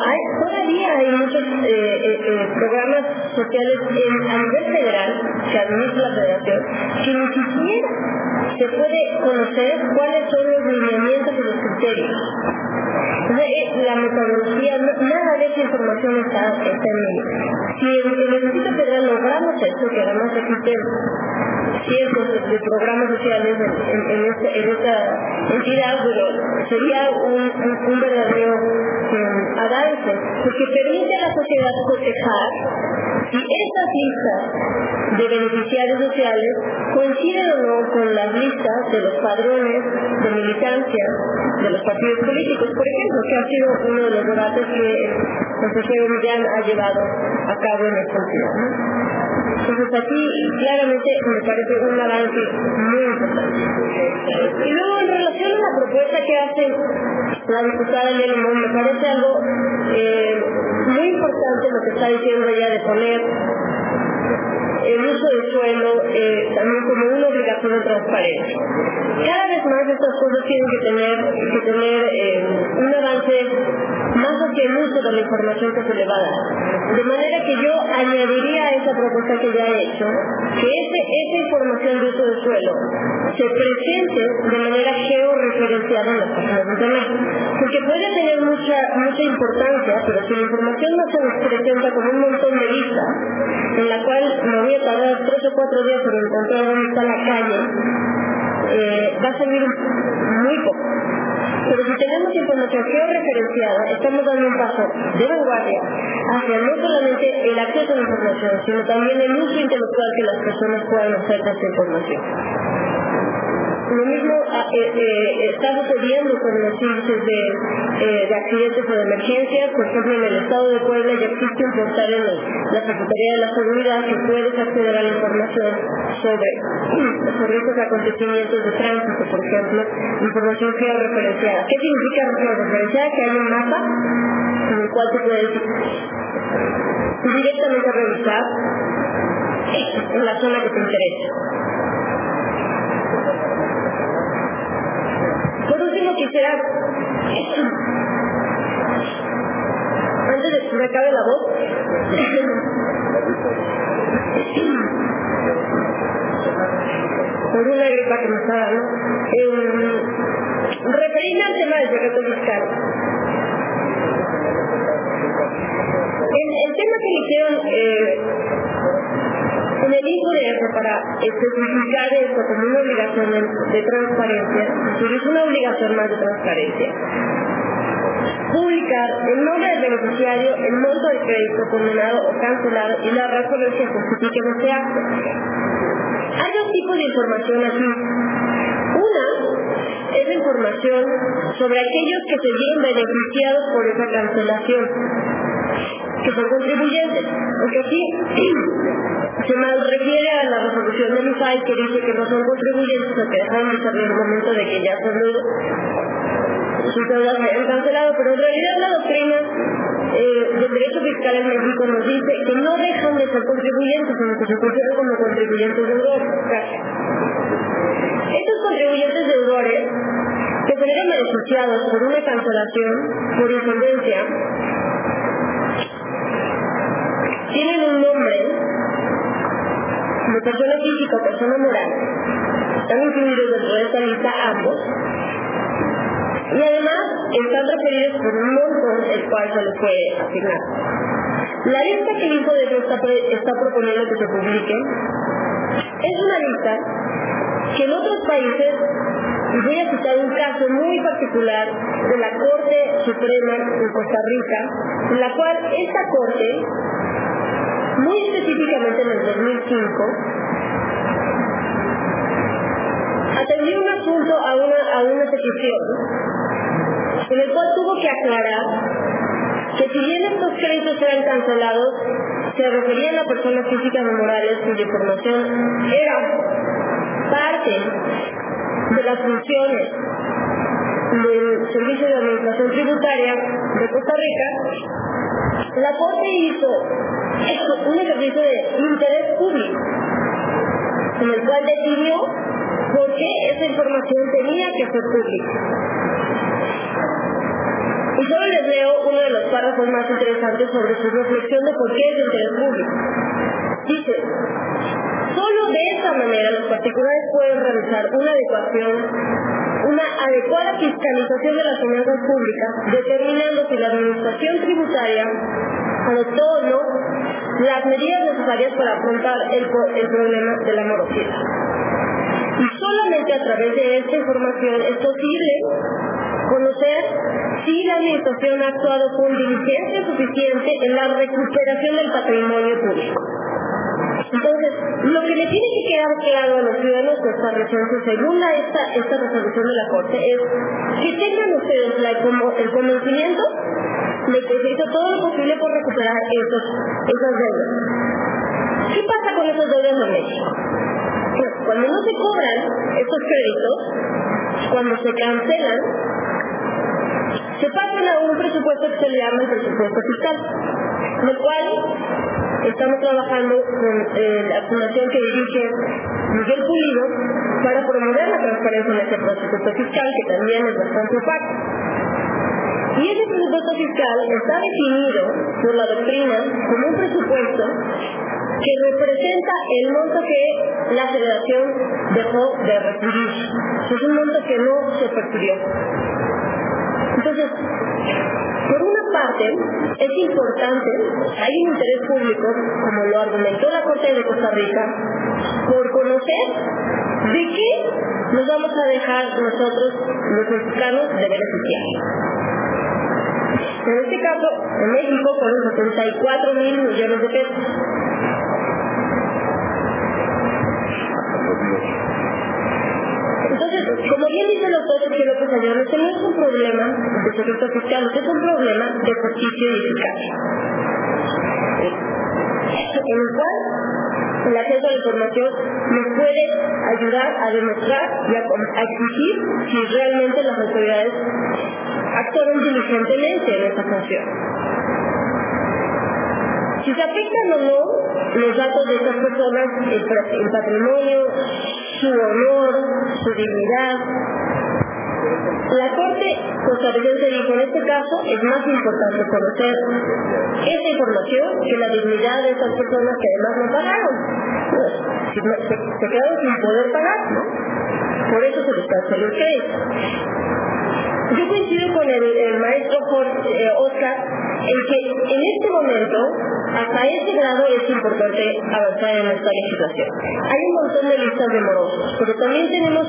todavía hay muchos eh, eh, eh, programas sociales a nivel federal que administra la federación que ni siquiera se puede conocer cuáles son los lineamientos y los criterios. La metodología, nada de esa información está, está en ello. Si en el Instituto Federal logramos esto, que además existen cientos de, programas sociales en, en, esta, en esta entidad, pero sería un, un, verdadero um, avance, porque permite a la sociedad cotejar estas listas de beneficiarios sociales coinciden o no con las listas de los padrones de militancia de los partidos políticos, por ejemplo, que ha sido uno de los debates que el consejero Millán ha llevado a cabo en esta ciudad. Entonces aquí claramente me parece un avance muy importante. Y luego en relación a la propuesta que hace la diputada Nelly me parece algo eh, muy importante lo que está diciendo ella de poner el uso del suelo eh, también como una obligación de transparencia. Cada vez más estas cosas tienen que tener, que tener eh, un avance más hacia el uso de la información que se le va a dar. De manera que yo añadiría a esa propuesta que ya he hecho, que ese, esa información de uso del suelo se presente de manera georreferenciada en las páginas de internet. Porque puede tener mucha, mucha importancia, pero si la información no se nos presenta como un montón de listas, en la cual me voy a tardar tres o cuatro días en encontrar dónde está la calle, eh, va a servir muy poco. Pero si tenemos información georreferenciada, estamos dando un paso de vanguardia hacia no solamente el acceso a la información, sino también el uso intelectual que las personas puedan hacer de esta información. Lo mismo ah, eh, eh, está sucediendo con los índices de, eh, de, accidentes o de emergencias. Por ejemplo, en el estado de Puebla ya existe un portal en la Secretaría de la Seguridad que puedes acceder a la información sobre, sobre estos acontecimientos de tránsito, por ejemplo, información georreferenciada. ¿Qué significa georreferenciada? Que hay un mapa en el cual tú puedes directamente revisar en la zona que te interesa. Por último quisiera, antes de que me acabe la voz, por una gripa que me está dando, eh, referirme al tema del secreto fiscal. El, el tema que hicieron eh, en el INCUDF, para especificar esto como una obligación de, transparencia, es una obligación más de transparencia, publicar el nombre del beneficiario, el monto del crédito condenado o cancelado y la razón que justifique ese acto. Hay dos tipos de información aquí. Una es la información sobre aquellos que se vieron beneficiados por esa cancelación que son contribuyentes. Porque aquí se mal refiere a la resolución del IFAI que dice que no son contribuyentes o que dejan de ser el momento de que ya son sus deudas han cancelado, pero en realidad la doctrina eh, del derecho fiscal en México nos dice que no dejan de ser contribuyentes, sino que se consideran como contribuyentes deudores. Estos contribuyentes deudores que se ven beneficiados por una cancelación, por insolvencia, tienen un nombre de persona física o persona moral. Están incluidos dentro de esta lista ambos. Y además están referidos por un monto el cual se les puede asignar. La lista que el Hijo de Dios está, está proponiendo que se publique es una lista que en otros países, y voy a citar un caso muy particular de la Corte Suprema de Costa Rica, en la cual esta Corte, muy específicamente en el 2005, atendió un asunto a una, a una petición en el cual tuvo que aclarar que si bien estos créditos eran cancelados, se referían a personas físicas o morales cuya información era parte de las funciones del Servicio de Administración Tributaria de Costa Rica, la Corte hizo un ejercicio de interés público, en el cual decidió por qué esa información tenía que ser pública. Y solo les leo uno de los párrafos más interesantes sobre su reflexión de por qué es interés público. Dice, solo de esta manera los particulares pueden realizar una adecuación, una adecuada fiscalización de las finanzas públicas, determinando si la administración tributaria adoptó o no las medidas necesarias para afrontar el, el problema de la morosidad. Y solamente a través de esta información es posible conocer si la administración ha actuado con diligencia suficiente en la recuperación del patrimonio público. Entonces, lo que le tiene que quedar claro a los ciudadanos costarricenses, según la, esta, esta resolución de la Corte, es que tengan ustedes la, como, el conocimiento de se hizo todo lo posible por recuperar esos, esas deudas. ¿Qué pasa con esas deudas en México? Pues, cuando no se cobran estos créditos, cuando se cancelan, se pasan a un presupuesto que se le llama el presupuesto fiscal, lo cual estamos trabajando con eh, la fundación que dirige Miguel Pulido para promover la transparencia en ese presupuesto fiscal, que también es bastante opaco. Y ese presupuesto fiscal está definido por la doctrina como un presupuesto que representa el monto que la federación dejó de recibir. Es un monto que no se percibió. Entonces, por una parte, es importante, hay un interés público, como lo argumentó la Corte de Costa Rica, por conocer de qué nos vamos a dejar nosotros, los mexicanos, de beneficiar. En este caso, en México fueron 74 mil millones de pesos. Entonces, como bien dice el doctor Sergio López Ayala, no es un problema de secreto fiscal, es un problema de justicia y eficacia. En el cual el acceso a la información nos puede ayudar a demostrar y a, exigir si realmente las autoridades actuaron diligentemente en esta función. Si se afectan o no los datos de estas personas, el patrimonio, su honor, su dignidad, la Corte costarricense dijo, en este caso es más importante conocer esta información que la dignidad de estas personas que además no pagaron. Se, se, quedaron sin poder pagar, ¿no? Por eso se les canceló el crédito. Yo coincido con el, el maestro Jorge, eh, Oscar en que en este momento, hasta ese grado es importante avanzar en esta legislación. Hay un montón de listas de morosos, pero también tenemos,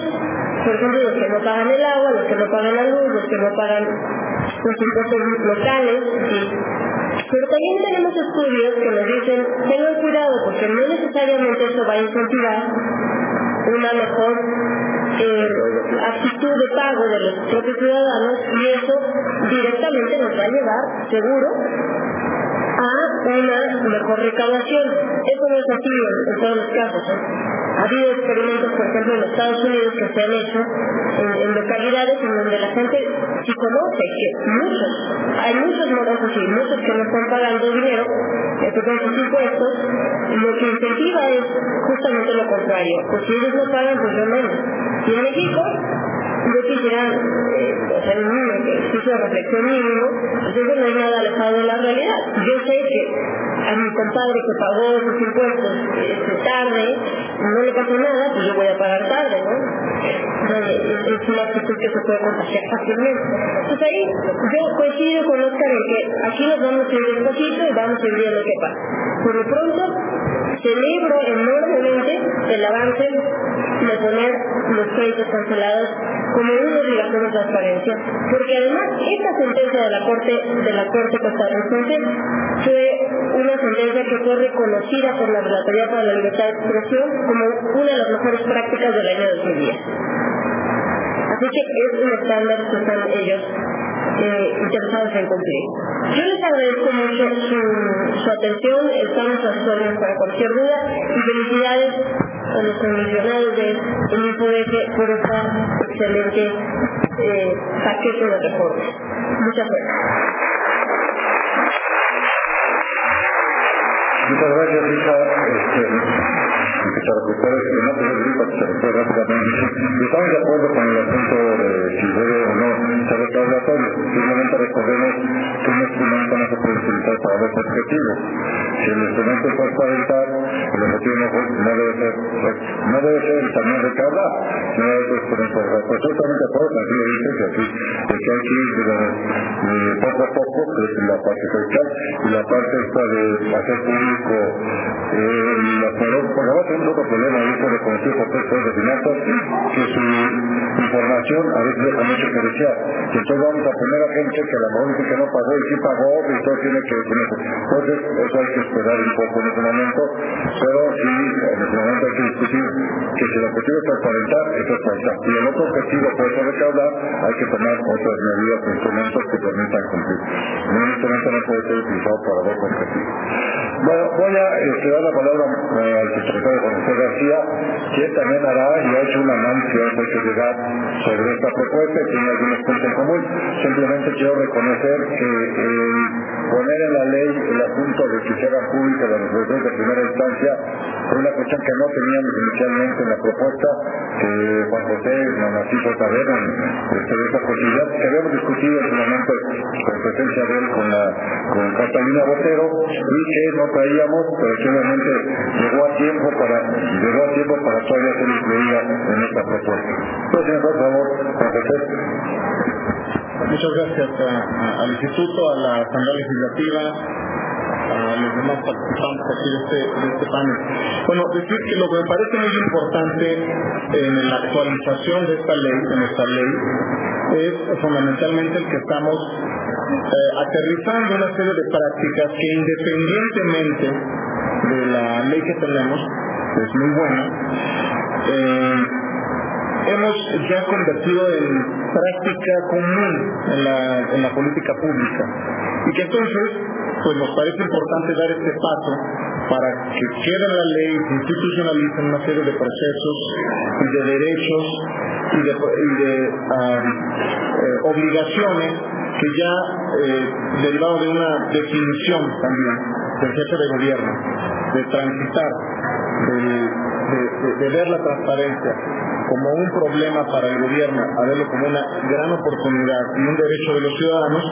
por ejemplo, los que no pagan el agua, los que no pagan la luz, los que no pagan los impuestos locales. Pero también tenemos estudios que nos dicen, tengan cuidado porque no necesariamente eso va a incentivar una mejor eh, actitud de pago de los propios ciudadanos y eso directamente nos va a llevar, seguro, una mejor recaudación. Eso no es así en, todos los casos. ¿eh? Ha habido experimentos, por ejemplo, en Estados Unidos que se han hecho en, localidades en donde la gente sí conoce que muchos, hay muchos morosos y muchos que no están pagando dinero, que con sus impuestos, lo que incentiva es justamente lo contrario. Pues si ellos no pagan, pues yo menos. Y en México, yo quisiera eh, hacer un ejercicio de reflexión mínimo, pues eso no es nada alejado de la realidad. Yo sé que a mi compadre que pagó sus impuestos este, tarde, no le pasó nada, pues yo voy a pagar tarde, ¿no? es una actitud que se puede contagiar fácilmente. Entonces ahí yo coincido con Oscar en que aquí nos vamos a ir despacito y vamos a ir viendo qué pasa. Por lo pronto, celebro enormemente el avance de poner los créditos cancelados como una obligación de transparencia, porque además esta sentencia de la Corte de la costarricense fue una sentencia que fue reconocida por la Relatoría para la Libertad de Expresión como una de las mejores prácticas del año 2010. Así que es un estándar que están ellos eh, interesados en cumplir. Yo les agradezco mucho su, su atención, estamos a sus órdenes para cualquier duda y felicidades a los comisionados del INPODF por esta excelente eh, paquete de reformas. Muchas gracias. Muchas gracias, Lisa. Que se recupere, no tiene gripa, que se recupere rápidamente. Estamos de acuerdo con el asunto de si debe o no ser restauratorio. Simplemente recordemos que un instrumento no se puede utilizar para dos objetivos. Si el instrumento es transparentar, el objetivo no, no, debe ser no debe ser el tamaño de debe ser instrumento de Pues acuerdo, dice, que que poco a poco, la parte fiscal, y la parte esta de hacer público eh, la otro problema ahí por reconocido por textos de finanzas, que su información a veces deja mucho que desear. Entonces vamos a poner a gente que a lo mejor dice que no pagó y sí pagó, y todo tiene que ponerse. Entonces, eso hay que esperar un poco en ese momento, pero sí, en ese momento hay que discutir que si el objetivo es transparentar, es falta. Y el otro objetivo, por eso recaudar, hay que tomar otras medidas o instrumentos que permitan cumplir. Un instrumento no puede ser utilizado para dos objetivos. Bueno, voy a este, dar la palabra eh, al secretario José García, que también hará y ha hecho un que ha hecho llegar sobre esta propuesta y tiene algunos puntos en común. Simplemente quiero reconocer que el poner en la ley el asunto de que se haga pública la resolución de primera instancia fue una cuestión que no teníamos inicialmente en la propuesta, que Juan José nos hizo saber este, de esta posibilidad, que habíamos discutido en su momento con presencia de él con, la, con Catalina Botero y que no traíamos, pero simplemente llegó a tiempo para llegó a tiempo para todavía ser incluida en esta propuesta. Entonces, por favor, José. Muchas gracias al Instituto, a la Asamblea Legislativa, a los demás participantes aquí de este, de este panel. Bueno, decir que lo que me parece muy importante en la actualización de esta ley, de nuestra ley, es fundamentalmente el que estamos eh, aterrizando una serie de prácticas que independientemente de la ley que tenemos, es muy buena, eh, hemos ya convertido en práctica común en la, en la política pública. Y que entonces, pues nos parece importante dar este paso para que quede la ley, se institucionalicen una serie de procesos y de derechos y de, eh, obligaciones que ya eh, derivado de una definición también del jefe de gobierno, de transitar, de, ver la transparencia como un problema para el gobierno, a verlo como una gran oportunidad y un derecho de los ciudadanos,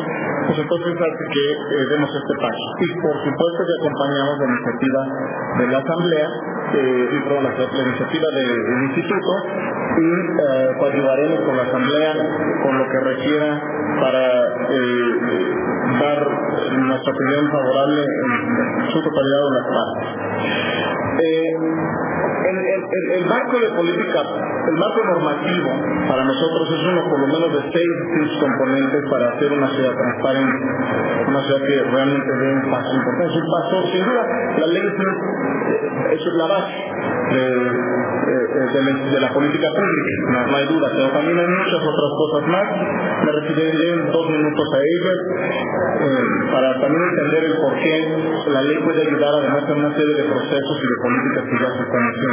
pues entonces hace que eh, demos este paso. Y por supuesto que acompañamos la iniciativa de la Asamblea, eh, y la, la, iniciativa del instituto, y eh, coadyuvaremos con la Asamblea con lo que requiera para eh, dar nuestra opinión favorable en su totalidad de las partes. Eh, el, marco de política, el marco normativo para nosotros es uno por lo menos de seis, componentes para hacer una ciudad transparente, una ciudad que realmente dé un paso importante. Paso, sin duda, la ley es eso es la base de, de, la política pública, no, hay duda, pero también hay muchas otras cosas más. Me referiré en dos minutos a ellas eh, para también entender el por qué la ley puede ayudar además a una serie de procesos y de políticas que ya se están haciendo.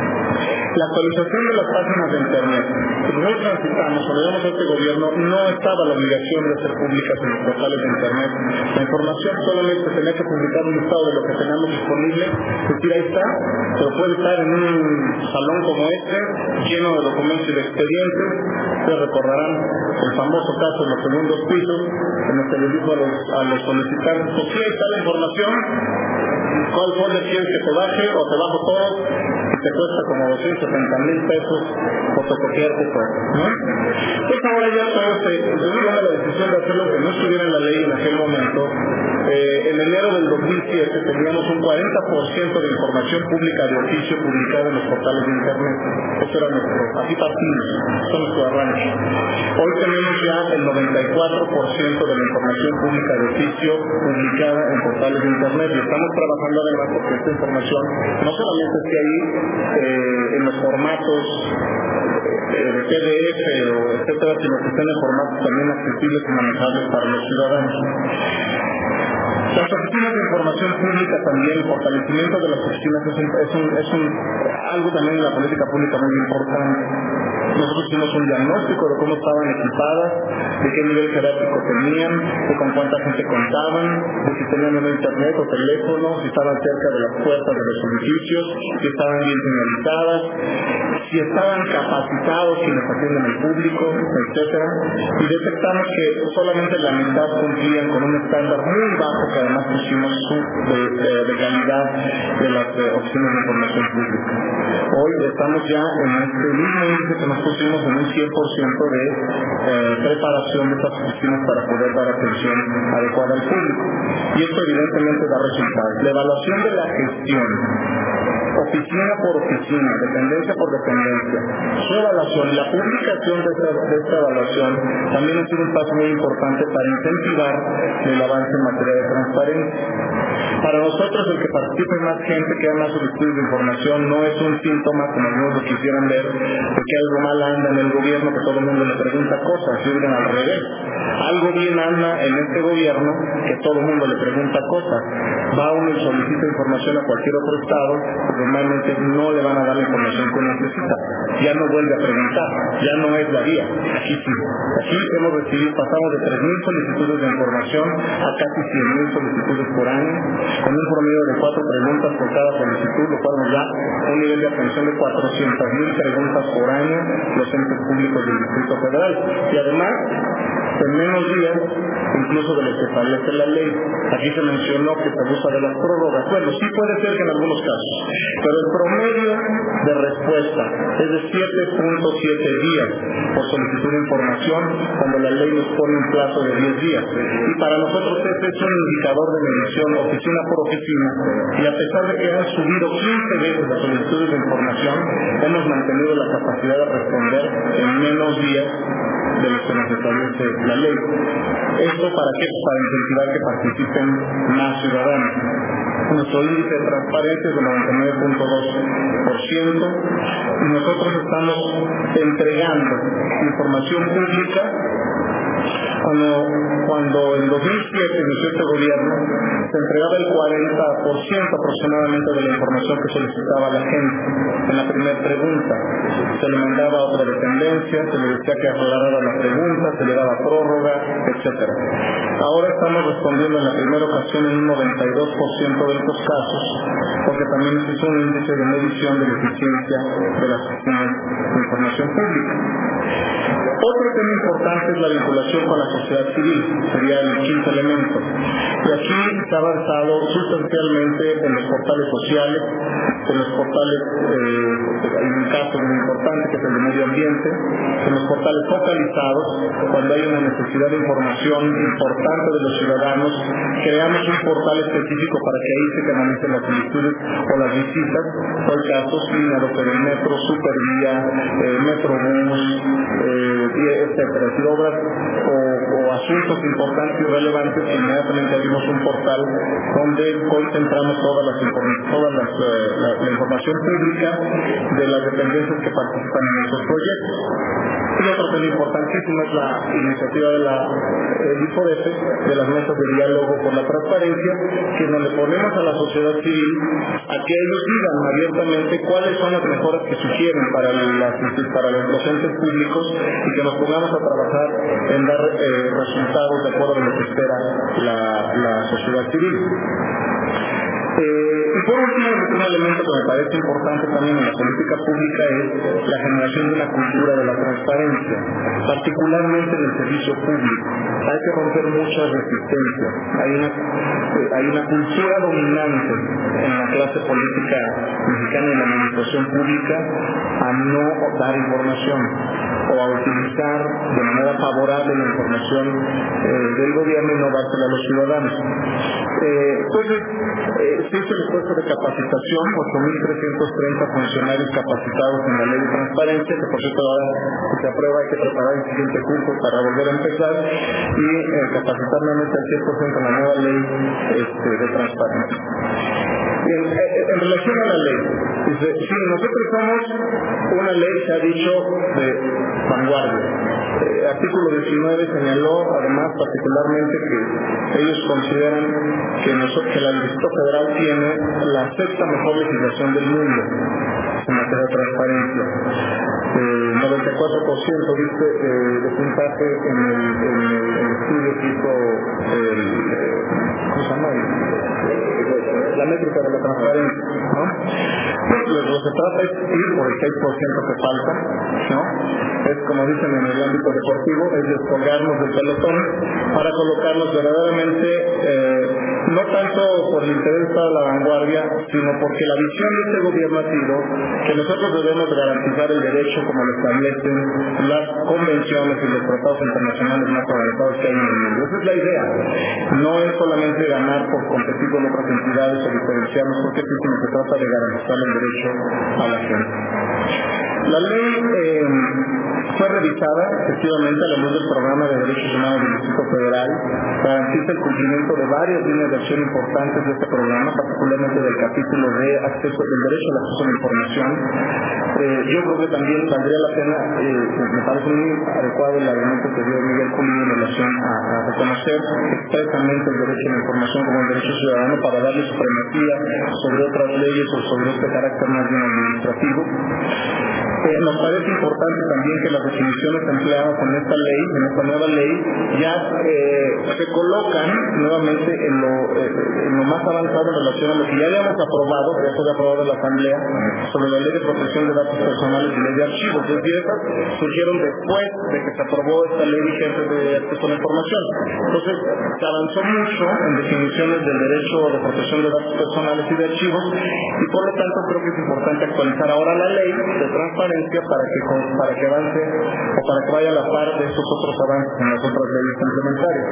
La actualización de las páginas de Internet. Nosotros transitamos, cuando llegamos a este gobierno, no estaba la obligación de hacer públicas en los portales de Internet. La información solamente tenía que publicar un listado de lo que teníamos disponible. Es decir, ahí está, pero puede estar en un salón como este, lleno de documentos y de expedientes. Ustedes recordarán el famoso caso de los segundos pisos, en el que les dijo a los, a los solicitantes, pues sí, ahí está la información, ¿cuál folder quieres que te baje o te bajo todo? Te cuesta como 270 mil pesos fotocopiarte todo, ¿no? Pues ahora ya todo se, la decisión de hacer lo que no estuviera en la ley en aquel momento. Eh, en enero del 2007 teníamos un 40% de información pública de oficio publicada en los portales de internet. Eso era nuestro, así partimos, son nuestro arranque. Hoy tenemos ya el 94% de la información pública de oficio publicada en portales de internet y estamos trabajando además porque esta información no solamente esté ahí eh, en los formatos eh, de PDF o etcétera, sino que estén en formatos también accesibles y manejables para los ciudadanos. Las oficinas de información pública también, fortalecimiento de las oficinas es, algo también en la política pública muy importante. Nosotros hicimos un diagnóstico de cómo estaban equipadas, de qué nivel jerárquico tenían, de con cuánta gente contaban, de si tenían un internet o teléfono, si estaban cerca de las puertas de los edificios, si estaban bien señalizadas, si estaban capacitados quienes atienden al público, etcétera, y detectamos que solamente la mitad cumplían con un estándar muy bajo además pusimos de, de, calidad de las opciones de información pública. Hoy estamos ya en este mismo índice que nos pusimos en un 100% de eh, preparación de estas oficinas para poder dar atención adecuada al público. Y esto evidentemente da resultados. La evaluación de la gestión oficina por oficina, dependencia por dependencia. Su evaluación y la publicación de esta, de esta evaluación también ha sido un paso muy importante para incentivar el avance en materia de transparencia. Para nosotros el que participe más gente, que haga más solicitudes de información, no es un síntoma, como algunos lo quisieran ver, de que algo mal anda en el gobierno, que todo el mundo le pregunta cosas, sirven al revés. Algo bien anda en este gobierno, que todo el mundo le pregunta cosas. Va uno y solicita información a cualquier otro estado, normalmente no le van a dar la información que necesita. Ya no vuelve a preguntar, ya no es la vía. Aquí sí. Aquí hemos recibido, pasamos de 3.000 solicitudes de información a casi 100.000 solicitudes por año, con un promedio de cuatro preguntas por cada solicitud, lo cual nos da un nivel de atención de 400.000 preguntas por año los entes públicos del Distrito Federal. Y además, en menos días, incluso de lo que establece la ley. Aquí se mencionó que se abusa de las prórrogas. Bueno, sí puede ser que en algunos casos, pero el promedio de respuesta es de 7.7 días por solicitud de información cuando la ley nos pone un plazo de 10 días. Y para nosotros este es un indicador de medición oficina por oficina y a pesar de que han subido 15 veces las solicitudes de información, hemos mantenido la capacidad de responder en menos días de lo que nos establece la ley. ¿Esto para qué? Para incentivar que participen más ciudadanos. Nuestro índice de transparencia es del 99.2% y nosotros estamos entregando información pública cuando, cuando en 2007 inició este gobierno, se entregaba el 40% aproximadamente de la información que solicitaba la gente en la primera pregunta. Se le mandaba a otra dependencia, se le decía que aclarara la pregunta, se le daba prórroga, etc. Ahora estamos respondiendo en la primera ocasión en un 92% de estos casos, porque también es un índice de medición de la eficiencia de las oficinas de información pública. Otro tema importante es la vinculación con la sociedad civil, sería el quinto elemento. Y aquí se ha avanzado sustancialmente en los portales sociales, en los portales, eh, hay un caso muy importante que es el de medio ambiente, en los portales focalizados, cuando hay una necesidad de información importante de los ciudadanos, creamos un portal específico para que ahí se canalicen las solicitudes o las visitas, por el caso, línea del metro, supervía, eh, etcétera, si obras o asuntos importantes y relevantes, inmediatamente abrimos un portal donde concentramos toda eh, la, información pública de las dependencias que participan en esos proyectos. Y otro tema importantísimo es la iniciativa de la eh, de las mesas de diálogo por la transparencia, que donde ponemos a la sociedad civil a que ellos digan abiertamente cuáles son las mejoras que sugieren para, las, para los docentes públicos y que nos pongamos a trabajar en dar eh, resultados de acuerdo a lo que espera la sociedad civil. Eh, y por último, un elemento que me parece importante también en la política pública es la generación de una cultura de la transparencia, particularmente en el servicio público. Hay que romper muchas resistencias. Hay una, eh, hay una cultura dominante en la clase política mexicana y en la administración pública a no dar información o a utilizar de manera favorable la información eh, del gobierno y no dársela a los ciudadanos. entonces, hizo el esfuerzo de capacitación, 8.330 funcionarios capacitados en la ley de transparencia, que por cierto ahora se aprueba hay que preparar el siguiente curso para volver a empezar y eh, capacitar nuevamente al 100% en la nueva ley este, de transparencia. En, en, relación a la ley, sí, nosotros somos una ley, se ha dicho, de vanguardia eh, artículo 19 señaló además particularmente que ellos consideran que, nosotros, que la Distrito Federal tiene la sexta mejor legislación del mundo en materia de transparencia. Eh, 94% dice eh, de puntaje en el, en el, estudio hizo el, eh, ¿cómo se llama? La métrica de la transparencia, ¿no? Pues lo que trata es ir por el 6% que falta, ¿no? Es como dicen en el ámbito deportivo, es descolgarnos del pelotón para colocarnos verdaderamente, eh, no tanto por el interés de la vanguardia, sino porque la visión de este gobierno ha sido que nosotros debemos garantizar el derecho como lo establecen las convenciones y los tratados internacionales más avanzados que hay en el mundo. Esa es la idea. No es solamente ganar por competir con otras entidades o diferenciarnos, porque es sino se trata de garantizar el derecho a la gente. La ley eh, fue revisada efectivamente a la luz del programa de derechos humanos del Distrito Federal, garantiza el cumplimiento de varias líneas de acción importantes de este programa, particularmente del capítulo de acceso del derecho al acceso a la información. Eh, yo creo que también valdría la pena, eh, me parece muy adecuado el argumento que dio Miguel Culín en relación a, a, reconocer expresamente el derecho a la información como un derecho ciudadano para darle supremacía sobre otras leyes o sobre este carácter más bien administrativo. Eh, nos parece importante también que las definiciones empleadas en esta ley, en esta nueva ley, ya eh, se colocan nuevamente en lo, eh, en lo más avanzado en relación a lo que ya habíamos aprobado, que ya fue aprobado en la Asamblea, sobre la ley de protección de datos personales y ley de archivos. Es decir, esas surgieron después de que se aprobó esta ley vigente de acceso a la información. Entonces, se avanzó mucho en definiciones del derecho de protección de datos personales y de archivos, y por lo tanto creo que es importante actualizar ahora la ley de transparencia para que, avance o para que vaya a la par de estos otros avances en las otras leyes complementarias.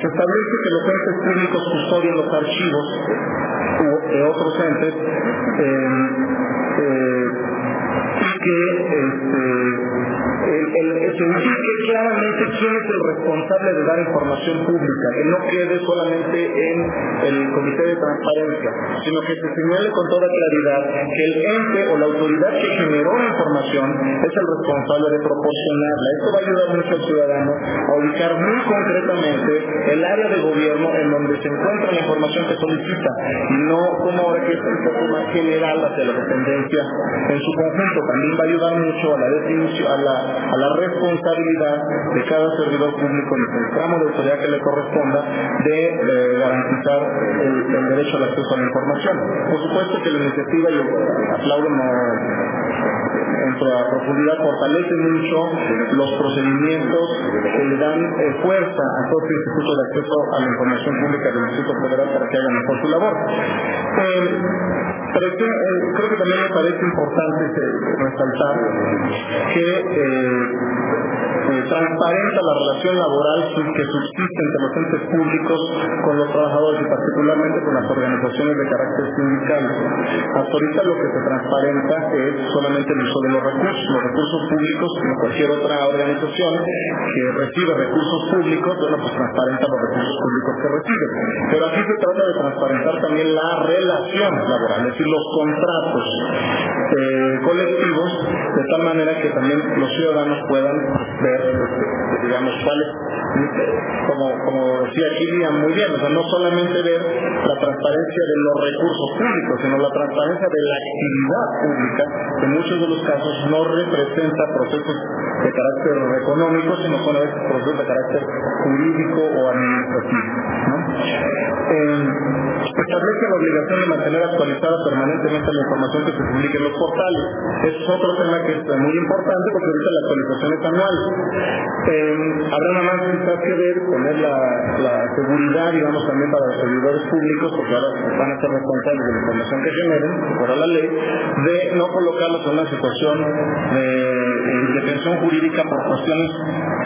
Se establece que los entes públicos custodian los archivos de otros entes eh, eh, y que este, se indique claramente quién es el responsable de dar información pública, que no quede solamente en el Comité de Transparencia, sino que se señale con toda claridad que el ente o la autoridad que generó la información es el responsable de proporcionarla. Esto va a ayudar mucho al ciudadano a ubicar muy concretamente el área de gobierno en donde se encuentra la información que solicita, y no como ahora que es un poco más general hacia la dependencia en su conjunto. También va a ayudar mucho a la definición, a la a la responsabilidad de cada servidor público en el tramo de autoridad que le corresponda de eh, garantizar el, derecho al acceso a la información. Por supuesto que la iniciativa, y aplaudo en su profundidad, fortalece mucho los procedimientos que le dan eh, fuerza a todo el Instituto de Acceso a la Información Pública del Instituto Federal para que hagan mejor su labor. Eh, creo que también me parece importante resaltar que eh, transparenta la relación laboral que subsiste entre los entes públicos con los trabajadores y particularmente con las organizaciones de carácter sindical. Hasta ahorita lo que se transparenta es solamente el uso de los recursos, los recursos públicos, como cualquier otra organización que recibe recursos públicos, bueno, pues transparenta los recursos públicos que recibe. Pero aquí se trata de transparentar también la relación laboral, es decir, los contratos eh, colectivos, de tal manera que también los ciudadanos puedan ver, digamos, cuáles como, como decía Kilian muy bien, o sea, no solamente ver la transparencia de los recursos públicos, sino la transparencia de la actividad pública, que en muchos de los casos no representa procesos de carácter económico, sino son a veces procesos de carácter jurídico o administrativo. Eh, establece la obligación de mantener actualizada permanentemente la información que se publique en los portales. es otro tema que es muy importante porque ahorita la actualización es anual. Eh, habrá nada más que ver poner la, la, seguridad, digamos, también para los servidores públicos, porque ahora van a ser responsables de la información que generen, por la ley, de no colocarlos en una situación de, de detención jurídica por cuestiones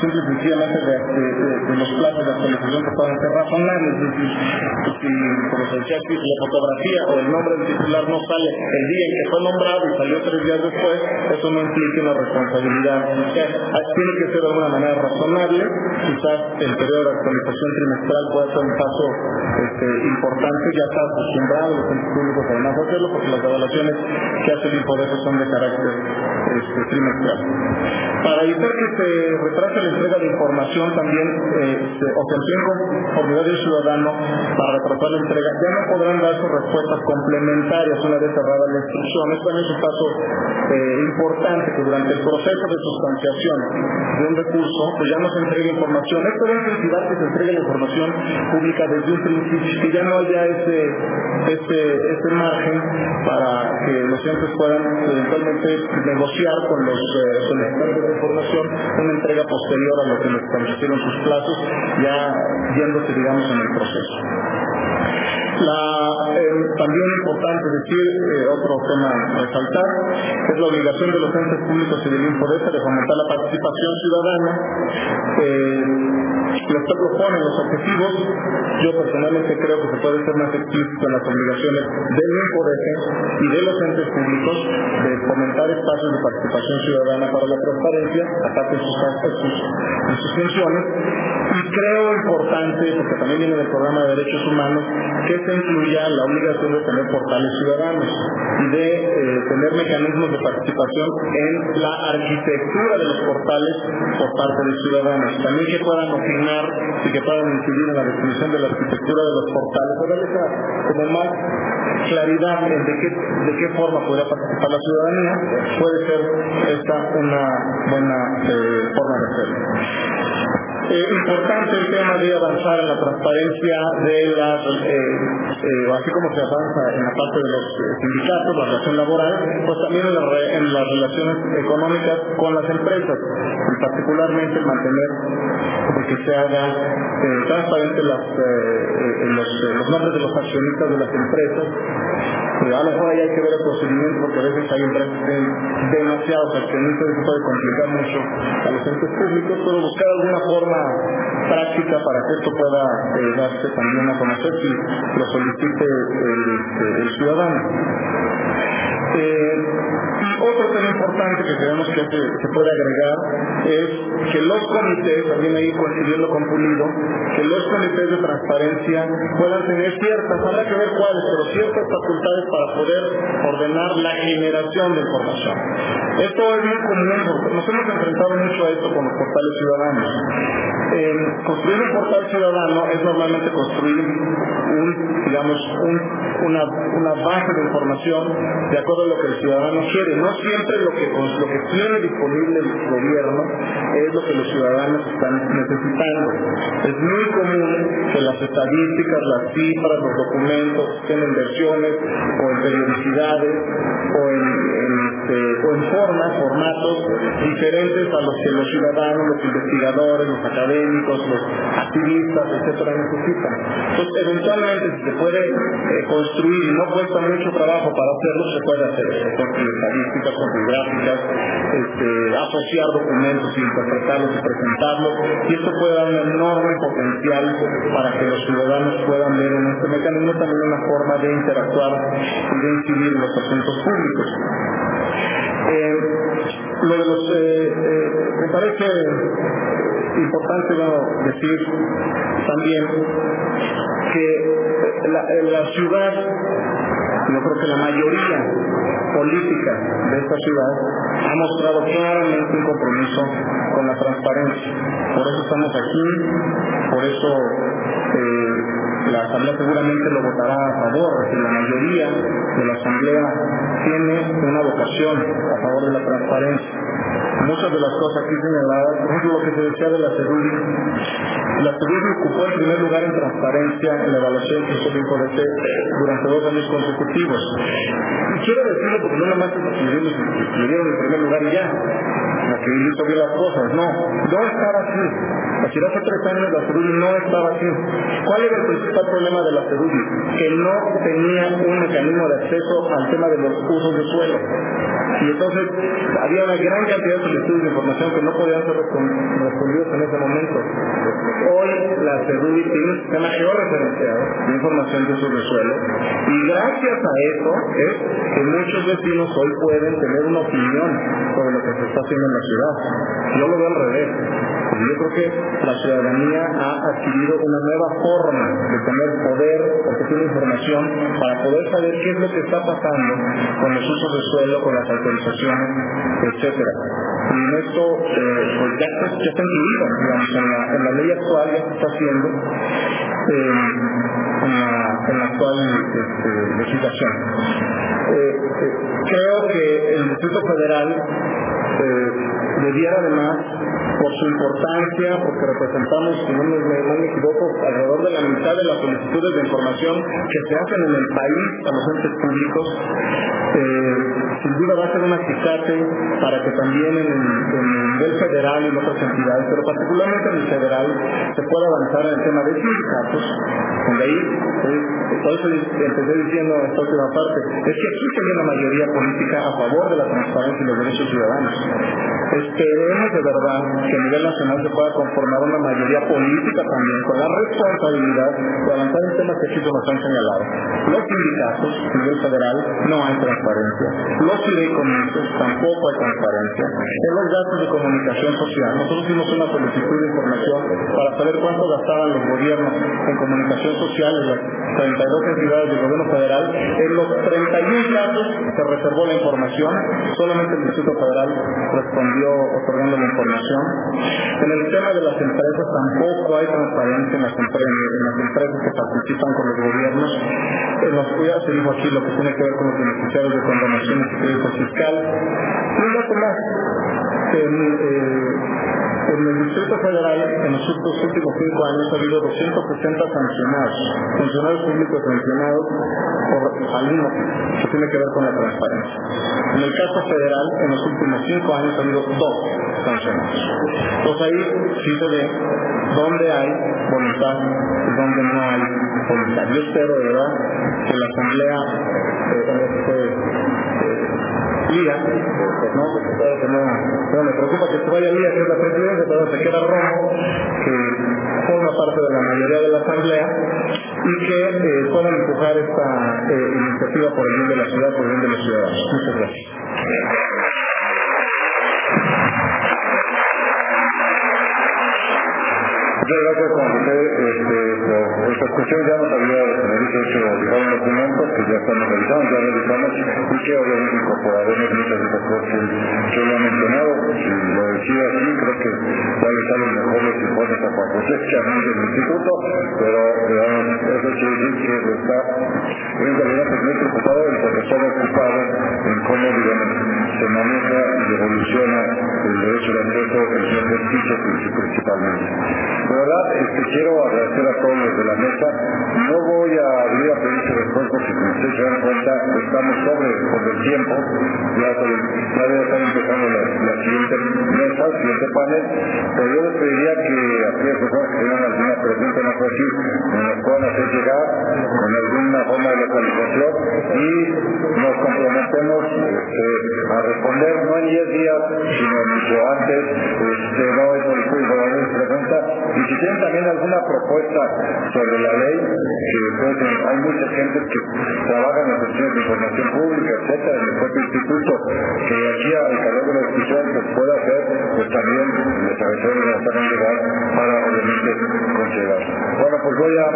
simple y sencillamente de, de, los plazos de actualización que puedan ser razonables. Si, como se decía aquí, la fotografía o el nombre del titular no sale el día en que fue nombrado y salió tres días después, eso no implica una responsabilidad. tiene que ser de alguna manera razonable, quizás el periodo de actualización trimestral puede ser un paso este, importante, ya está acostumbrado los entes públicos además de hacerlo, porque las evaluaciones que hace el INPODESO son de carácter este, trimestral. Para evitar que se retrase la entrega de información también eh, se, o se conformidad del para retrasar la entrega, ya no podrán dar sus respuestas complementarias una vez cerrada la instrucción. Esto es un paso eh, importante que durante el proceso de sustanciación de un recurso, pues ya no se entregue información. Esto a incentivar que se entregue la información pública desde un principio, que ya no haya ese, ese, ese margen para que los entes puedan eventualmente negociar con los eh, solicitantes de información una entrega posterior a lo que les establecieron sus plazos, ya yéndose, digamos, en el proceso. Eh, también importante decir, eh, otro tema resaltar, es la obligación de los entes públicos y del INPODESA de fomentar la participación ciudadana. Eh, los que proponen los objetivos, yo personalmente creo que se puede ser más explícito en las obligaciones del INPODESA y de los entes públicos de fomentar espacios de participación ciudadana para la transparencia, aparte de sus, sus, de sus funciones. Y creo importante, porque también viene del programa de derechos humanos, que se incluya la obligación de tener portales ciudadanos y de eh, tener mecanismos de participación en la arquitectura de los portales por parte de ciudadanos. También que puedan opinar y que puedan incidir en la definición de la arquitectura de los portales, para dejar como más claridad en de qué, de qué forma podría participar la ciudadanía, puede ser esta una buena eh, forma de hacerlo. Eh, importante el tema de avanzar en la transparencia de las, eh, eh, así como se avanza en la parte de los sindicatos, la relación laboral, pues también en, las relaciones económicas con las empresas, y particularmente mantener que se haga transparente las, los, los nombres de los accionistas de las empresas a lo mejor ahí hay que ver el procedimiento porque a veces hay demasiados accionistas y puede complicar mucho a los entes públicos, pero buscar alguna forma práctica para que esto pueda eh, darse también a conocer si lo solicite el, el ciudadano. Eh, otro tema importante que creemos que se, puede agregar es que los comités, también ahí coincidiendo con Pulido, que los comités de transparencia puedan tener ciertas, habrá que ver cuáles, pero ciertas facultades para poder ordenar la generación de información. Esto es muy común, nos hemos enfrentado mucho a esto con los portales ciudadanos. construir un portal ciudadano es normalmente construir un, digamos, un, una, una base de información de acuerdo a lo que el ciudadano quiere, no siempre lo que, lo que tiene disponible el gobierno es lo que los ciudadanos están necesitando. Es muy común que las estadísticas, las cifras, los documentos estén en versiones o en periodicidades o en, este, o en formas, formatos diferentes a los que los ciudadanos, los investigadores, los académicos, los activistas, etcétera, necesitan. Entonces, eventualmente, si se puede eh, construir no cuesta mucho trabajo para hacerlo, se puede hacer. Construir estadísticas, gráficas, este, asociar documentos interpretarlos y presentarlos. Y esto puede dar un enorme potencial para que los ciudadanos puedan ver en este mecanismo también una forma de interactuar y de incidir en los asuntos públicos. Lo de los, me parece importante decir también que la ciudad, yo creo que la mayoría política de esta ciudad ha mostrado claramente un compromiso con la transparencia. Por eso estamos aquí, por eso eh, la Asamblea seguramente lo votará a favor, porque la mayoría de la Asamblea tiene una vocación a favor de la transparencia muchas de las cosas aquí señaladas, por ejemplo, lo que se decía de la CEDURI. La CEDURI ocupó el primer lugar en transparencia en la evaluación que hizo el INCODET durante dos años consecutivos. Y quiero decirlo porque no nada más le dieron el primer lugar y ya, que hizo bien las cosas, no, no estaba así. Así hace tres años la CEDURI no estaba así. ¿Cuál era el principal problema de la CEDURI? Que no tenía un mecanismo de acceso al tema de los usos de suelo. Y entonces había una gran cantidad de solicitudes de información que no podían ser respondidos en ese momento. Hoy la CEDUBI tiene un sistema georreferenciado de información de de suelo y gracias a eso es que muchos vecinos hoy pueden tener una opinión sobre lo que se está haciendo en la ciudad. Yo lo veo al revés. Yo creo que la ciudadanía ha adquirido una nueva forma de tener poder, porque tiene información, para poder saber qué es lo que está pasando con los usos de suelo, con las autorizaciones, etcétera. Y en esto, eh, pues ya está, ya incluido, en la, en la ley actual ya se está haciendo, eh, en, la, en, actual este, legislación. Eh, eh creo que el Distrito Federal debiera además, por su importancia, porque representamos, si no me, no equivoco, alrededor de la mitad de las solicitudes de información que se hacen en el país a los entes públicos, sin duda va a ser un acicate para que también en, el nivel federal y en otras entidades, pero particularmente en el federal, se pueda avanzar en el tema de sindicatos, donde ahí, eh, por eso empecé diciendo esta última parte, es que hay una mayoría política a favor de la transparencia y los derechos ciudadanos. Esperemos de verdad que a nivel nacional se pueda conformar una mayoría política también con la responsabilidad de avanzar en temas que aquí nos han señalado. Los sindicatos a nivel federal no hay transparencia. Los fideicomisos tampoco hay transparencia. En los datos de comunicación social, nosotros hicimos una solicitud de información para saber cuánto gastaban los gobiernos en comunicación social en las 32 entidades del gobierno federal. En los 31 casos se reservó la información, solamente el Distrito Federal respondió otorgando la información. En el tema de las empresas tampoco hay transparencia en las, empresas, que participan con los gobiernos. En los ya se dijo aquí lo que tiene que ver con los beneficiarios de condonaciones y crédito fiscal. Más. En, en el Distrito Federal, en los últimos cinco años, ha habido 260 sancionados, funcionarios públicos sancionados por alumnos que tiene que ver con la transparencia. En el caso federal, en los últimos cinco años ha habido dos sancionados. Entonces ahí sí se ve dónde hay voluntad y dónde no hay voluntad. Yo espero, de verdad, que la Asamblea eh, Lía, pues no, que no, me preocupa que se vaya Lía, que es la presidencia, pero se queda Romo, que forma parte de la mayoría de la Asamblea, y que eh, puedan empujar esta eh, iniciativa por el bien de la ciudad, por el bien de los ciudadanos. Muchas gracias. Muchas gracias, Juan José. Este, esta cuestión ya nos había hecho llegar un documento que ya estamos realizando, ya realizamos y que obviamente incorporaremos muchas de las cosas yo lo he mencionado. Si lo decía así, creo que ya le salen mejor los informes a Juan José mí del instituto, pero digamos, eso quiere decir que está en realidad es muy preocupado y porque está ocupado en cómo digamos, se maneja y evoluciona el derecho al acceso el ejercicio principalmente. De verdad, este, quiero agradecer a todos los de la mesa. No voy a abrir a pedir su respuesta porque como ustedes se dan cuenta, estamos sobre, el tiempo. Ya, ya empezando la, la siguiente mesa, el siguiente panel. Pero yo les pediría que aquellas personas que tengan alguna pregunta, no sé si nos puedan hacer llegar con alguna forma de localización y nos comprometemos este, a responder no en 10 días, sino mucho antes. Este, no es por y si tienen también alguna propuesta sobre la ley, que pues, hay mucha gente que trabaja en las cuestiones de información pública, etcétera, en el propio instituto, que aquí al calor de la discusión pues pueda hacer, pues también les agradecemos la llegar para obviamente considerar. Bueno, pues voy a,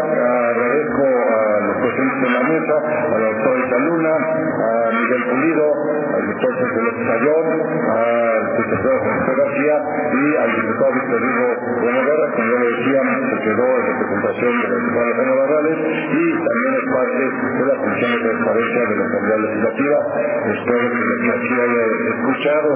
agradezco a los presentes de la mesa, a la doctora Luna, a Miguel Pulido, al doctor Sergio López Ayón, al secretario José García y al diputado Víctor Hugo Guerra, como ya lo decía, se quedó en representación de la diputada Ana Barrales y también es parte de la Comisión de Transparencia de la Asamblea Legislativa. Espero que aquí haya escuchado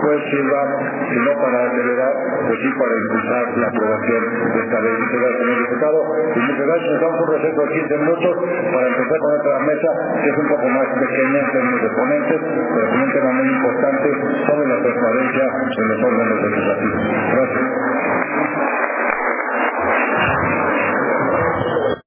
pues sirva, si no para acelerar, pues sí para impulsar la aprobación de esta ley. Muchas gracias, señor diputado. Y muchas gracias. Nos damos un receso de 15 minutos para empezar con otra mesa que es un poco más pequeña en términos de ponentes, pero con un tema muy importante sobre la transparencia en los órganos de